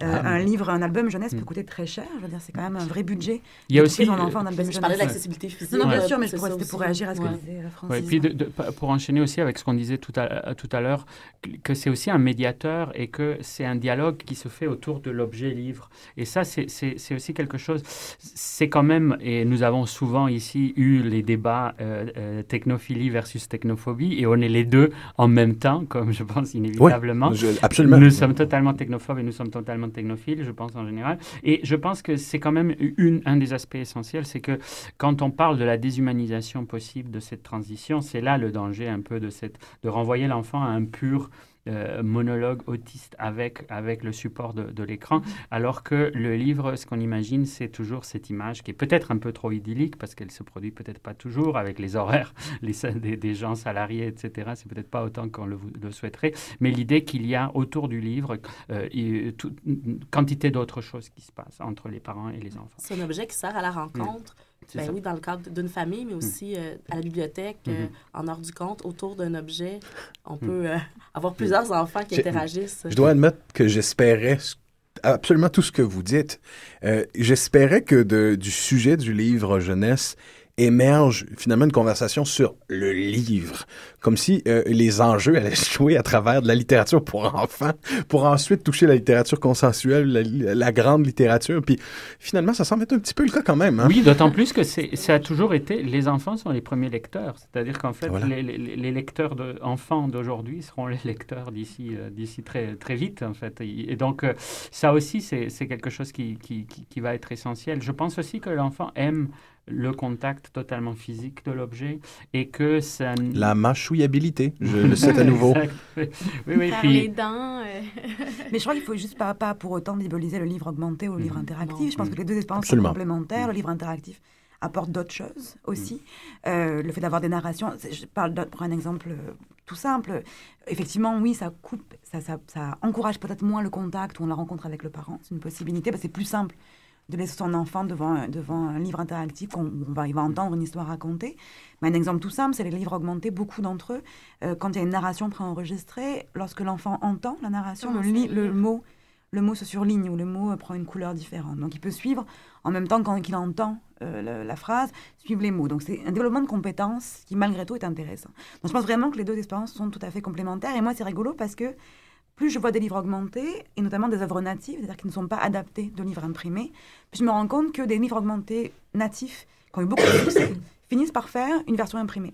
Speaker 4: Euh,
Speaker 1: Ah.
Speaker 4: Un livre, un album jeunesse peut coûter très cher. Je veux dire, c'est quand même un vrai budget.
Speaker 7: Il y a aussi.
Speaker 4: enfant en album
Speaker 2: Je parlais de
Speaker 4: jeunesse.
Speaker 2: l'accessibilité physique.
Speaker 4: Non, non, bien
Speaker 2: là,
Speaker 4: sûr, mais
Speaker 2: c'est
Speaker 4: pour,
Speaker 2: ça
Speaker 4: c'était pour réagir à ce
Speaker 2: Ouais.
Speaker 4: que disait euh,
Speaker 7: Ouais,
Speaker 4: Francis.
Speaker 7: puis de- de- pour enchaîner aussi avec ce qu'on disait tout à, tout à l'heure, que- c'est aussi un médiateur et que c'est un dialogue qui se fait autour de l'objet livre. Et ça, c'est- aussi quelque chose. C'est quand même, et nous avons souvent ici eu les débats euh, euh, technophilie versus technophobie, et on est les deux en même temps, comme je pense inévitablement.
Speaker 1: Je- absolument.
Speaker 7: Nous sommes totalement technophobes et nous sommes totalement technophiles, je pense en général. Et je pense que c'est quand même une, un des aspects essentiels, c'est que quand on parle de la déshumanisation possible de cette transition, c'est là le danger un peu de, cette, de renvoyer l'enfant à un pur euh, monologue autiste avec, avec le support de, l'écran, alors que le livre, ce qu'on imagine, c'est toujours cette image qui est peut-être un peu trop idyllique, parce qu'elle se produit peut-être pas toujours avec les horaires [LAUGHS] les, des, des gens salariés, etc. C'est peut-être pas autant qu'on le, souhaiterait, mais l'idée qu'il y a autour du livre euh, tout- une quantité d'autres choses qui se passent entre les parents et les enfants.
Speaker 2: C'est un objet qui sert à la rencontre. Ben
Speaker 7: ça.
Speaker 2: oui, dans le cadre d'une famille, mais aussi euh, à la bibliothèque, euh, en hors du compte, autour d'un objet. On peut euh, avoir plusieurs enfants qui interagissent.
Speaker 1: Je dois admettre que j'espérais absolument tout ce que vous dites. J'espérais que de- du sujet du livre jeunesse émerge finalement une conversation sur le livre, comme si euh, les enjeux allaient se jouer à travers de la littérature pour enfants, pour ensuite toucher la littérature consensuelle, la, la grande littérature. Puis finalement, ça semble être un petit peu le cas quand même. Hein?
Speaker 7: Oui, d'autant plus que ça a toujours été, les enfants sont les premiers lecteurs. C'est-à-dire qu'en fait,
Speaker 1: Voilà.
Speaker 7: les, les- les lecteurs de, enfants d'aujourd'hui seront les lecteurs d'ici, euh, d'ici très, très vite, en fait. Et, donc, euh, ça aussi, c'est, c'est quelque chose qui, qui, qui- qui va être essentiel. Je pense aussi que l'enfant aime le contact totalement physique de l'objet et que ça...
Speaker 1: La mâchouillabilité, je le cite à [LAUGHS] nouveau.
Speaker 7: Oui, oui,
Speaker 5: Faire
Speaker 7: puis-
Speaker 5: les dents. euh, [LAUGHS]
Speaker 4: Mais je crois qu'il faut juste pas, pas pour autant diaboliser le livre augmenté ou le livre
Speaker 1: Mhm.
Speaker 4: interactif.
Speaker 2: Non.
Speaker 4: Je pense que les deux expériences
Speaker 1: Absolument.
Speaker 4: sont complémentaires. Le livre interactif apporte d'autres choses aussi. Euh, le fait d'avoir des narrations, je parle pour un exemple euh, tout simple. Effectivement, oui, ça coupe, ça, ça, ça encourage peut-être moins le contact ou la rencontre avec le parent. C'est une possibilité. que c'est plus simple de laisser son enfant devant, un- devant un livre interactif où on va, il va entendre une histoire racontée. Mais un exemple tout simple, c'est les livres augmentés. Beaucoup d'entre eux, euh, quand il y a une narration préenregistrée, lorsque l'enfant entend la narration, le, li- le mot le mot se surligne ou le mot euh, prend une couleur différente. Donc il peut suivre en même temps quand il entend euh, la, la phrase, suivre les mots. Donc c'est un développement de compétences qui malgré tout est intéressant. Donc je pense vraiment que les deux expériences sont tout à fait complémentaires. Et moi c'est rigolo parce que plus je vois des livres augmentés, et notamment des œuvres natives, c'est-à-dire qui ne sont pas adaptés de livres imprimés, plus je me rends compte que des livres augmentés natifs, qui ont eu beaucoup de succès, [COUGHS] finissent par faire une version imprimée.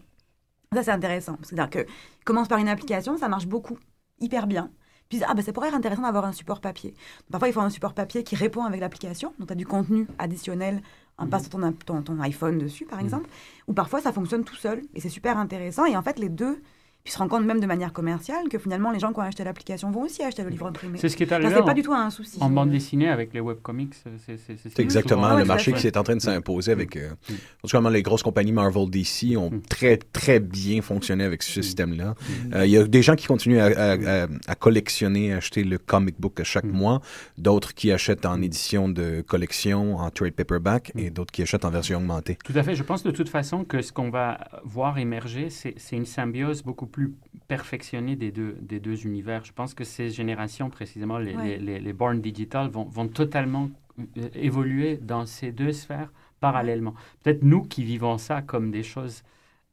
Speaker 4: Ça, c'est intéressant. C'est-à-dire que commence par une application, ça marche beaucoup, hyper bien. Puis ah, ben, ça pourrait être intéressant d'avoir un support papier. Parfois, il faut un support papier qui répond avec l'application. Donc, tu as du contenu additionnel en passant ton, ton, ton iPhone dessus, par exemple. Ou parfois, ça fonctionne tout seul. Et c'est super intéressant. Et en fait, les deux, puis se rendre compte même de manière commerciale que finalement, les gens qui ont acheté l'application vont aussi acheter le livre imprimé.
Speaker 7: C'est ce qui est arrivé
Speaker 4: c'est
Speaker 7: en,
Speaker 4: pas du tout un souci.
Speaker 7: en bande dessinée avec les webcomics. C'est
Speaker 1: exactement le marché qui est en train de s'imposer avec. Euh,
Speaker 7: Mm.
Speaker 1: en tout cas, les grosses compagnies Marvel DC ont
Speaker 7: Mm.
Speaker 1: très, très bien fonctionné avec ce système-là.
Speaker 7: Mm.
Speaker 1: Euh, Il y a des gens qui continuent à, collectionner, à acheter le comic book à chaque mois, d'autres qui achètent en édition de collection, en trade paperback, et d'autres qui achètent en version augmentée.
Speaker 7: Tout à fait. Je pense de toute façon que ce qu'on va voir émerger, c'est une symbiose beaucoup plus perfectionnée des deux, des deux univers. Je pense que ces générations, précisément les,
Speaker 4: Ouais.
Speaker 7: les, Born Digital, vont, vont totalement euh, évoluer dans ces deux sphères parallèlement. Peut-être nous qui vivons ça comme des choses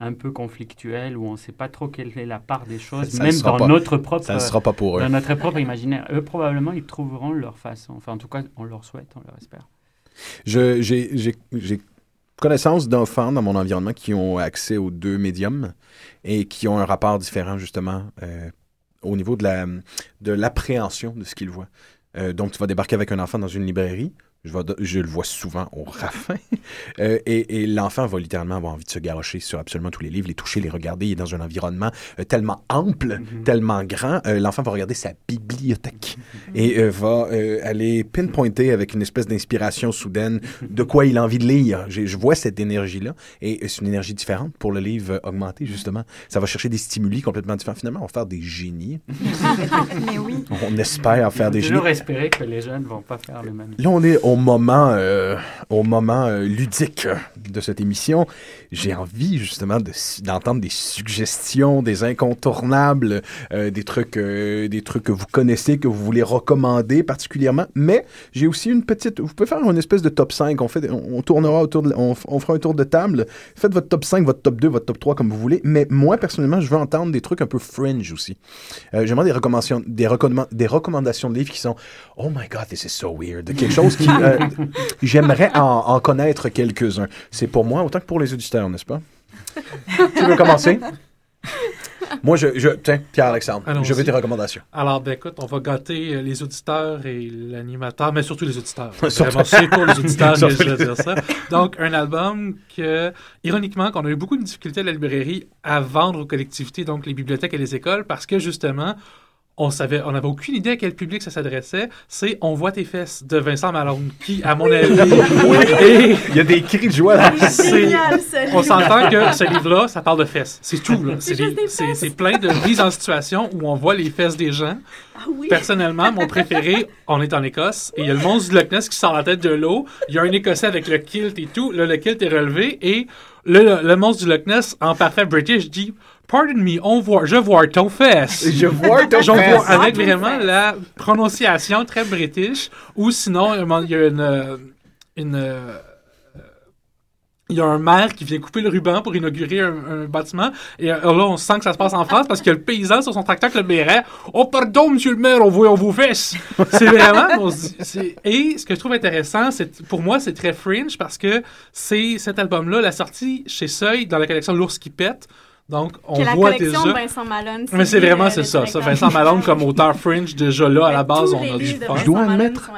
Speaker 7: un peu conflictuelles, où on ne sait pas trop quelle est la part des choses,
Speaker 1: Ça
Speaker 7: même dans
Speaker 1: pas.
Speaker 7: notre propre...
Speaker 1: Ça ne sera pas pour eux.
Speaker 7: dans notre propre imaginaire. Eux, probablement, ils trouveront leur façon. Enfin, en tout cas, on leur souhaite, on leur espère.
Speaker 1: Je- J'ai j'ai- j'ai connaissance d'enfants dans mon environnement qui ont accès aux deux médiums et qui ont un rapport différent, justement, euh, au niveau de la de l'appréhension de ce qu'ils voient. Euh, donc, tu vas débarquer avec un enfant dans une librairie. Je, vais- je le vois souvent au raffin. [LAUGHS] Euh, et et l'enfant va littéralement avoir envie de se garocher sur absolument tous les livres, les toucher, les regarder. Il est dans un environnement euh, tellement ample,
Speaker 7: Mhm.
Speaker 1: tellement grand. Euh, l'enfant va regarder sa bibliothèque et euh, va euh, aller pinpointer avec une espèce d'inspiration soudaine de quoi il a envie de lire. J'ai- Je vois cette énergie-là et c'est une énergie différente pour le livre euh, augmenté, justement. Ça va chercher des stimuli complètement différents. Finalement, on va faire des génies. [LAUGHS]
Speaker 4: Mais oui.
Speaker 1: On espère faire des
Speaker 7: J'ai
Speaker 1: génies.
Speaker 7: toujours espéré que les jeunes ne vont pas faire le même.
Speaker 1: Là, on est au moment, euh, au moment euh, ludique de cette émission. J'ai envie justement d'entendre des suggestions, des incontournables, euh, des trucs, des trucs que vous connaissez, que vous voulez recommander particulièrement. Mais j'ai aussi une petite. Vous pouvez faire une espèce de top 5. On fait, on, tournera autour, de, on, fera un tour de table. Faites votre top 5, votre top 2, votre top 3 comme vous voulez. Mais moi personnellement, je veux entendre des trucs un peu fringe aussi. J'aimerais des recommandations, des, des recommandations de livres qui sont Oh my God, this is so weird. Quelque chose qui. [LAUGHS] euh, J'aimerais en, en connaître quelques-uns. C'est pour moi autant que pour les auditeurs, n'est-ce pas? tu veux commencer? Moi, je. je tiens, Pierre-Alexandre, je veux tes recommandations.
Speaker 3: Alors, ben écoute, on va gâter euh, les auditeurs et l'animateur, mais surtout les auditeurs. [LAUGHS] Vraiment, c'est pour les auditeurs [LAUGHS] que je
Speaker 1: les-
Speaker 3: dire ça. Donc, un album que, ironiquement, qu'on a eu beaucoup de difficultés à la librairie à vendre aux collectivités, donc les bibliothèques et les écoles, parce que justement, on savait, on n'avait aucune idée à quel public ça s'adressait. C'est On voit tes fesses de Vincent Malone, qui, à mon avis, est-
Speaker 1: Il y a des cris de joie là.
Speaker 3: c'est-
Speaker 5: Génial,
Speaker 3: on s'entend que ce [LAUGHS] livre-là, ça parle de fesses. C'est tout. là. C'est
Speaker 5: C'est juste
Speaker 3: des-
Speaker 5: des
Speaker 3: c'est
Speaker 5: fesses.
Speaker 3: c'est plein de mises en situation où on voit les fesses des gens.
Speaker 5: Ah oui.
Speaker 3: Personnellement, mon préféré, on est en Écosse et il y a le monstre du Loch Ness qui sort la tête de l'eau. Il y a un Écossais avec le kilt et tout. Là, le kilt est relevé et le, le monstre du Loch Ness, en parfait British, dit Pardon me, on voit, je vois ton fesse. [LAUGHS]
Speaker 1: Je vois ton
Speaker 3: vois
Speaker 1: fesse.
Speaker 3: avec vraiment
Speaker 5: fesse.
Speaker 3: la prononciation très british. Ou sinon, il y a une. euh, une euh, il y a un maire qui vient couper le ruban pour inaugurer un, un bâtiment. Et euh, là, on sent que ça se passe en France parce qu'il y a le paysan sur son tracteur avec le béret. Oh, pardon, monsieur le maire, on voit vos fesses. C'est vraiment. on se dit- c'est- Et ce que je trouve intéressant, c'est pour moi, c'est très fringe parce que c'est cet album-là, la sortie chez Seuil dans la collection L'ours qui pète. Donc, on
Speaker 5: Que la
Speaker 3: voit
Speaker 5: collection
Speaker 3: déjà.
Speaker 5: de Vincent Malone.
Speaker 3: Mais c'est vraiment, c'est ça. Ça. Vincent Malone comme auteur fringe, déjà là, à la base, on a du fun.
Speaker 5: Vincent
Speaker 1: dois admettre-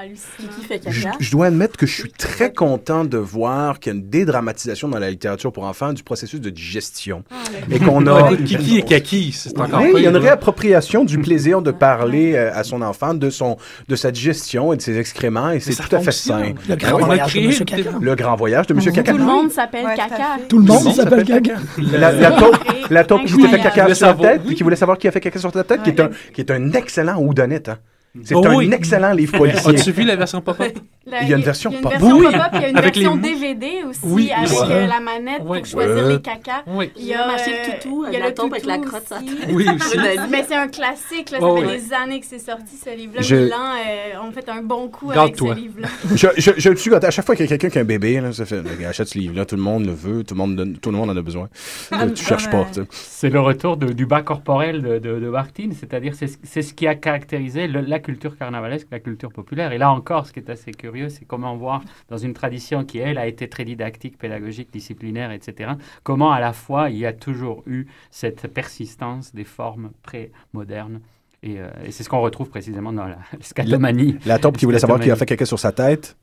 Speaker 1: Je,
Speaker 2: caca.
Speaker 1: je dois admettre que je suis très content de voir qu'il y a une dédramatisation dans la littérature pour enfants du processus de digestion.
Speaker 5: Ah,
Speaker 1: Et qu'on a.
Speaker 3: écoute, Kiki et Kaki, c'est encore
Speaker 1: Oui, il y a une réappropriation du plaisir de parler euh, à son enfant de, son, de sa digestion et de ses excréments, et c'est tout à fait sain.
Speaker 3: fonctionne.
Speaker 6: Le grand voyage de
Speaker 3: une-
Speaker 6: Caca.
Speaker 1: Le grand voyage de Monsieur Caca.
Speaker 5: Tout le monde s'appelle Caca.
Speaker 6: Tout le monde s'appelle Caca.
Speaker 1: La, taupe, qui s'était fait caca sur la tête,
Speaker 3: oui.
Speaker 1: qui voulait savoir qui a fait caca sur ta tête, qui, est un, qui est un excellent whodunit. C'est
Speaker 3: Oh
Speaker 1: un
Speaker 3: oui.
Speaker 1: excellent livre [LAUGHS] policier.
Speaker 3: As-tu vu la version pop-up?
Speaker 5: La-
Speaker 1: Il y a une version
Speaker 5: il y a une
Speaker 1: pop-
Speaker 5: version
Speaker 3: Oui,
Speaker 5: pop-up, il y a une
Speaker 3: avec les
Speaker 5: version
Speaker 3: mou-
Speaker 5: DVD aussi
Speaker 3: Oui,
Speaker 5: avec
Speaker 3: ouais.
Speaker 5: euh, la manette
Speaker 3: Ouais.
Speaker 5: pour choisir
Speaker 1: Ouais.
Speaker 5: les cacas.
Speaker 3: Oui.
Speaker 5: Il y a
Speaker 2: acheté
Speaker 5: euh,
Speaker 2: le toutou,
Speaker 5: il y a
Speaker 2: la
Speaker 5: le
Speaker 2: taupe avec la crotte sur la
Speaker 5: aussi.
Speaker 2: tête.
Speaker 3: Oui, [LAUGHS] aussi.
Speaker 5: Mais c'est un classique, là. Ça
Speaker 3: Ouais,
Speaker 5: fait
Speaker 3: ouais.
Speaker 5: des années que c'est sorti, ce livre-là.
Speaker 1: Je-
Speaker 5: Milan euh, ont fait un bon coup avec ce livre-là. [LAUGHS]
Speaker 1: Je, je, je le suis. À chaque fois qu'il y a quelqu'un qui a un bébé, là, ça fait, Regarde, achète ce livre-là, tout le monde le veut, tout le monde, donne- tout le monde en a besoin.
Speaker 4: Ah,
Speaker 1: tu cherches pas.
Speaker 7: C'est le retour du bas corporel de, Martine, c'est-à-dire c'est ce- c'est ce qui a caractérisé le- la culture carnavalesque, la culture populaire. Et là encore, ce qui est assez curieux, c'est comment voir dans une tradition qui, elle, a été très didactique, pédagogique, disciplinaire, etc., comment à la fois il y a toujours eu cette persistance des formes pré-modernes Et, euh, et c'est ce qu'on retrouve précisément dans la scatomanie. [LAUGHS]
Speaker 1: La taupe qui voulait savoir qui a fait caca sur sa tête.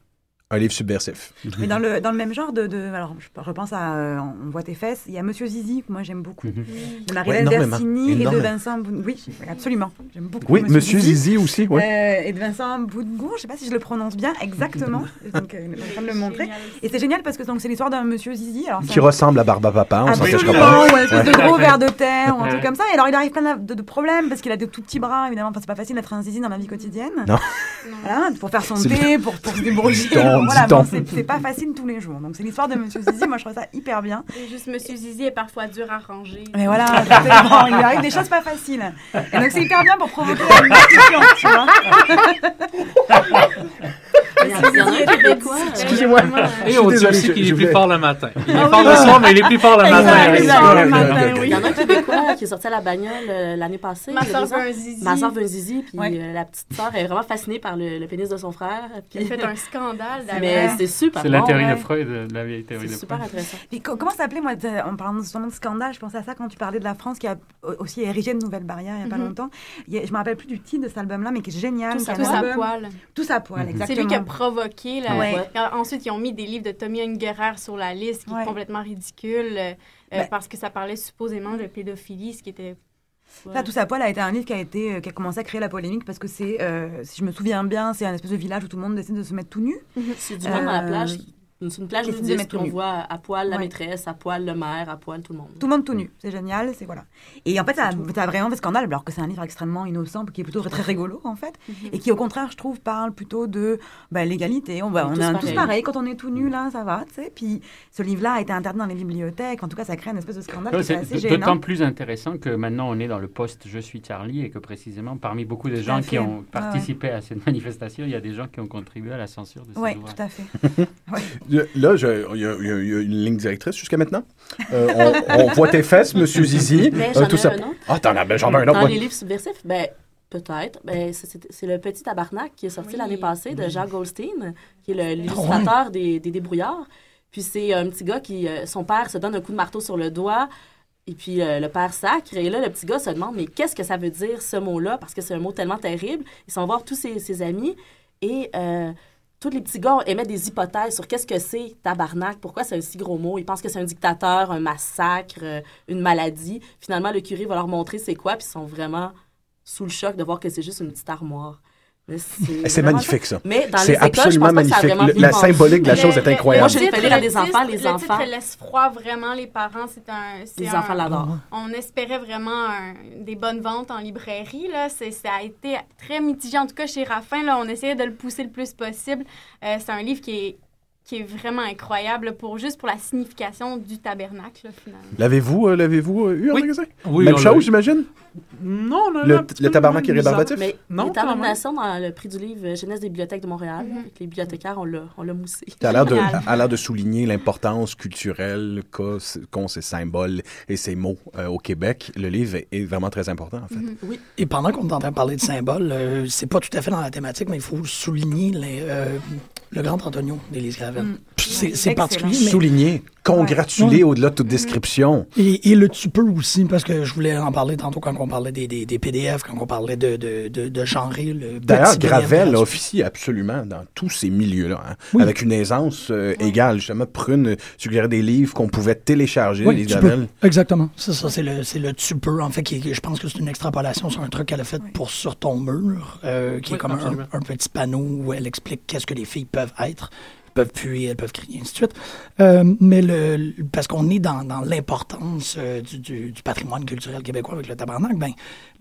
Speaker 1: Un livre subversif. [LAUGHS]
Speaker 4: Mais dans le, dans le même genre de, de alors je repense à euh, On voit tes fesses, il y a Monsieur Zizi que moi j'aime beaucoup,
Speaker 7: Mhm.
Speaker 4: de Marie-Hélène
Speaker 1: Ouais,
Speaker 4: Versini et de. Vincent Boun- oui absolument j'aime beaucoup
Speaker 1: Oui, Monsieur Zizi aussi, oui.
Speaker 4: Euh, et de Vincent Boudgour, je sais pas si je le prononce bien exactement, donc [LAUGHS] euh, je suis en train de le montrer.
Speaker 5: Génial.
Speaker 4: Et c'est génial parce que donc c'est l'histoire d'un Monsieur Zizi, alors
Speaker 1: Qui
Speaker 4: un-
Speaker 1: ressemble à Barba Papa, on s'en cachera pas.
Speaker 4: ou un espèce de gros verre de terre ou un truc comme ça. Et alors il arrive plein de, de problèmes parce qu'il a de tout petits bras, évidemment. Enfin, c'est pas facile d'être un zizi dans la vie quotidienne.
Speaker 1: Non.
Speaker 4: Voilà, pour faire son thé, pour, pour se débrouiller. Voilà, bon, c'est pas facile tous les jours. Donc c'est l'histoire de Monsieur Zizi. Moi, je trouve ça hyper bien.
Speaker 5: Et juste Monsieur Zizi est parfois dur à ranger.
Speaker 4: Mais voilà, il arrive des choses pas faciles. Et donc c'est hyper bien pour provoquer une discussion, tu vois. [LAUGHS]
Speaker 2: Il y en a- il y en a un québécois. euh,
Speaker 1: Excusez-moi.
Speaker 3: Et on dit aussi qu'il est plus fort le matin. Il est fort le soir, mais il est plus fort le matin.
Speaker 2: Il y en a un québécois qui est sorti à la bagnole euh, l'année passée.
Speaker 5: Ma soeur veut un zizi.
Speaker 2: Ma soeur veut un zizi, puis
Speaker 4: Ouais.
Speaker 2: euh, la petite soeur est vraiment fascinée par le, le pénis de son frère. Puis
Speaker 5: Il fait un scandale
Speaker 2: Mais c'est super
Speaker 7: C'est la théorie
Speaker 2: ouais.
Speaker 7: de Freud, la vieille théorie de
Speaker 2: C'est super
Speaker 7: Freud.
Speaker 2: intéressant.
Speaker 4: Puis co- comment ça s'appelait, moi, de- en parlant justement de scandale, je pensais à ça quand tu parlais de la France qui a au- aussi érigé de nouvelles barrières il n'y a pas
Speaker 5: Mhm.
Speaker 4: longtemps. Je me rappelle plus du titre de cet album-là, mais qui est génial.
Speaker 2: Tous à
Speaker 5: poil.
Speaker 4: Tous à poil,
Speaker 1: Mhm.
Speaker 4: exactement.
Speaker 5: C'est lui qui a provoqué. Là.
Speaker 4: Ouais.
Speaker 5: Et Ensuite, ils ont mis des livres de Tommy Ungerer sur la liste, qui
Speaker 4: Ouais.
Speaker 5: est complètement ridicule, euh, euh,
Speaker 4: Ben-
Speaker 5: parce que ça parlait supposément de pédophilie, ce qui était.
Speaker 4: Ça, Tous à poil a été un livre qui a, été, euh, qui a commencé à créer la polémique parce que c'est, euh, si je me souviens bien, c'est un espèce de village où tout le monde décide de se mettre tout nu. [LAUGHS]
Speaker 2: C'est du monde dans la
Speaker 4: Euh,
Speaker 2: plage. C'est une plage nudiste, on voit à poil la
Speaker 4: Ouais.
Speaker 2: maîtresse, à poil le maire, à poil tout le monde.
Speaker 4: Tout le monde tout nu. C'est génial, c'est voilà. Et en fait, ça, a- ça a vraiment fait scandale, alors que c'est un livre extrêmement innocent, qui est plutôt très rigolo, en fait. Et qui, au contraire, je trouve, parle plutôt de bah, l'égalité. On,
Speaker 2: On est
Speaker 4: on
Speaker 2: tous pareils.
Speaker 4: Quand on est tout nu, là, ça va, tu sais. Puis ce livre-là a été interdit dans les bibliothèques. En tout cas, ça crée une espèce de scandale
Speaker 7: C'est
Speaker 4: assez
Speaker 7: d'autant plus intéressant que maintenant on est dans le post Je suis Charlie et que précisément parmi beaucoup de
Speaker 4: Tout
Speaker 7: gens qui ont
Speaker 4: Ouais,
Speaker 7: participé à cette [LAUGHS] manifestation, il y a des gens qui ont contribué à la censure de ces
Speaker 4: Oui, tout à fait. [LAUGHS]
Speaker 1: Là, il y, a- y une ligne directrice jusqu'à maintenant. Euh, on, [LAUGHS] on voit tes fesses, Monsieur Zizi.
Speaker 2: Mais
Speaker 1: Euh, tout
Speaker 2: ai
Speaker 1: ça-
Speaker 2: un autre.
Speaker 1: Ah, t'en as, ben, j'en ai un autre.
Speaker 2: Dans
Speaker 1: moi.
Speaker 2: les livres subversifs, ben, peut-être. Ben, c'est- le Petit Tabarnak qui est sorti
Speaker 5: Oui.
Speaker 2: l'année passée de Jean Goldstein, qui est l'illustrateur des, des débrouillards. Puis c'est un petit gars qui, euh, son père se donne un coup de marteau sur le doigt, et puis euh, le père sacre. Et là, le petit gars se demande, mais qu'est-ce que ça veut dire ce mot-là? Parce que c'est un mot tellement terrible. Ils s'en voir tous ses, ses amis, et euh, tous les petits gars émettent des hypothèses sur qu'est-ce que c'est tabarnak, pourquoi c'est un si gros mot. Ils pensent que c'est un dictateur, un massacre, euh, une maladie. Finalement, le curé va leur montrer c'est quoi, puis ils sont vraiment sous le choc de voir que c'est juste une petite armoire. C'est
Speaker 1: C'est
Speaker 2: vraiment
Speaker 1: magnifique, ça.
Speaker 2: Mais dans les je
Speaker 1: absolument
Speaker 2: pense pas que ça a
Speaker 1: magnifique. la symbolique de la chose est
Speaker 5: le-
Speaker 1: incroyable.
Speaker 2: Moi, je l'ai
Speaker 5: le
Speaker 2: fait lire à des
Speaker 5: titre-
Speaker 2: enfants, les
Speaker 5: le
Speaker 2: enfants.
Speaker 5: titre laisse froid vraiment les parents. C'est un, c'est
Speaker 2: Les
Speaker 5: un-
Speaker 2: enfants l'adorent.
Speaker 5: On espérait vraiment un- des bonnes ventes en librairie. Là. C'est, ça a été très mitigé. En tout cas, chez Raffin, là, on essayait de le pousser le plus possible. Euh, c'est un livre qui est, qui est vraiment incroyable pour juste pour la signification du tabernacle, là, finalement.
Speaker 1: L'avez-vous euh, l'avez-vous euh, eu en
Speaker 3: Oui.
Speaker 1: magasin?
Speaker 3: Oui,
Speaker 1: Même chose, j'imagine?
Speaker 3: Non, on a
Speaker 1: Le-
Speaker 3: petit
Speaker 1: le tabarnak
Speaker 3: même
Speaker 1: est rébarbatif?
Speaker 2: Mais
Speaker 3: Non,
Speaker 2: il est en nomination dans le prix du livre Jeunesse des bibliothèques de Montréal.
Speaker 5: Mhm.
Speaker 2: Les bibliothécaires, on l'a, on l'a moussé.
Speaker 1: Ça a l'air de, l'air de souligner l'importance culturelle qu'ont ces symboles et ces mots euh, au Québec. Le livre est, est vraiment très important, en fait.
Speaker 5: Mhm.
Speaker 6: Et pendant qu'on est en train de parler de symboles, euh, c'est pas tout à fait dans la thématique, mais il faut souligner les, euh, le grand Antonio d'Élise Gravel.
Speaker 4: Mm.
Speaker 6: C'est particulier, mais
Speaker 1: Souligner, congratuler
Speaker 6: Ouais.
Speaker 1: au-delà de toute description.
Speaker 6: Et, et le tu peux aussi, parce que je voulais en parler tantôt quand on parlait des, des, des PDF, quand on parlait de, de, de, de genrer
Speaker 1: D'ailleurs, Gravel officie absolument dans tous ces milieux-là, hein,
Speaker 6: Oui.
Speaker 1: avec une aisance euh, égale. Justement, Prune suggérait des livres qu'on pouvait télécharger,
Speaker 6: Oui,
Speaker 1: les
Speaker 6: peux.
Speaker 1: Gravel.
Speaker 6: Exactement. C'est ça, c'est le, c'est le tu peux. En fait, qui, je pense que c'est une extrapolation sur un truc qu'elle a fait pour sur ton mur, euh, qui
Speaker 3: Oui,
Speaker 6: est comme un, un petit panneau où elle explique qu'est-ce que les filles peuvent être, peuvent puer, elles peuvent crier, ainsi de suite. Euh, mais le, parce qu'on est dans, dans l'importance euh, du, du- du patrimoine culturel québécois avec le tabarnak, ben,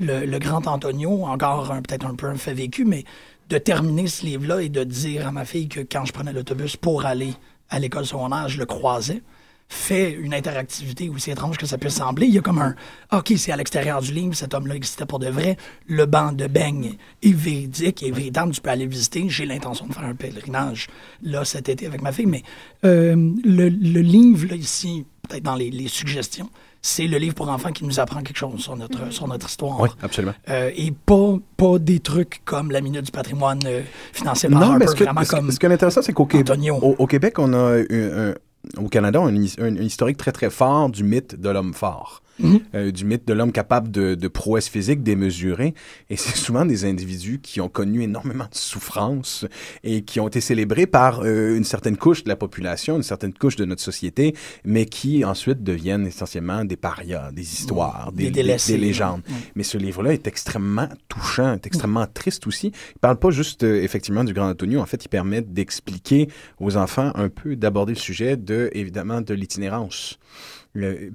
Speaker 6: le, le grand Antonio, encore peut-être un peu un fait vécu, mais de terminer ce livre-là et de dire à ma fille que quand je prenais l'autobus pour aller à l'école secondaire, je le croisais, fait une interactivité aussi étrange que ça peut sembler. Il y a comme un OK, c'est à l'extérieur du livre, cet homme-là existait pour de vrai. Le banc de beigne est véridique, est véritable, tu peux aller visiter. J'ai l'intention de faire un pèlerinage là cet été avec ma fille, mais euh, le, le livre, là, ici, peut-être dans les, les suggestions, c'est le livre pour enfants qui nous apprend quelque chose sur notre, sur notre histoire.
Speaker 1: Oui, absolument.
Speaker 6: Euh, et pas, pas des trucs comme la minute du patrimoine euh, financé par
Speaker 1: Non, mais
Speaker 6: Harper,
Speaker 1: ce, que-
Speaker 6: vraiment
Speaker 1: ce que-
Speaker 6: comme
Speaker 1: ce qui est intéressant, c'est qu'au Québec, au, au Québec, on a un- un- au Canada, on a un, historique très, très fort du mythe de l'homme fort. Mhm. euh, du mythe de l'homme capable de, de prouesses physiques démesurées. Et c'est souvent des individus qui ont connu énormément de souffrance et qui ont été célébrés par euh, une certaine couche de la population, une certaine couche de notre société, mais qui ensuite deviennent essentiellement des parias, des histoires, des, des, légendes. Mais ce livre-là est extrêmement touchant, est extrêmement triste aussi. Il parle pas juste euh, effectivement du grand Antonio. En fait, il permet d'expliquer aux enfants un peu, d'aborder le sujet de, évidemment, de l'itinérance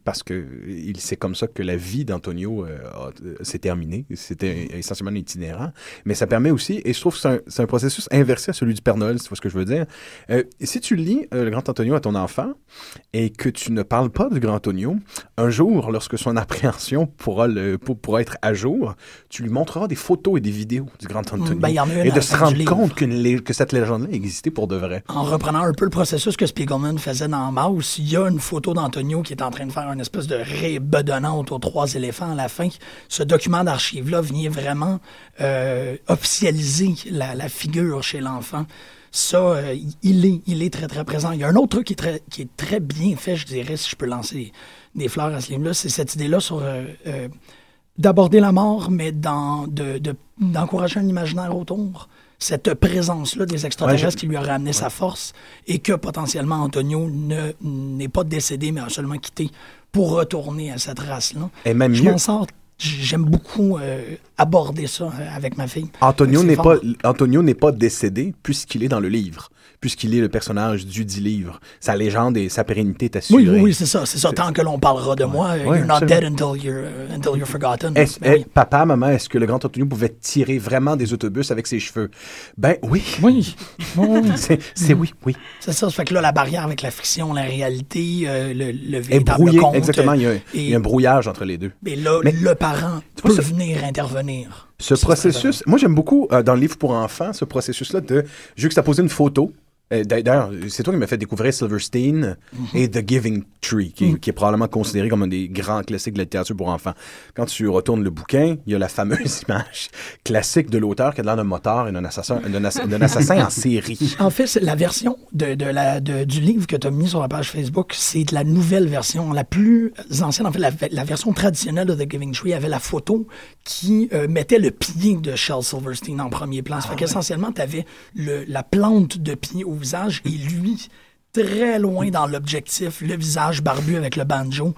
Speaker 1: parce que c'est comme ça que la vie d'Antonio euh, euh, s'est terminée. C'était essentiellement itinérant. Mais ça permet aussi, et je trouve que c'est un, processus inversé à celui du Père Noël, c'est ce que je veux dire. Euh, si tu lis le grand Antonio à ton enfant et que tu ne parles pas du grand Antonio, un jour, lorsque son appréhension pourra, le, pourra être à jour, tu lui montreras des photos et des vidéos du grand Antonio. Ben, et de se rendre compte que cette légende-là existait pour de vrai.
Speaker 6: En reprenant un peu le processus que Spiegelman faisait dans Mouse, il y a une photo d'Antonio qui est en en train de faire une espèce de rébedonnant autour de trois éléphants à la fin. Ce document d'archive-là vient vraiment euh, officialiser la, figure chez l'enfant. Ça, euh, il, est, il est très, très présent. Il y a un autre truc qui est très, bien fait, je dirais, si je peux lancer des fleurs à ce livre-là, c'est cette idée-là sur euh, d'aborder la mort, mais d'encourager de, un imaginaire autour cette présence-là des extraterrestres qui lui a ramené sa force et que potentiellement Antonio n'est pas décédé, mais a seulement quitté pour retourner à cette race-là.
Speaker 1: Et même
Speaker 6: Je m'en sors j'aime beaucoup euh, aborder ça euh, avec ma fille.
Speaker 1: Antonio n'est pas Antonio n'est pas décédé puisqu'il est dans le livre puisqu'il est le personnage du dit livre. Sa légende et sa pérennité est assurée.
Speaker 6: Oui, oui, c'est ça. C'est ça. Tant que l'on parlera de moi, you're not dead until you're, uh, until you're forgotten.
Speaker 1: Ben papa, maman, est-ce que le grand Antonio pouvait tirer vraiment des autobus avec ses cheveux? Ben oui.
Speaker 6: Oui. [LAUGHS]
Speaker 1: c'est oui, oui.
Speaker 6: C'est ça. Ça fait que là, la barrière avec la fiction, la réalité, euh, le, le véritable conte.
Speaker 1: Exactement. Il y, a, il y, a, un brouillage entre les deux.
Speaker 6: Mais là, le parent peut venir intervenir.
Speaker 1: Ce processus, moi j'aime beaucoup euh, dans le livre pour enfants, ce processus-là de juxtaposer une photo euh, d'ailleurs, c'est toi qui m'as fait découvrir Silverstein et The Giving Tree, mhm. qui, est probablement considéré comme un des grands classiques de la littérature pour enfants. Quand tu retournes le bouquin, il y a la fameuse [LAUGHS] image classique de l'auteur qui a l'air d'un moteur et d'un assassin, assassin en série.
Speaker 6: En fait, la version de, de la, du livre que tu as mis sur la page Facebook, c'est la nouvelle version, la plus ancienne. En fait, la, version traditionnelle de The Giving Tree avait la photo qui euh, mettait le pied de Shel Silverstein en premier plan. Ça fait ah qu'essentiellement, tu avais le, la plante de pied au visage et lui très loin dans l'objectif, le visage barbu avec le banjo,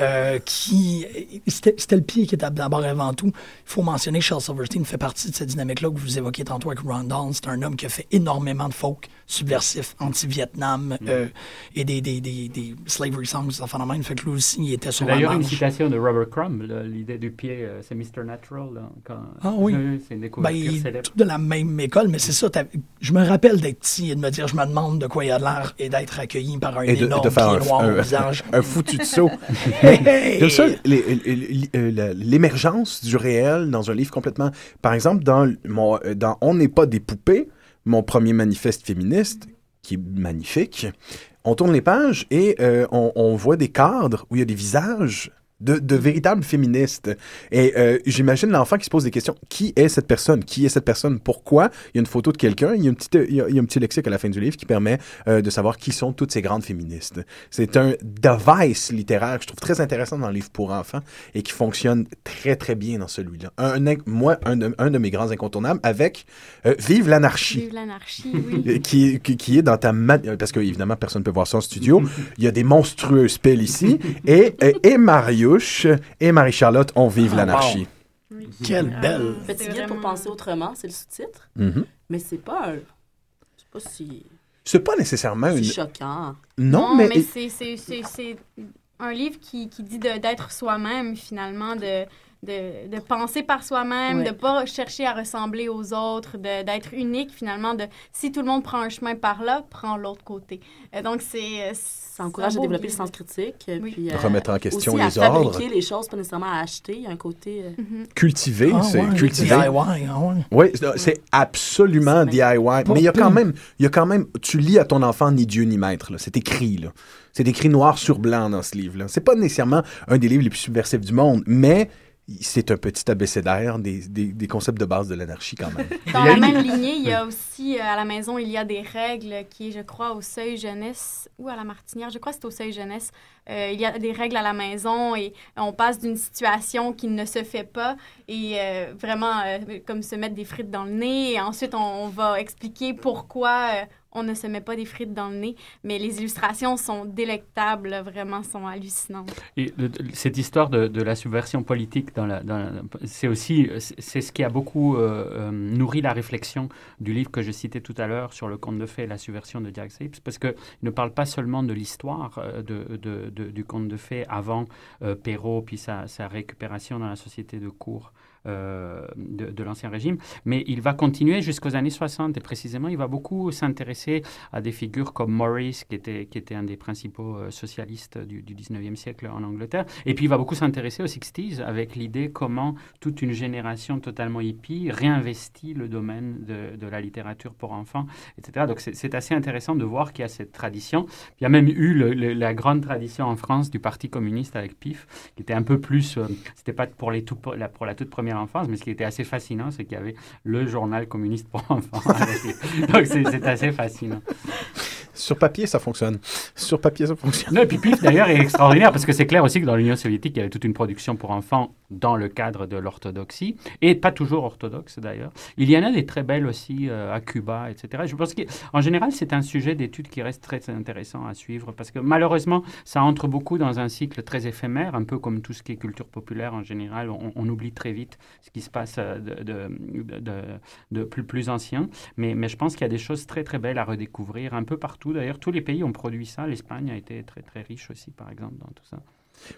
Speaker 6: euh, qui c'était le pied qui était d'abord avant tout. Il faut mentionner que Charles Silverstein fait partie de cette dynamique-là que vous évoquiez tantôt avec Ron C'est un homme qui a fait énormément de folk subversifs, anti-Vietnam mm. euh, et des, des, des, des, slavery songs, enfin même. Fait que lui aussi, il était sur
Speaker 7: D'ailleurs, une citation de Robert Crumb, l'idée du pied, euh, c'est Mr. Natural. quand,
Speaker 6: ah oui. C'est une découverte ben, Tout de la même école, mais c'est ça. Je me rappelle d'être petit et de me dire, je me demande de quoi il a l'air d'être accueilli par un énorme de faire pied noir au visage. [LAUGHS]
Speaker 1: un foutu de saut. [LAUGHS] Euh, l'émergence du réel dans un livre complètement... Par exemple, dans, mon, dans On n'est pas des poupées, mon premier manifeste féministe, qui est magnifique, on tourne les pages et euh, on, on, voit des cadres où il y a des visages de, véritables féministes. Et euh, j'imagine l'enfant qui se pose des questions. Qui est cette personne? Qui est cette personne? Pourquoi? Il y a une photo de quelqu'un, il, y a il, y a, un petit lexique à la fin du livre qui permet euh, de savoir qui sont toutes ces grandes féministes. C'est un device littéraire que je trouve très intéressant dans le livre pour enfants et qui fonctionne très, très bien dans celui-là. Un, moi, un de, un de, mes grands incontournables avec euh, Vive l'anarchie.
Speaker 5: Vive l'anarchie, oui. [LAUGHS]
Speaker 1: qui, qui, est dans ta... Parce que, évidemment, personne ne peut voir ça en studio. il y a des monstrueuses pelles ici. et, et Mario et Marie-Charlotte, On vive ah, l'anarchie.
Speaker 6: Quelle belle!
Speaker 2: Petit guide pour penser autrement, c'est le sous-titre.
Speaker 1: Mm-hmm.
Speaker 2: Mais c'est pas. C'est pas si...
Speaker 1: C'est pas nécessairement une...
Speaker 2: choquant.
Speaker 1: Non, mais...
Speaker 5: mais c'est un livre qui, qui dit d'être soi-même, finalement, de de, de penser par soi-même, de de pas chercher à ressembler aux autres, d'être unique finalement. De si tout le monde prend un chemin par là, prends l'autre côté. Euh, donc c'est euh,
Speaker 2: ça encourage à développer le sens critique,
Speaker 1: oui. puis euh, remettre en question
Speaker 2: aussi
Speaker 1: les
Speaker 2: à
Speaker 1: ordres.
Speaker 2: fabriquer les choses, pas nécessairement à acheter. Il y a un côté
Speaker 1: mhm. cultivé, ah, c'est
Speaker 6: ouais,
Speaker 1: cultivé.
Speaker 6: DIY, ah
Speaker 1: Oui, c'est absolument DIY. Mais il y a quand même, il y a quand même, tu lis à ton enfant ni Dieu ni maître. C'est écrit là. C'est écrit noir sur blanc dans ce livre-là. C'est pas nécessairement un des livres les plus subversifs du monde, mais c'est un petit abécédaire des, des, des, concepts de base de l'anarchie quand même.
Speaker 5: Dans la même lignée, il y a aussi euh, à la maison, il y a des règles qui, je crois, au seuil jeunesse ou à la martinière, je crois que c'est au seuil jeunesse, euh, il y a des règles à la maison et on passe d'une situation qui ne se fait pas et euh, vraiment euh, comme se mettre des frites dans le nez. Et ensuite on, on va expliquer pourquoi euh, on ne se met pas des frites dans le nez, mais les illustrations sont délectables, vraiment, sont hallucinantes.
Speaker 7: Et cette histoire de, la subversion politique, c'est aussi c'est ce qui a beaucoup euh, euh, nourri la réflexion du livre que je citais tout à l'heure sur le conte de fées et la subversion de Jack Sapes, parce qu'il ne parle pas seulement de l'histoire euh, du conte de fées avant Perrault, puis sa, sa récupération dans la société de cours. Euh, de, l'Ancien Régime, mais il va continuer jusqu'aux années 60 et précisément il va beaucoup s'intéresser à des figures comme Morris, qui était, qui était un des principaux euh, socialistes du, du 19e siècle en Angleterre. Et puis, il va beaucoup s'intéresser aux 60s avec l'idée comment toute une génération totalement hippie réinvestit le domaine de, la littérature pour enfants, etc. Donc, c'est assez intéressant de voir qu'il y a cette tradition. Il y a même eu la grande tradition en France du Parti communiste avec PIF, qui était un peu plus... euh, C'était pas pour, les tout, pour la toute première enfance, mais ce qui était assez fascinant, c'est qu'il y avait le journal communiste pour enfants. [LAUGHS] Donc, c'est assez fascinant.
Speaker 1: Sur papier, ça fonctionne. Sur papier, ça fonctionne.
Speaker 7: Non, et puis d'ailleurs, est extraordinaire parce que c'est clair aussi que dans l'Union soviétique, il y avait toute une production pour enfants dans le cadre de l'orthodoxie, et pas toujours orthodoxe d'ailleurs. Il y en a des très belles aussi euh, à Cuba, etc. Je pense qu'en général, c'est un sujet d'étude qui reste très intéressant à suivre parce que malheureusement, ça entre beaucoup dans un cycle très éphémère, un peu comme tout ce qui est culture populaire en général. On, oublie très vite ce qui se passe euh, de, plus ancien. Mais, mais je pense qu'il y a des choses très très belles à redécouvrir un peu partout. D'ailleurs, tous les pays ont produit ça. L'Espagne a été très très riche aussi, par exemple, dans tout ça.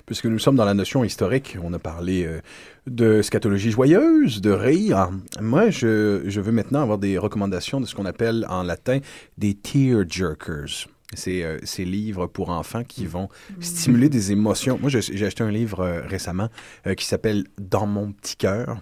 Speaker 1: Puisque nous sommes dans la notion historique, on a parlé euh, de scatologie joyeuse, de rire. Moi, je, je veux maintenant avoir des recommandations de ce qu'on appelle en latin des tear jerkers. C'est euh, ces livres pour enfants qui vont stimuler des émotions. Moi, j'ai acheté un livre euh, récemment euh, qui s'appelle Dans mon petit cœur,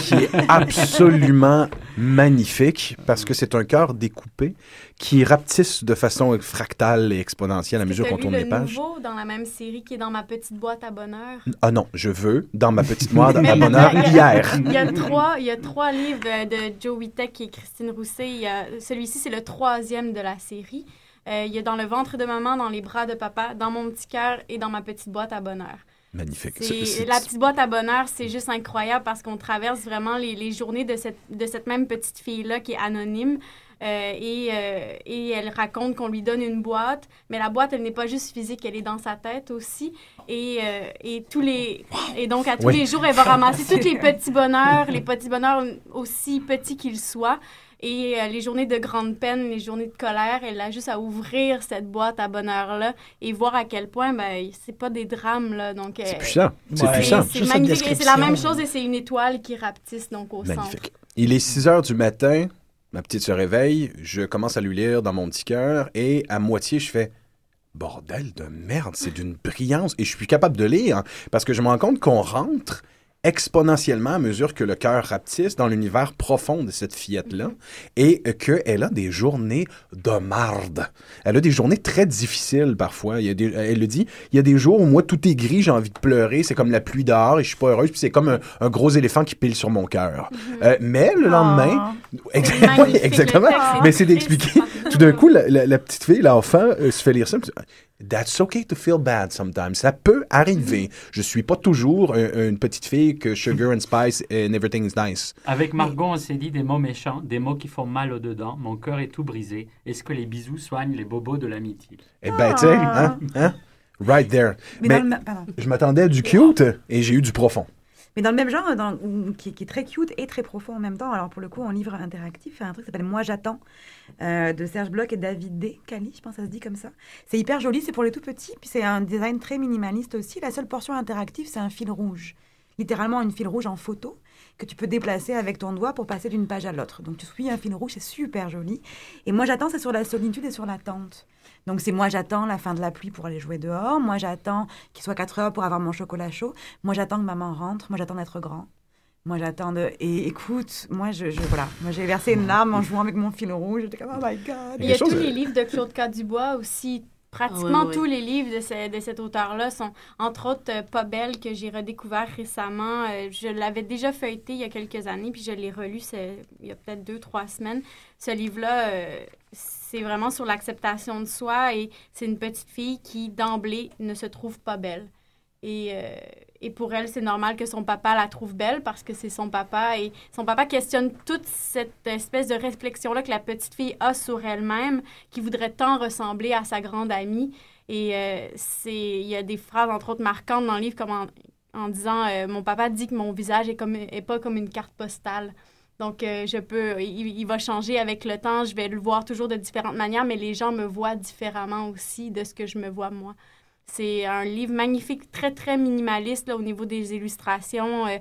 Speaker 1: qui est absolument magnifique parce que c'est un cœur découpé qui rapetisse de façon fractale et exponentielle à mesure qu'on tourne
Speaker 5: le
Speaker 1: les pages.
Speaker 5: nouveau dans la même série qui est dans ma petite boîte à bonheur?
Speaker 1: Ah non, je veux, dans ma petite
Speaker 5: Mais
Speaker 1: à bonheur,
Speaker 5: il a-
Speaker 1: hier.
Speaker 5: Il y a trois, il y a trois livres de, de Joe Witek et Christine Rousset. Celui-ci, c'est le troisième de la série. Euh, il y a Dans le ventre de maman, Dans les bras de papa, Dans mon petit cœur et Dans ma petite boîte à bonheur.
Speaker 1: Magnifique.
Speaker 5: La petite boîte à bonheur, c'est juste incroyable parce qu'on traverse vraiment les, les journées de cette, de cette même petite fille-là qui est anonyme. Euh, et, euh, et elle raconte qu'on lui donne une boîte, mais la boîte, elle n'est pas juste physique, elle est dans sa tête aussi. Et, euh, et, tous les, et donc, à tous
Speaker 1: Oui.
Speaker 5: les jours, elle va ramasser tous les petits bonheurs, les petits bonheurs aussi petits qu'ils soient. Et euh, les journées de grande peine, les journées de colère, elle a juste à ouvrir cette boîte à bonheur-là et voir à quel point, ben, c'est pas des drames, là. Donc,
Speaker 1: C'est
Speaker 5: euh,
Speaker 1: puissant. C'est
Speaker 6: Ouais.
Speaker 1: puissant.
Speaker 5: c'est magnifique. Et c'est la même chose et c'est une étoile qui rapetisse donc au centre.
Speaker 1: Magnifique. Il est 6 heures du matin, ma petite se réveille, je commence à lui lire dans mon petit cœur et à moitié, je fais Bordel de merde, c'est d'une brillance. Et je suis capable de lire parce que je me rends compte qu'on rentre exponentiellement à mesure que le cœur rapetisse dans l'univers profond de cette fillette-là et qu'elle a des journées de marde. Elle a des journées très difficiles parfois. Il y a des, elle le dit, il y a des jours où moi tout est gris, j'ai envie de pleurer, c'est comme la pluie dehors et je suis pas heureuse, puis c'est comme un, un gros éléphant qui pile sur mon cœur. Euh, mais le lendemain, [LAUGHS]
Speaker 5: magnifique,
Speaker 1: oui, [LAUGHS] exactement. Mais c'est d'expliquer. Tout d'un coup, la, la- la petite fille, l'enfant, euh, se fait lire ça. That's okay to feel bad sometimes. Ça peut arriver. Je suis pas toujours un- une petite fille que sugar and spice and everything is nice.
Speaker 7: Avec Margot, on s'est dit des mots méchants, des mots qui font mal au dedans. Mon cœur est tout brisé. Est-ce que les bisous soignent les bobos de l'amitié?
Speaker 1: Eh ben, tu sais, hein, hein? Right there.
Speaker 4: Mais, le,
Speaker 1: je m'attendais à du cute et j'ai eu du profond.
Speaker 4: Mais dans le même genre, qui, est très cute et très profond en même temps, alors pour le coup, en livre interactif, un truc qui s'appelle Moi j'attends, euh, de Serge Bloch et David D. Cali, je pense que ça se dit comme ça. C'est hyper joli, c'est pour les tout petits, puis c'est un design très minimaliste aussi. La seule portion interactive, c'est un fil rouge. Littéralement, une fil rouge en photo que tu peux déplacer avec ton doigt pour passer d'une page à l'autre. Donc tu suis un fil rouge, c'est super joli. Et Moi j'attends, c'est sur la solitude et sur l'attente. Donc c'est moi j'attends la fin de la pluie pour aller jouer dehors. Moi j'attends qu'il soit 4 heures pour avoir mon chocolat chaud. Moi j'attends que maman rentre. Moi j'attends d'être grand. Moi j'attends de... Et écoute, moi je, je- voilà, moi j'ai versé une larme en jouant avec mon fil rouge. J'étais comme oh my god.
Speaker 5: Il y a tous les
Speaker 1: euh,
Speaker 5: livres de Claude K. Dubois aussi pratiquement
Speaker 2: ouais, ouais.
Speaker 5: tous les livres de, ce- de cet auteur-là sont, entre autres, euh, Pas belle, que j'ai redécouvert récemment. Euh, je l'avais déjà feuilleté il y a quelques années, puis je l'ai relu c'est- il y a peut-être deux, trois semaines. Ce livre-là, euh, c'est vraiment sur l'acceptation de soi et c'est une petite fille qui, d'emblée, ne se trouve pas belle. Et, et pour elle, c'est normal que son papa la trouve belle parce que c'est son papa. Et son papa questionne toute cette espèce de réflexion-là que la petite fille a sur elle-même, qui voudrait tant ressembler à sa grande amie. Et euh, il y a des phrases, entre autres, marquantes dans le livre, comme en, disant euh, Mon papa dit que mon visage est, comme, est pas comme une carte postale. Donc, euh, je peux, il va changer avec le temps. Je vais le voir toujours de différentes manières, mais les gens me voient différemment aussi de ce que je me vois moi. C'est un livre magnifique, très, très minimaliste au niveau des illustrations. Euh,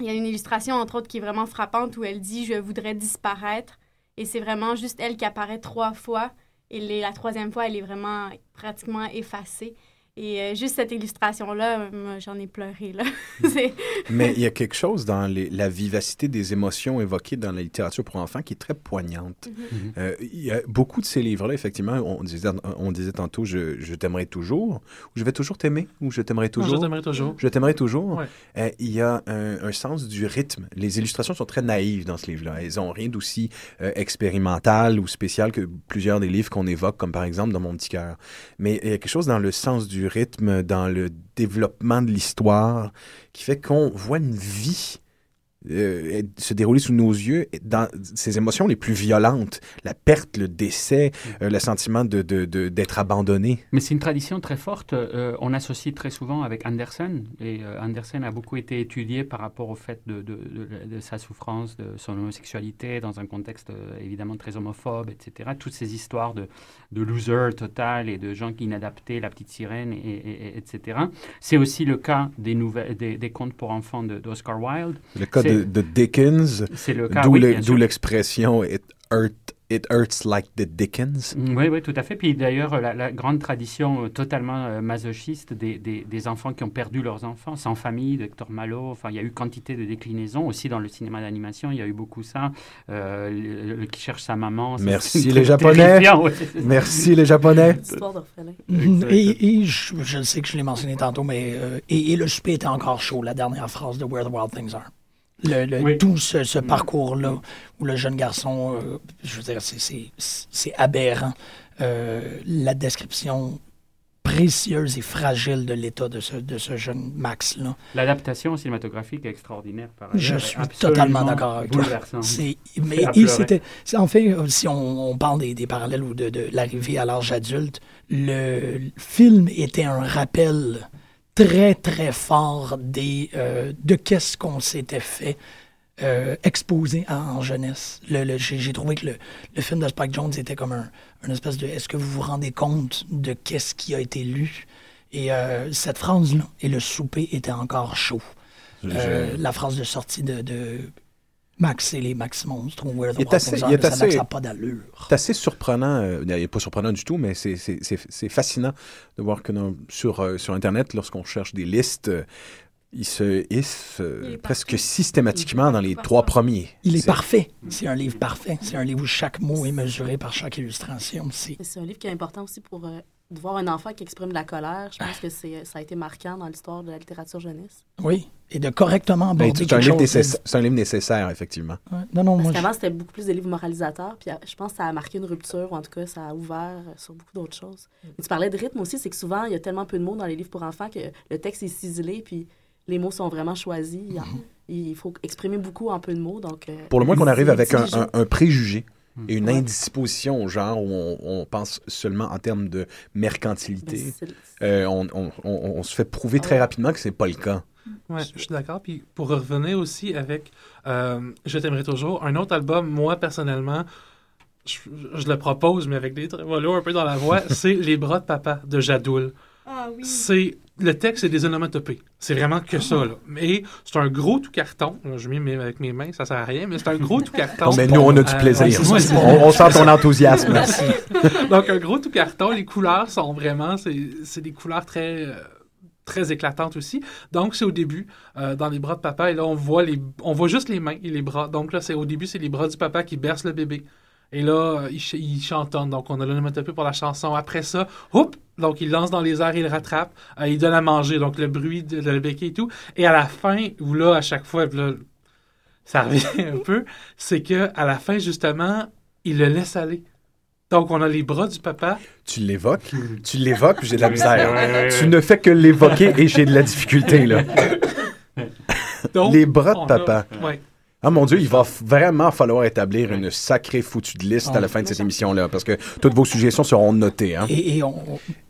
Speaker 5: il y a une illustration, entre autres, qui est vraiment frappante où elle dit Je voudrais disparaître. Et c'est vraiment juste elle qui apparaît trois fois. Et la troisième fois, elle est vraiment pratiquement effacée. Et euh, juste cette illustration-là, j'en ai pleuré. Là. [LAUGHS] C'est-
Speaker 1: Mais il y a quelque chose dans les- la vivacité des émotions évoquées dans la littérature pour enfants qui est très poignante.
Speaker 7: Mhm.
Speaker 1: Euh, il y a beaucoup de ces livres-là, effectivement, on disait, on disait tantôt je, je t'aimerai toujours, ou je vais toujours t'aimer, ou je t'aimerai toujours.
Speaker 3: Je t'aimerais toujours.
Speaker 1: Je t'aimerais toujours.
Speaker 3: Ouais.
Speaker 1: Euh, il y a un, un sens du rythme. Les illustrations sont très naïves dans ce livre-là. Elles ont rien d'aussi euh, expérimental ou spécial que plusieurs des livres qu'on évoque, comme par exemple dans Mon petit cœur. Mais il y a quelque chose dans le sens du rythme, dans le développement de l'histoire, qui fait qu'on voit une vie euh, se dérouler sous nos yeux dans ses émotions les plus violentes. La perte, le décès, euh, le sentiment de, de- de- d'être abandonné.
Speaker 7: Mais c'est une tradition très forte. euh, on associe très souvent avec Andersen. Et Andersen a beaucoup été étudié par rapport au fait de, de- sa souffrance, de son homosexualité, dans un contexte évidemment très homophobe, etc. Toutes ces histoires de, de loser total et de gens qui inadaptés, la petite sirène, et, et- et- etc. C'est aussi le cas des, des, des contes pour enfants d'Oscar Wilde.
Speaker 1: Le cas
Speaker 7: C'est-
Speaker 1: de, de Dickens,
Speaker 7: C'est le cas,
Speaker 1: d'où
Speaker 7: oui,
Speaker 1: l'expression it, hurt, it hurts like the Dickens.
Speaker 7: Mm, Oui, oui, tout à fait. Puis d'ailleurs, la, la grande tradition euh, totalement euh, masochiste des, des, des enfants qui ont perdu leurs enfants, sans famille, de Hector Malo, enfin, il y a eu quantité de déclinaisons. Aussi dans le cinéma d'animation, il y a eu beaucoup ça. Euh, le, le qui cherche sa maman. ça, [LAUGHS]
Speaker 1: Merci les Japonais.
Speaker 7: ouais.
Speaker 1: Merci les Japonais.
Speaker 6: Et, et je, sais que je l'ai mentionné tantôt, mais euh, et, et le souper était encore chaud, la dernière phrase de Where the Wild Things Are. Le, le-
Speaker 7: Oui.
Speaker 6: Tout ce, ce parcours-là où le jeune garçon, euh, je veux dire, c'est- aberrant. Euh, la description précieuse et fragile de l'état de ce, de ce jeune Max-là.
Speaker 7: L'adaptation cinématographique est extraordinaire par ailleurs.
Speaker 6: Je suis totalement d'accord avec toi. C'est, mais et c'était, en fait, euh, si on, on parle des, des parallèles ou de, de l'arrivée à l'âge adulte, le film était un rappel très très fort des euh, de qu'est-ce qu'on s'était fait euh, exposer en, en jeunesse. Le, le- j'ai, j'ai trouvé que le, le film de Spike Jones était comme un, un espèce de est-ce que vous vous rendez compte de qu'est-ce qui a été lu? Et euh, cette phrase-là et le souper était encore chaud. Euh, la phrase de sortie de, de Max et les Max Monstres, ou Where the
Speaker 1: Il est
Speaker 6: Wild
Speaker 1: assez-
Speaker 6: Things Are,
Speaker 1: il est
Speaker 6: ça
Speaker 1: assez-
Speaker 6: n'a pas d'allure.
Speaker 1: C'est assez surprenant, euh, il n'est pas surprenant du tout, mais c'est- c'est c'est- c'est fascinant de voir que dans- sur, euh, sur Internet, lorsqu'on cherche des listes, euh, il se hisse euh,
Speaker 5: Il
Speaker 1: presque systématiquement dans les trois premiers.
Speaker 6: Il est parfait. C'est un livre parfait. C'est un livre où chaque mot est mesuré par chaque illustration. C'est
Speaker 2: un livre qui est important aussi pour euh, de voir un enfant qui exprime de la colère. Je pense que c'est ça a été marquant dans l'histoire de la littérature jeunesse.
Speaker 6: oui, et de correctement
Speaker 1: Ben,
Speaker 6: aborder
Speaker 1: C'est un, livre
Speaker 6: chose.
Speaker 1: nécessaire- c'est un livre nécessaire, effectivement.
Speaker 6: Ouais. Non, non,
Speaker 2: Parce
Speaker 6: moi, je-
Speaker 2: qu'avant, c'était beaucoup plus des livres moralisateurs. Puis euh, je pense que ça a marqué une rupture, ou en tout cas, ça a ouvert euh, sur beaucoup d'autres choses. Mais tu parlais de rythme aussi, c'est que souvent, il y a tellement peu de mots dans les livres pour enfants que le texte est ciselé, puis les mots sont vraiment choisis. A- Il faut exprimer beaucoup en peu de mots. Donc, euh,
Speaker 1: Pour le moins qu'on arrive avec un,
Speaker 2: intelligent.
Speaker 1: un- un préjugé
Speaker 7: Mm.
Speaker 1: Et une
Speaker 2: Ouais.
Speaker 1: indisposition au genre où on, on pense seulement en termes de mercantilité.
Speaker 2: Ben,
Speaker 1: Euh, on, on- on- on se fait prouver très rapidement que c'est pas le cas.
Speaker 3: Ouais, je suis d'accord. Puis pour revenir aussi avec euh, Je t'aimerai toujours, un autre album, moi personnellement, je, je le propose, mais avec des trémolos un peu dans la voix, [LAUGHS] c'est Les bras de papa de Jadoul.
Speaker 5: Ah oui.
Speaker 3: C'est le texte, c'est des onomatopées. C'est vraiment que ça. Là. Mais c'est un gros tout carton. Là, je mets mes- avec mes mains, ça sert à rien, mais c'est un gros tout carton.
Speaker 1: Oh, mais nous, on a du
Speaker 3: Euh,
Speaker 1: plaisir.
Speaker 3: ouais,
Speaker 1: on, on sent ton enthousiasme.
Speaker 6: Merci.
Speaker 3: Donc, un gros tout carton. Les couleurs sont vraiment, c'est c'est des couleurs très, euh, très éclatantes aussi. Donc, c'est au début, euh, dans les bras de papa. Et là, on voit, les, on voit juste les mains et les bras. Donc, là, c'est au début, c'est les bras du papa qui bercent le bébé. Et là, il, ch il chantonne. Donc, on a l'onomatopée pour la chanson. Après ça, hop, donc il lance dans les airs, il rattrape, euh, il donne à manger, donc le bruit de, de le béquet et tout. Et à la fin, où là, à chaque fois, là, ça revient un peu, c'est que à la fin, justement, il le laisse aller. Donc, on a les bras du papa.
Speaker 1: Tu l'évoques, tu l'évoques, j'ai de la misère. Tu ne fais que l'évoquer et j'ai de la difficulté, là.
Speaker 3: Donc, [LAUGHS]
Speaker 1: Les bras de
Speaker 3: a-
Speaker 1: papa.
Speaker 3: ouais.
Speaker 1: Ah mon Dieu, il va vraiment falloir établir une sacrée foutue de liste à la fin de cette émission-là, parce que toutes vos suggestions seront notées. Hein?
Speaker 6: Et, et on,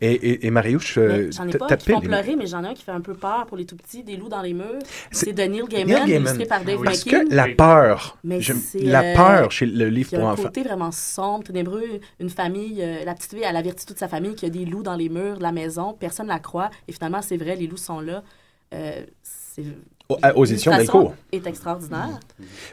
Speaker 1: Et, et, et Mariouche, euh,
Speaker 2: J'en ai pas qui font pleurer, mais j'en ai un qui fait un peu peur pour les tout petits, des loups dans les murs.
Speaker 1: C'est-
Speaker 2: de Neil Gaiman,
Speaker 1: Neil Gaiman.
Speaker 2: par Dave
Speaker 1: Parce
Speaker 2: McKean.
Speaker 1: que la
Speaker 7: Oui.
Speaker 1: peur,
Speaker 2: Mais
Speaker 1: je- la
Speaker 2: euh,
Speaker 1: peur chez le livre pour
Speaker 2: un
Speaker 1: enfants.
Speaker 2: côté vraiment sombre, ténébreux, une famille, euh, la petite fille, elle avertit toute sa famille qu'il y a des loups dans les murs de la maison, personne ne la croit, et finalement, c'est vrai, les loups sont là. Euh, c'est-
Speaker 1: aux éditions Delcourt.
Speaker 2: est extraordinaire.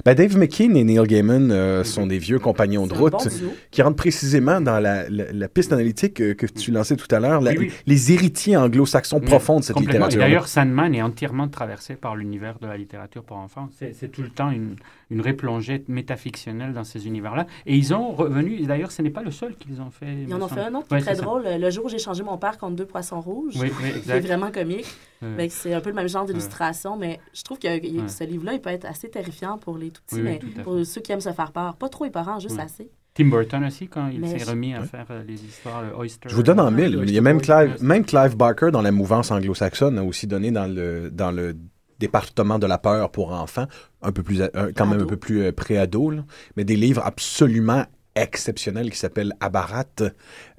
Speaker 1: Ben, Dave McKean et Neil Gaiman euh, sont des vieux compagnons de route
Speaker 2: bon
Speaker 1: qui rentrent précisément dans la, la- la piste analytique euh, que tu lançais tout à l'heure, la-
Speaker 7: Oui, oui.
Speaker 1: les héritiers anglo-saxons
Speaker 7: Mm,
Speaker 1: profonds de cette littérature.
Speaker 7: D'ailleurs, Sandman est entièrement traversé par l'univers de la littérature pour enfants. C'est tout le temps une, une replongée métafictionnelle dans ces univers-là. Et ils ont revenu, et d'ailleurs, ce n'est pas le seul qu'ils ont fait. il
Speaker 2: Ils en ont fait un autre qui
Speaker 7: Ouais,
Speaker 2: est très
Speaker 7: c'est ça.
Speaker 2: drôle. Le jour où j'ai changé mon père contre deux poissons rouges.
Speaker 7: Oui, oui, [LAUGHS]
Speaker 2: qui est
Speaker 7: exact.
Speaker 2: vraiment comique.
Speaker 7: Euh,
Speaker 2: c'est un peu le même genre d'illustration, mais je trouve que ce livre-là, il peut être assez terrifiant pour les tout petits,
Speaker 7: Oui, oui,
Speaker 2: mais
Speaker 7: tout à fait.
Speaker 2: pour ceux qui aiment se faire peur. Pas trop épeurant, juste
Speaker 7: Ouais.
Speaker 2: assez.
Speaker 7: Tim Burton aussi, quand il s'est
Speaker 2: je-
Speaker 7: remis à faire euh, les histoires euh, Oyster.
Speaker 1: Je vous donne en
Speaker 7: euh,
Speaker 1: mille. Il y a même. Clive, même Clive Barker dans la mouvance anglo-saxonne a aussi donné dans le, dans le département de la peur pour enfants, un peu plus, un- quand même un peu plus euh, pré-ado, mais des livres absolument exceptionnels qui s'appellent Abarat.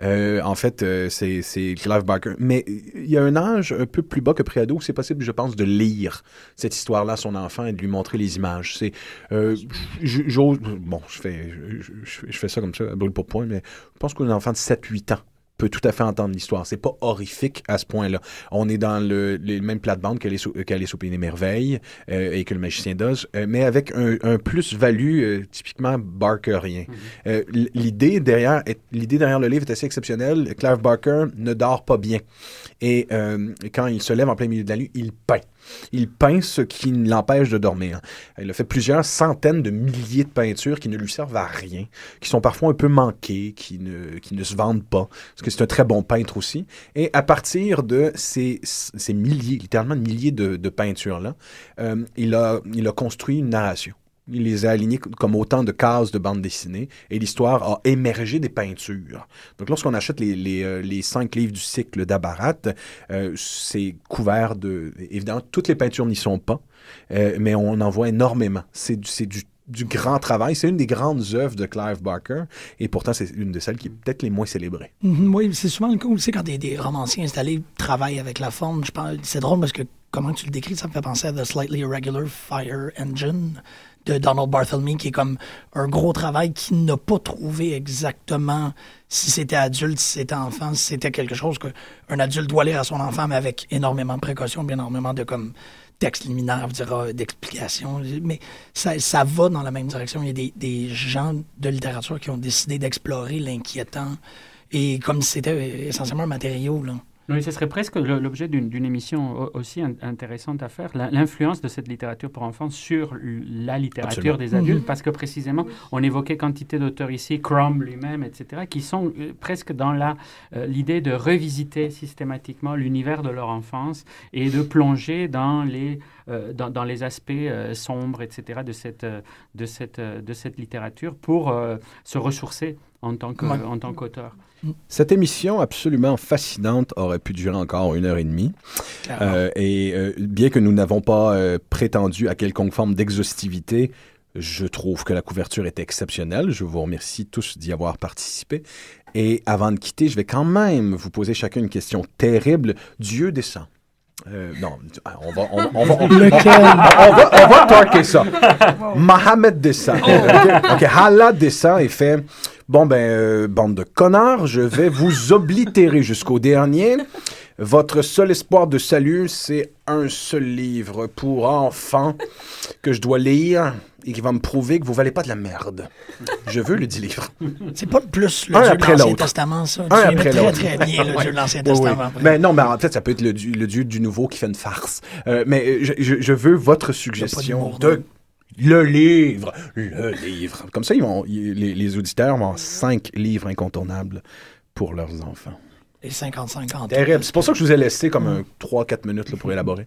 Speaker 1: Euh, en fait, euh, c'est Clive Barker. Mais il y a un âge un peu plus bas que pré-ado où c'est possible, je pense, de lire cette histoire-là à son enfant et de lui montrer les images. C'est, euh, bon, je fais, je, je- je fais ça comme ça, brûle pour point, mais je pense qu'un enfant de 7-8 ans peut tout à fait entendre l'histoire. C'est pas horrifique à ce point-là. On est dans le, les mêmes plates-bandes qu'Alice au- qu'Alice au Pays des Merveilles euh, et que le Magicien d'Oz, euh, mais avec un, un plus-value euh, typiquement barkerien. L- l'idée derrière est- l'idée derrière le livre est assez exceptionnelle. Clive Barker ne dort pas bien et quand il se lève en plein milieu de la nuit, il peint. Il peint ce qui l'empêche de dormir. Il a fait plusieurs centaines de milliers de peintures qui ne lui servent à rien, qui sont parfois un peu manquées, qui ne, qui ne se vendent pas, parce que c'est un très bon peintre aussi. Et à partir de ces, ces milliers, littéralement milliers de, peintures-là, euh, il, a, il a construit une narration. Il les a alignées comme autant de cases de bande dessinée et l'histoire a émergé des peintures. Donc, lorsqu'on achète les, les, euh, cinq livres du cycle d'Abarat, euh, c'est couvert de. Évidemment, toutes les peintures n'y sont pas, euh, mais on en voit énormément. C'est du, du, grand travail. C'est une des grandes œuvres de Clive Barker et pourtant, c'est une de celles qui est peut-être les moins célébrées.
Speaker 6: Mhm, Oui, c'est souvent le cas aussi quand des, romanciers installés travaillent avec la forme. C'est drôle parce que comment tu le décris, ça me fait penser à The Slightly Irregular Fire Engine de Donald Barthelme, qui est comme un gros travail qui n'a pas trouvé exactement si c'était adulte, si c'était enfant, si c'était quelque chose qu'un adulte doit lire à son enfant, mais avec énormément de précautions, bien énormément de comme texte liminaire, je dirais, d'explications. Mais ça, ça va dans la même direction. Il y a des, des gens de littérature qui ont décidé d'explorer l'inquiétant et comme si c'était essentiellement un matériau. Là.
Speaker 7: Oui, ce serait presque l'objet d'une d'une émission au- aussi in- intéressante à faire, l'influence de cette littérature pour enfants sur la littérature
Speaker 1: Absolument.
Speaker 7: des adultes, parce que précisément, on évoquait quantité d'auteurs ici, Crumb lui-même, etc., qui sont euh, presque dans la euh, l'idée de revisiter systématiquement l'univers de leur enfance et de plonger dans les euh, dans, dans les aspects euh, sombres, etc., de cette euh, de cette de cette littérature pour se ressourcer en tant que
Speaker 6: Ouais.
Speaker 7: en tant qu'auteur.
Speaker 1: Cette émission absolument fascinante aurait pu durer encore une heure et demie.
Speaker 6: Clairement.
Speaker 1: Euh, et euh, bien que nous n'avons pas euh, prétendu à quelconque forme d'exhaustivité, je trouve que la couverture est exceptionnelle. Je vous remercie tous d'y avoir participé. Et avant de quitter, je vais quand même vous poser chacun une question terrible. Dieu descend. Euh, non, on va, on, on va, on, on va, on va torquer ça. Mohamed descend. OK, OK, Allah descend et fait Bon, ben, euh, bande de connards, je vais [LAUGHS] vous oblitérer jusqu'au dernier. Votre seul espoir de salut, c'est un seul livre pour enfants que je dois lire et qui va me prouver que vous valez pas de la merde. Je veux le dit livre.
Speaker 6: C'est pas le plus le
Speaker 1: Un
Speaker 6: Dieu de l'Ancien. Testament, ça.
Speaker 1: Un
Speaker 6: tu
Speaker 1: après
Speaker 6: très,
Speaker 1: l'autre.
Speaker 6: très bien le Dieu de l'Ancien [LAUGHS]
Speaker 1: Oui, oui.
Speaker 6: Testament. après.
Speaker 1: Mais non, mais en fait, ça peut être le, dieu- le dieu du nouveau qui fait une farce. Euh, mais je, je- je veux votre suggestion de? Le livre, le livre. Comme ça, ils vont, ils- les, les auditeurs vont avoir cinq livres incontournables pour leurs enfants.
Speaker 6: Les 50-50.
Speaker 1: Terrible. C'est pour ça que je vous ai laissé comme un 3-4 minutes là, pour élaborer.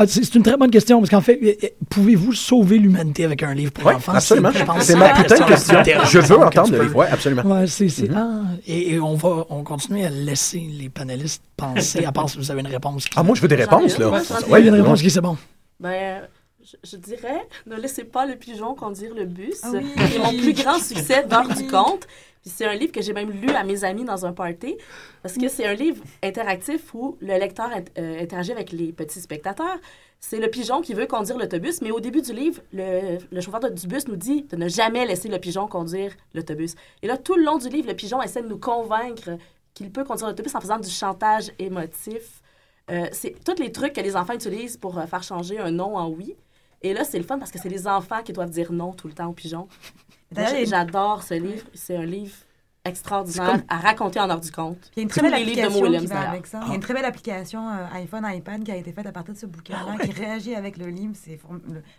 Speaker 6: Ah, c'est une très bonne question, parce qu'en fait, euh, euh, pouvez-vous sauver l'humanité avec un livre pour
Speaker 1: Oui,
Speaker 6: enfants?
Speaker 1: absolument.
Speaker 6: je pense,
Speaker 1: C'est ma putain de question. Je veux entendre le livre. Oui, absolument.
Speaker 6: Ouais, c'est, c'est-
Speaker 1: Mhm.
Speaker 6: ah, et, et on va on continue à laisser les panélistes penser, à part si vous avez une réponse. Qui...
Speaker 1: Ah, moi, je veux des réponses,
Speaker 2: une,
Speaker 1: là.
Speaker 2: ai
Speaker 6: Ouais, il y
Speaker 1: Ouais,
Speaker 6: a une réponse qui c'est bon.
Speaker 2: Ben, je, je dirais, ne laissez pas le pigeon conduire le bus.
Speaker 4: Oui.
Speaker 2: C'est mon plus grand succès d'heure du compte. Puis c'est un livre que j'ai même lu à mes amis dans un party. Parce que c'est un livre interactif où le lecteur euh, interagit avec les petits spectateurs. C'est le pigeon qui veut conduire l'autobus, mais au début du livre, le, le chauffeur de- du bus nous dit de ne jamais laisser le pigeon conduire l'autobus. Et là, tout le long du livre, le pigeon essaie de nous convaincre qu'il peut conduire l'autobus en faisant du chantage émotif. Euh, c'est tous les trucs que les enfants utilisent pour euh, faire changer un non en oui. Et là, c'est le fun parce que c'est les enfants qui doivent dire non tout le temps au pigeon. Moi,
Speaker 4: D'ailleurs, il y a une-
Speaker 2: J'adore ce livre. C'est un livre extraordinaire à raconter en heure du compte.
Speaker 4: Il y a une très belle application qui va avec ça. Il y a une très belle application euh, iPhone, iPad qui a été faite à partir de ce bouquin-là, qui réagit avec le livre. C'est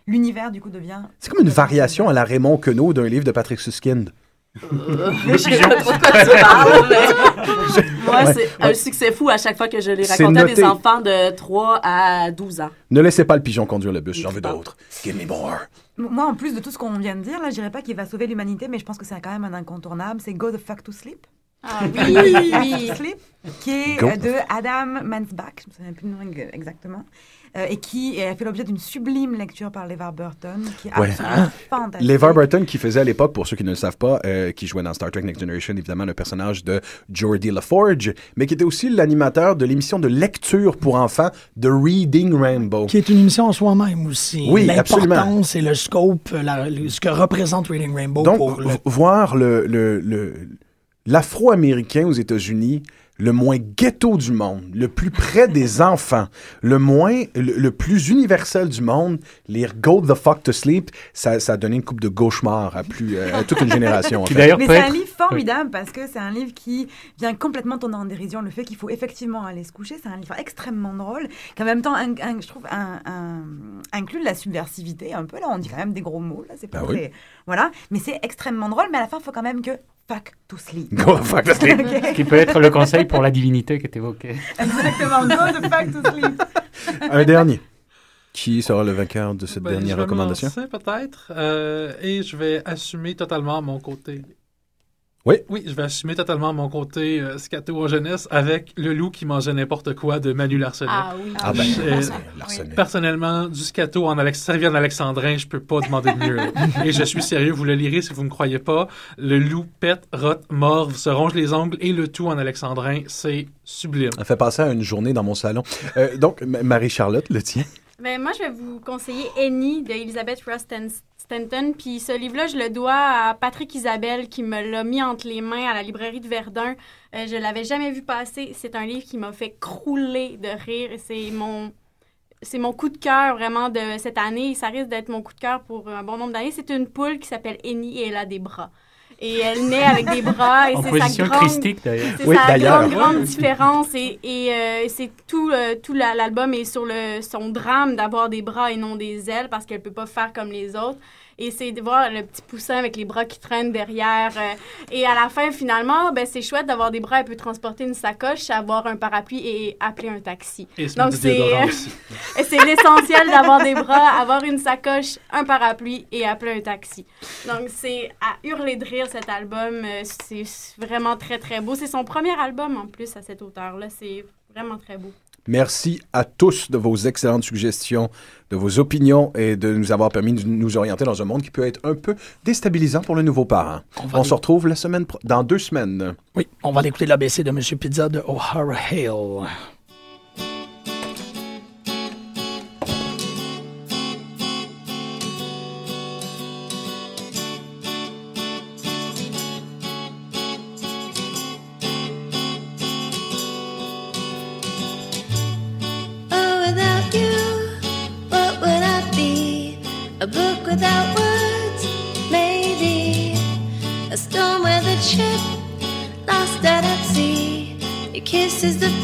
Speaker 4: L'univers, du coup, devient...
Speaker 1: C'est comme une variation à la Raymond Queneau d'un livre de Patrick Suskind. [LAUGHS]
Speaker 2: Je sais pas trop de quoi tu parles, mais [LAUGHS] moi, c'est un succès fou à chaque fois que je l'ai
Speaker 1: C'est
Speaker 2: raconté à des enfants de 3 à 12 ans.
Speaker 1: Ne laissez pas le pigeon conduire le bus, j'en veux d'autres. Give me more.
Speaker 4: Moi, en plus de tout ce qu'on vient de dire, là, je dirais pas qu'il va sauver l'humanité, mais je pense que c'est quand même un incontournable. C'est Go the fuck to sleep.
Speaker 5: Ah oui, oui.
Speaker 4: Sleep, qui est
Speaker 1: Go.
Speaker 4: de Adam Mansbach, je me souviens plus du nom ex- exactement, euh, et qui a fait l'objet d'une sublime lecture par LeVar Burton, qui est
Speaker 1: Ouais.
Speaker 4: absolument fantastique.
Speaker 1: LeVar Burton qui faisait à l'époque, pour ceux qui ne le savent pas, euh, qui jouait dans Star Trek Next Generation, évidemment, le personnage de Geordie LaForge, mais qui était aussi l'animateur de l'émission de lecture pour enfants de Reading Rainbow.
Speaker 6: Qui est une émission en soi-même aussi.
Speaker 1: Oui, absolument.
Speaker 6: L'importance et le scope, la- le- ce que représente Reading Rainbow
Speaker 1: Donc,
Speaker 6: pour le
Speaker 1: voir le, le- le- l'afro-américain aux États-Unis, le moins ghetto du monde, le plus près des enfants, le moins, le, le plus universel du monde, lire Go the fuck to sleep, ça, ça a donné une coupe de cauchemar à, plus, euh, à toute une génération. en fait.
Speaker 4: Mais c'est un livre formidable parce que c'est un livre qui vient complètement tourner en dérision le fait qu'il faut effectivement aller se coucher. C'est un livre extrêmement drôle qui en même temps, un- un- je trouve, un- un- inclut de la subversivité un peu. Là, on dit quand même des gros mots. Là, c'est pas
Speaker 1: Ben oui.
Speaker 4: Voilà. Mais c'est extrêmement drôle. Mais à la fin, il faut quand même que fuck to sleep.
Speaker 1: Go the fuck to sleep. [LAUGHS]
Speaker 4: Ok.
Speaker 7: Qui peut être le conseil pour la divinité qui est évoqué.
Speaker 4: Exactement. Go the fuck to sleep.
Speaker 1: Un dernier. Qui sera le vainqueur de cette
Speaker 3: Ben,
Speaker 1: dernière
Speaker 3: je vais
Speaker 1: recommandation?
Speaker 3: peut-être. euh, et je vais assumer totalement mon côté.
Speaker 1: Oui.
Speaker 3: Oui, je vais assumer totalement mon côté euh, scato en jeunesse avec Le loup qui mangeait n'importe quoi de Manu Larsenet.
Speaker 5: Ah oui.
Speaker 1: Ah ben,
Speaker 3: Euh,
Speaker 1: Larsenet.
Speaker 3: Personnellement, du scato en Alex servi en alexandrin, je peux pas demander de mieux. [LAUGHS] et je suis sérieux, vous le lirez si vous me croyez pas. Le loup pète, rote, morve, se ronge les ongles et le tout en alexandrin, c'est sublime.
Speaker 1: Ça fait passer à une journée dans mon salon. Euh, donc, Marie-Charlotte, le tien?
Speaker 5: Ben, moi, je vais vous conseiller Annie de Elizabeth Ross Stan- Stanton. Puis ce livre-là, je le dois à Patrick Isabelle qui me l'a mis entre les mains à la librairie de Verdun. Euh, je l'avais jamais vu passer. C'est un livre qui m'a fait crouler de rire. C'est mon, c'est mon coup de cœur vraiment de cette année. Ça risque d'être mon coup de cœur pour un bon nombre d'années. C'est une poule qui s'appelle Annie et elle a des bras. Et elle naît avec des bras et
Speaker 7: En
Speaker 5: c'est sa
Speaker 7: position
Speaker 5: grande...
Speaker 7: christique d'ailleurs.
Speaker 5: C'est
Speaker 1: Oui,
Speaker 5: sa grande, grande différence et, et euh, c'est tout, euh, tout la- l'album est sur le, son drame d'avoir des bras et non des ailes parce qu'elle peut pas faire comme les autres. Et c'est de voir le petit poussin avec les bras qui traînent derrière. euh, et à la fin, finalement, ben, c'est chouette d'avoir des bras. Elle peut transporter une sacoche, avoir un parapluie et appeler un taxi.
Speaker 3: Et
Speaker 5: Donc, [LAUGHS] c'est- l'essentiel d'avoir des bras, avoir une sacoche, un parapluie et appeler un taxi. Donc, c'est à hurler de rire cet album. Euh, C'est vraiment très, très beau. C'est son premier album en plus à cet auteur-là. C'est vraiment très beau.
Speaker 1: Merci à tous de vos excellentes suggestions, de vos opinions et de nous avoir permis de nous orienter dans un monde qui peut être un peu déstabilisant pour le nouveau parent.
Speaker 6: On
Speaker 1: se retrouve la semaine pro- dans deux semaines.
Speaker 6: Oui, on va aller écouter l'ABC de M. Pizza de O'Hara Hale.
Speaker 8: Your kiss is the